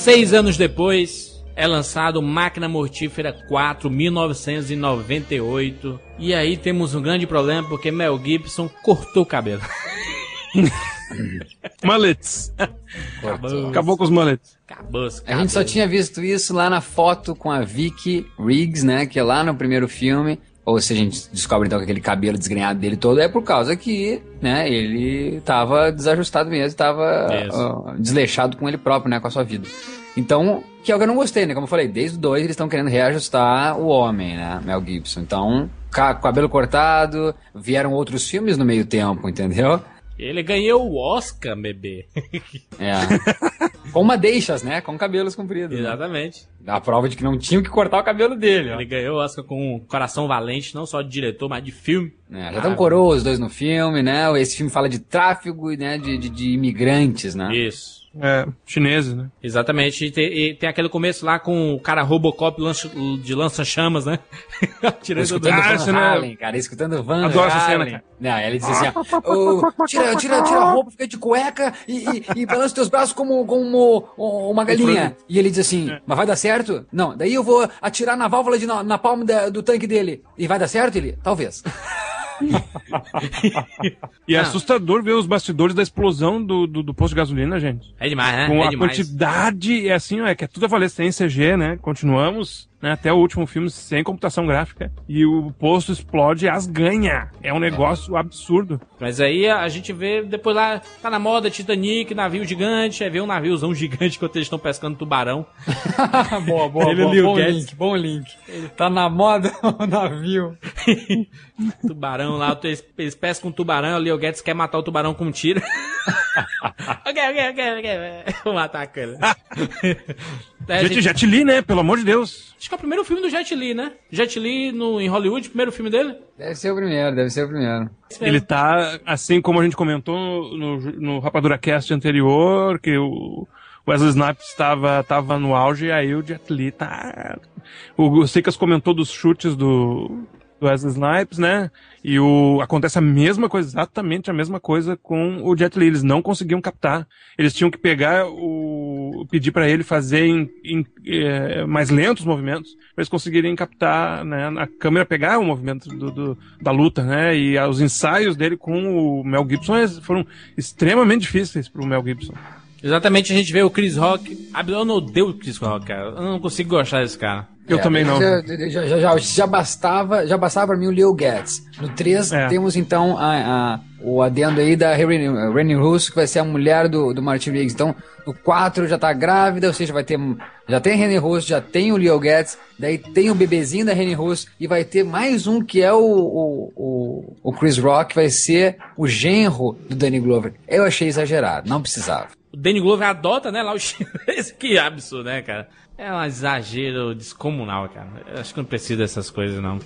Seis anos depois, é lançado Máquina Mortífera 4, 1998. E aí temos um grande problema porque Mel Gibson cortou o cabelo. Mullets. Acabou. Acabou com os mullets. Acabou. A gente só tinha visto isso lá na foto com a Vicky Riggs, né? Que é lá no primeiro filme. Ou se a gente descobre então que aquele cabelo desgrenhado dele todo é por causa que, né, ele tava desajustado mesmo, tava ó, desleixado com ele próprio, né, com a sua vida. Então, que é o que eu não gostei, né? Como eu falei, desde o 2 eles estão querendo reajustar o homem, né, Mel Gibson. Então, ca- cabelo cortado, vieram outros filmes no meio tempo, entendeu? Ele ganhou o Oscar, bebê. É. com uma deixas, né? Com cabelos compridos. né? Exatamente. A prova de que não tinham que cortar o cabelo dele, ó. Ele ganhou o Oscar com um coração valente, não só de diretor, mas de filme. É, já estão coroa os dois no filme, né? Esse filme fala de tráfico, né? De, de, de imigrantes, né? Isso. É, chineses, né? Exatamente. E tem, e tem aquele começo lá com o cara Robocop lança- de lança-chamas, né? Atirando Escutando do- Van Ah, essa não é- Halen, cara, escutando Van Adoro essa cena, Halen. cara. Não, ele diz assim, ó, "Ô, tira, tira, tira a roupa, fica de cueca e, e, e balança os teus braços como, como uma galinha. E ele diz assim, mas vai dar certo? Não, daí eu vou atirar na válvula de, na, na palma da- do tanque dele. E vai dar certo, ele? Talvez. E é assustador ver os bastidores da explosão do, do, do posto de gasolina, gente. É demais, né? Com é a demais. quantidade, é assim, é que é tudo a valer sem CG, né? Continuamos, né, até o último filme sem computação gráfica. E o posto explode as ganha. É um negócio absurdo. Mas aí a, gente vê, depois lá, tá na moda Titanic, navio gigante, aí vê um naviozão gigante enquanto eles estão pescando tubarão. boa, boa, Ele boa. Bom Guedes. link, bom link. Tá na moda o navio. tubarão lá, eles, eles pescam um tubarão, o Leo Guedes quer matar o tubarão com um tiro. Ok, ok, ok, ok. Vou matar a ele. É, a Jet, gente- Jet Li, né? Pelo amor de Deus. Acho que é o primeiro filme do Jet Li, né? Jet Li no, em Hollywood, primeiro filme dele. Deve ser o primeiro, deve ser o primeiro. Ele tá, assim como a gente comentou no, no Rapadura Cast anterior, que o Wesley Snipes estava tava no auge, aí o Jet Li tá... O Sicas comentou dos chutes do, do Wesley Snipes, né? E o, acontece a mesma coisa, exatamente a mesma coisa com o Jet Li. Eles não conseguiam captar. Eles tinham que pegar o... pedir para ele fazer em, em, eh, mais lentos movimentos, para eles conseguirem captar, né? A câmera pegar o movimento do, do- da luta, né? E os ensaios dele com o Mel Gibson foram extremamente difíceis pro Mel Gibson. Exatamente, a gente vê o Chris Rock. Eu não odeio o Chris Rock, cara. Eu não consigo gostar desse cara. Eu também não. Já, já, já, já, bastava, já bastava pra mim o Leo Getz. No 3 É. temos então a, a, o adendo aí da Rennie Russo, que vai ser a mulher do, do Martin Riggs. Então, o 4 já tá grávida, ou seja, vai ter. Já tem a Rennie Russo, já tem o Leo Getz, daí tem o bebezinho da Rennie Russo, e vai ter mais um que é o, o, o, o Chris Rock, que vai ser o genro do Danny Glover. Eu achei exagerado, não precisava. O Danny Glover adota, né, lá o que absurdo, né, cara? É um exagero descomunal, cara. Eu acho que não precisa dessas coisas, não.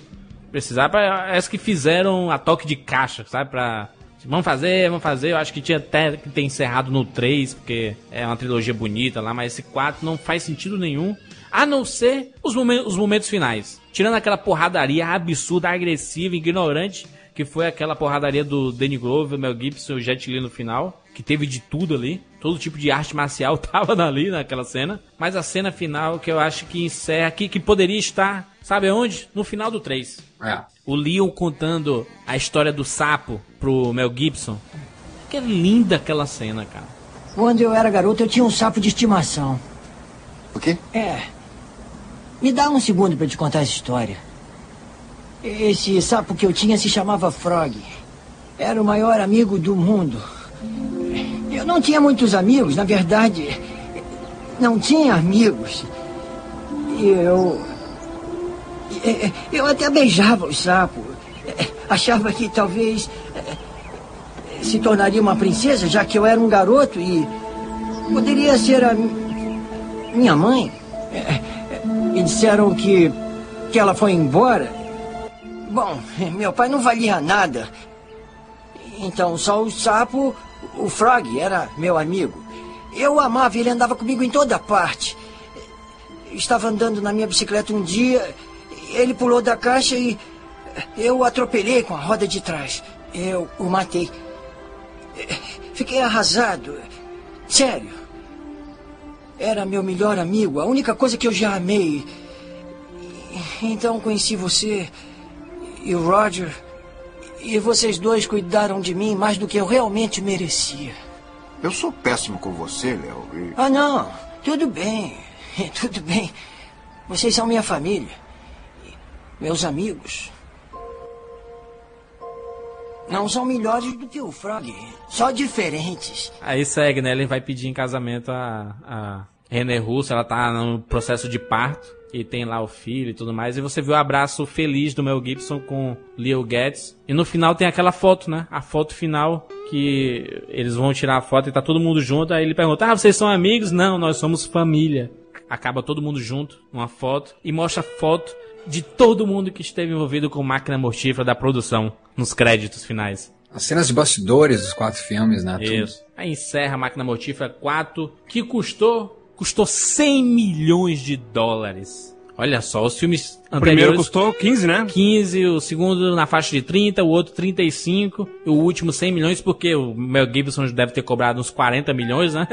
Precisar para as que fizeram a toque de caixa, sabe? Pra Vamos fazer, vamos fazer. Eu acho que tinha até que ter encerrado no 3, porque é uma trilogia bonita lá, mas esse 4 não faz sentido nenhum. A não ser os momentos, os momentos finais. Tirando aquela porradaria absurda, agressiva, ignorante, que foi aquela porradaria do Danny Glover, Mel Gibson e o Jet Li no final, que teve de tudo ali. Todo tipo de arte marcial tava ali naquela cena. Mas a cena final que eu acho que encerra, que, que poderia estar, sabe onde? No final do 3. É o Leon contando a história do sapo pro Mel Gibson. Que linda aquela cena, cara. Quando eu era garoto, eu tinha um sapo de estimação. O quê? É. Me dá um segundo para te contar essa história. Esse sapo que eu tinha se chamava Frog. Era o maior amigo do mundo. Eu não tinha muitos amigos, na verdade, não tinha amigos. Eu eu até beijava o sapo. Achava que talvez se tornaria uma princesa, já que eu era um garoto e poderia ser a minha mãe. E disseram que, que ela foi embora. Bom, meu pai não valia nada. Então só o sapo, o Frog, era meu amigo. Eu o amava, ele andava comigo em toda parte. Estava andando na minha bicicleta um dia ele pulou da caixa e eu o atropelei com a roda de trás. Eu o matei. Fiquei arrasado. Sério. Era meu melhor amigo, a única coisa que eu já amei. Então conheci você e o Roger. E vocês dois cuidaram de mim mais do que eu realmente merecia. Eu sou péssimo com você, Léo. E... Ah, não. Tudo bem. Tudo bem. Vocês são minha família meus amigos, não são melhores do que o Frog, só diferentes. Aí segue, né? Ele vai pedir em casamento a, a René Russo, ela tá no processo de parto e tem lá o filho e tudo mais. E você vê o abraço feliz do Mel Gibson com Leo Guedes. E no final tem aquela foto, né? A foto final que eles vão tirar a foto e tá todo mundo junto. Aí ele pergunta: Ah, vocês são amigos? Não, nós somos família. Acaba todo mundo junto numa foto e mostra a foto de todo mundo que esteve envolvido com máquina mortífera da produção nos créditos finais. As cenas de bastidores dos quatro filmes, né? Isso. Tudo. Aí encerra a Máquina Mortífera 4, que custou custou 100 milhões de dólares. Olha só, os filmes anteriores... O primeiro custou 15, né? 15, o segundo na faixa de 30, o outro 35, e o último 100 milhões, porque o Mel Gibson deve ter cobrado uns 40 milhões, né?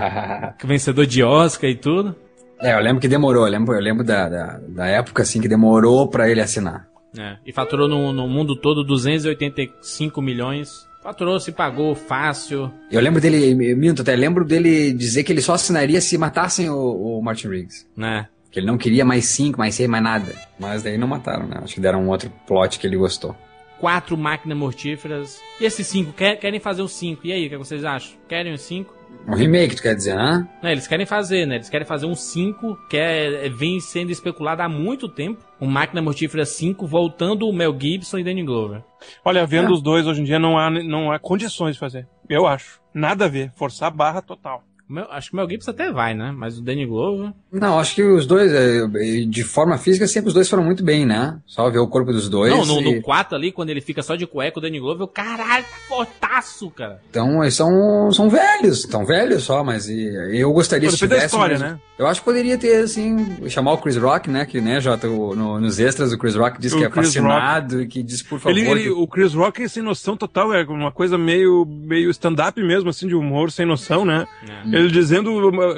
Vencedor de Oscar e tudo. É, eu lembro que demorou, eu lembro, eu lembro da, da, da época assim que demorou para ele assinar. É, e faturou no, no mundo todo 285 milhões. Faturou, se pagou fácil. Eu lembro dele, Minto, até lembro dele dizer que ele só assinaria se matassem o, o Martin Riggs. Né? Que ele não queria mais cinco, mais seis, mais nada. Mas daí não mataram, né? Acho que deram um outro plot que ele gostou. Quatro máquinas mortíferas. E esses cinco? Querem fazer os cinco? E aí, o que vocês acham? Querem os cinco? Um remake, tu quer dizer, né? Não, eles querem fazer, né? Eles querem fazer um 5, que é, é, vem sendo especulado há muito tempo. Um Máquina Mortífera 5 voltando o Mel Gibson e Danny Glover. Olha, vendo é. os dois hoje em dia não há, não há condições de fazer. Eu acho. Nada a ver. Forçar a barra total. Acho que o Mel Gibson até vai, né? Mas o Danny Glover. Não, acho que os dois, é, de forma física, sempre os dois foram muito bem, né? Só ver o corpo dos dois. Não, no, e... no 4 ali, quando ele fica só de cueca, o Danny Glover, eu, caralho, tá fortaço, cara. Então, eles são, são velhos, estão velhos só, mas eu gostaria Pô, se tivesse. história, né? Eu acho que poderia ter, assim, chamar o Chris Rock, né? Que, né, Jota, no, nos extras, o Chris Rock diz o que é Chris fascinado Rock. e que diz, por favor. Ele, ele, que... O Chris Rock é sem noção total, é uma coisa meio, meio stand-up mesmo, assim, de humor sem noção, né? É. Ele dizendo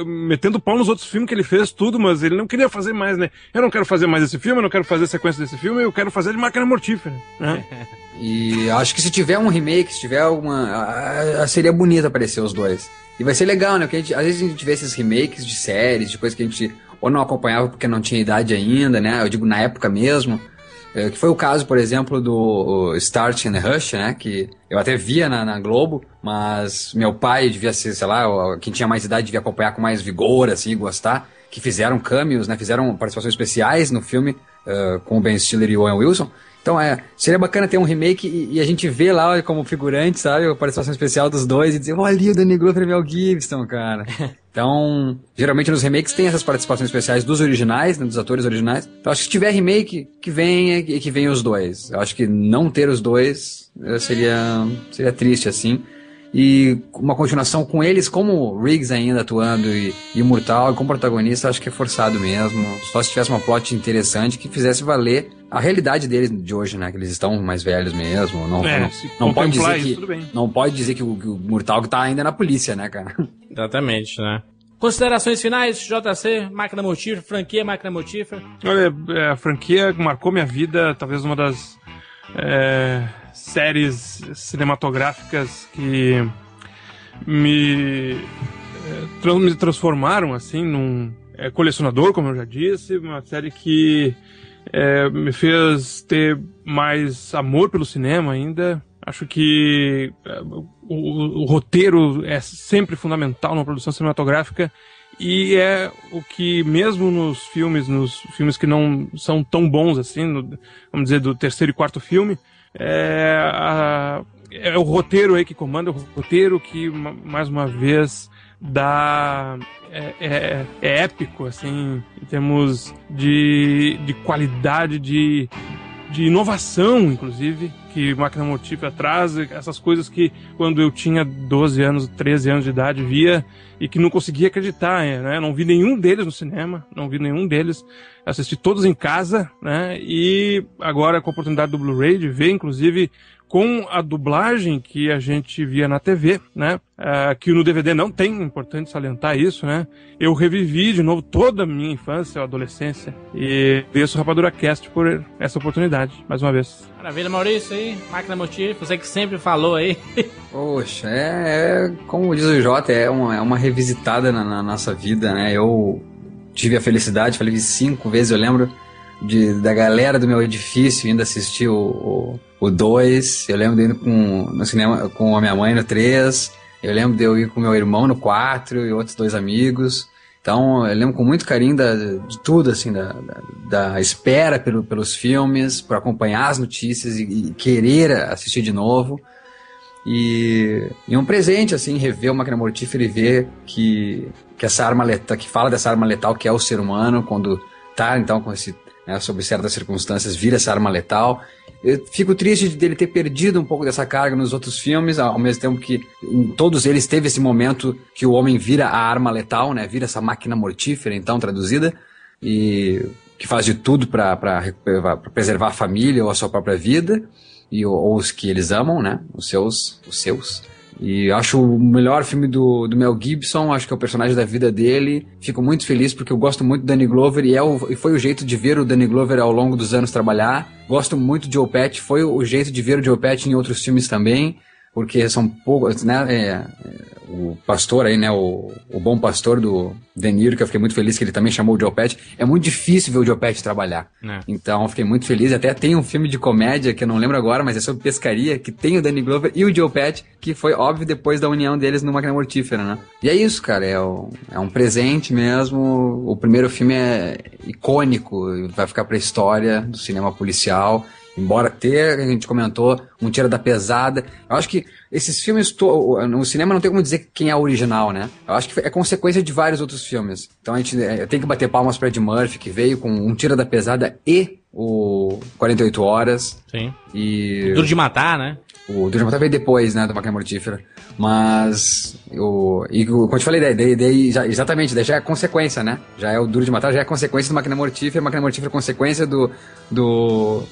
metendo pau nos outros filmes que ele fez, tudo, mas ele não queria fazer mais, né? Eu não quero fazer mais esse filme, eu não quero fazer sequência desse filme, eu quero fazer de máquina mortífera, né? e acho que se tiver um remake, se tiver alguma. seria bonito aparecer os dois. E vai ser legal, né? Porque gente, às vezes a gente vê esses remakes de séries, de coisas que a gente ou não acompanhava porque não tinha idade ainda, né? Eu digo na época mesmo. É, que foi o caso, por exemplo, do Start and Rush, né? Que eu até via na, na, Globo, mas meu pai devia ser, sei lá, quem tinha mais idade devia acompanhar com mais vigor, assim, gostar. Que fizeram cameos, né? Fizeram participações especiais no filme uh, com o Ben Stiller e o Owen Wilson. Então é, seria bacana ter um remake e, e, a gente vê lá como figurante, sabe? A participação especial dos dois e dizer, olha ali o Danny Glover e Mel Gibson, cara. Então, geralmente nos remakes tem essas participações especiais dos originais, né, dos atores originais. Então acho que se tiver remake, que venha e que venha os dois. Eu acho que não ter os dois eh, seria, seria triste, assim e uma continuação com eles como Riggs ainda atuando e, e Mortal como protagonista, acho que é forçado mesmo. Só se tivesse uma plot interessante que fizesse valer a realidade deles de hoje, né? Que eles estão mais velhos mesmo. Não, é, não, não pode dizer isso, que não pode dizer que o, que o Mortal tá ainda na polícia, né, cara? Exatamente, né? Considerações finais, JC, Máquina Motífera, franquia Máquina Motífera. Olha, é, a franquia marcou minha vida, talvez uma das é, séries cinematográficas que me, é, me transformaram assim num é, colecionador, como eu já disse, uma série que é, me fez ter mais amor pelo cinema ainda. Acho que é, o, o, roteiro é sempre fundamental numa produção cinematográfica e é o que mesmo nos filmes, nos filmes que não são tão bons assim, no, vamos dizer do terceiro e quarto filme, é, a, é o roteiro aí que comanda, o roteiro que, mais uma vez, dá. É, é, é, épico, assim, em termos de, de qualidade, de, de inovação, inclusive, que Máquina Mortífera traz, essas coisas que quando eu tinha 12 anos, 13 anos de idade, via e que não conseguia acreditar, né? Não vi nenhum deles no cinema, não vi nenhum deles, assisti todos em casa, né? E agora com a oportunidade do Blu-ray de ver, inclusive com a dublagem que a gente via na TV, né? Uh, que no DVD não tem, importante salientar isso, né? Eu revivi de novo toda a minha infância, adolescência e agradeço o Rapadura Cast por essa oportunidade, mais uma vez. Maravilha, Maurício aí, Máquina Motivo, você que sempre falou aí. Poxa, é, é, como diz o Jota, é uma, é uma revisitada na, na nossa vida, né? Eu tive a felicidade, falei cinco vezes, eu lembro, de, da galera do meu edifício indo assistir o 2. Eu lembro de ir com, no cinema com a minha mãe no 3. Eu lembro de eu ir com meu irmão no 4 e outros dois amigos. Então, eu lembro com muito carinho da, de tudo, assim, da, da, da espera pelo, pelos filmes, por acompanhar as notícias e, e, querer assistir de novo. E, e um presente, assim, rever o Máquina Mortífera e ver que, que essa arma letal, que fala dessa arma letal que é o ser humano, quando tá, então, com esse né, sob certas circunstâncias, vira essa arma letal. Eu fico triste dele ter perdido um pouco dessa carga nos outros filmes, ao mesmo tempo que em todos eles teve esse momento que o homem vira a arma letal, né? Vira essa máquina mortífera, então, traduzida, e que faz de tudo para preservar a família ou a sua própria vida, e, ou, ou os que eles amam, né? Os seus, os seus. E acho o melhor filme do, do Mel Gibson, acho que é o personagem da vida dele. Fico muito feliz porque eu gosto muito do Danny Glover e, é o, e foi o jeito de ver o Danny Glover ao longo dos anos trabalhar. Gosto muito de Pesci, foi o jeito de ver o Joe Pesci em outros filmes também, porque são poucos, né? É, é, o pastor aí, né? O, o bom pastor do De Niro, que eu fiquei muito feliz que ele também chamou o Joe. É muito difícil ver o Joe trabalhar. É. Então, eu fiquei muito feliz. Até tem um filme de comédia que eu não lembro agora, mas é sobre pescaria, que tem o Danny Glover e o Joe que foi óbvio depois da união deles no Máquina Mortífera, né? E é isso, cara. É, o, é um presente mesmo. O primeiro filme é icônico, vai ficar pra história do cinema policial. Embora ter, a gente comentou, um tira da pesada. Eu acho que esses filmes, no cinema não tem como dizer quem é o original, né? Eu acho que é consequência de vários outros filmes. Então a gente é, tem que bater palmas para Ed Murphy, que veio com um tira da pesada e o 48 Horas. Sim. E. Duro de Matar, né? O Duro de Matar veio depois, né, do Máquina Mortífera. Mas, o, e como eu te falei, daí, daí, já, exatamente, daí já é consequência, né? Já é o Duro de Matar, já é consequência do Máquina Mortífera, Máquina Mortífera é consequência do, do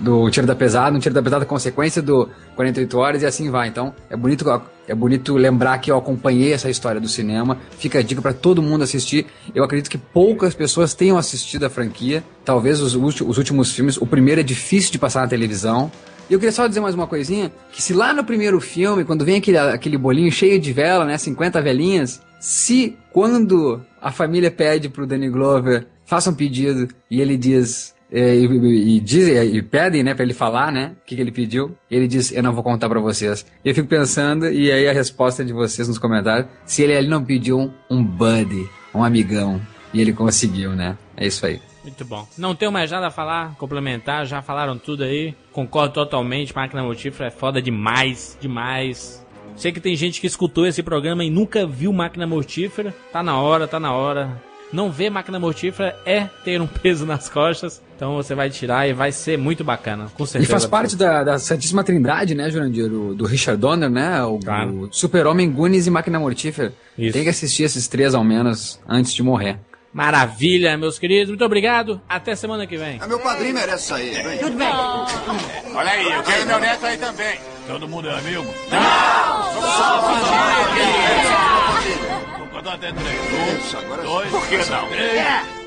do tiro da pesada, um tiro da pesada consequência do 48 horas e assim vai. Então, é bonito é bonito lembrar que eu acompanhei essa história do cinema. Fica a dica para todo mundo assistir. Eu acredito que poucas pessoas tenham assistido a franquia. Talvez os, os últimos filmes, o primeiro é difícil de passar na televisão. E eu queria só dizer mais uma coisinha, que se lá no primeiro filme, quando vem aquele, aquele bolinho cheio de vela, né, 50 velinhas, se quando a família pede pro Danny Glover, faça um pedido, e ele diz, e, e, e dizem, e pedem, né, pra ele falar, né, o que, que ele pediu. Ele diz, eu não vou contar pra vocês. E eu fico pensando, e aí a resposta de vocês nos comentários, se ele, ele não pediu um, um buddy, um amigão. E ele conseguiu, né? É isso aí. Muito bom. Não tenho mais nada a falar, complementar, já falaram tudo aí. Concordo totalmente, máquina mortífera é foda demais, demais. Sei que tem gente que escutou esse programa e nunca viu máquina mortífera. Tá na hora, tá na hora. Não ver máquina mortífera é ter um peso nas costas. Então você vai tirar e vai ser muito bacana, com E certeza. faz parte da, da Santíssima Trindade, né, Jurandir? Do, do Richard Donner, né? O, o Super-Homem, Goonies e Máquina Mortífera. Tem que assistir esses três ao menos antes de morrer. Maravilha, meus queridos. Muito obrigado. Até semana que vem. Meu padrinho merece sair. Vem. Tudo bem. Olha aí, eu quero meu neto aí também. Todo mundo é amigo? Só Vou contar até três. Isso, agora Dois. Por que não? Três.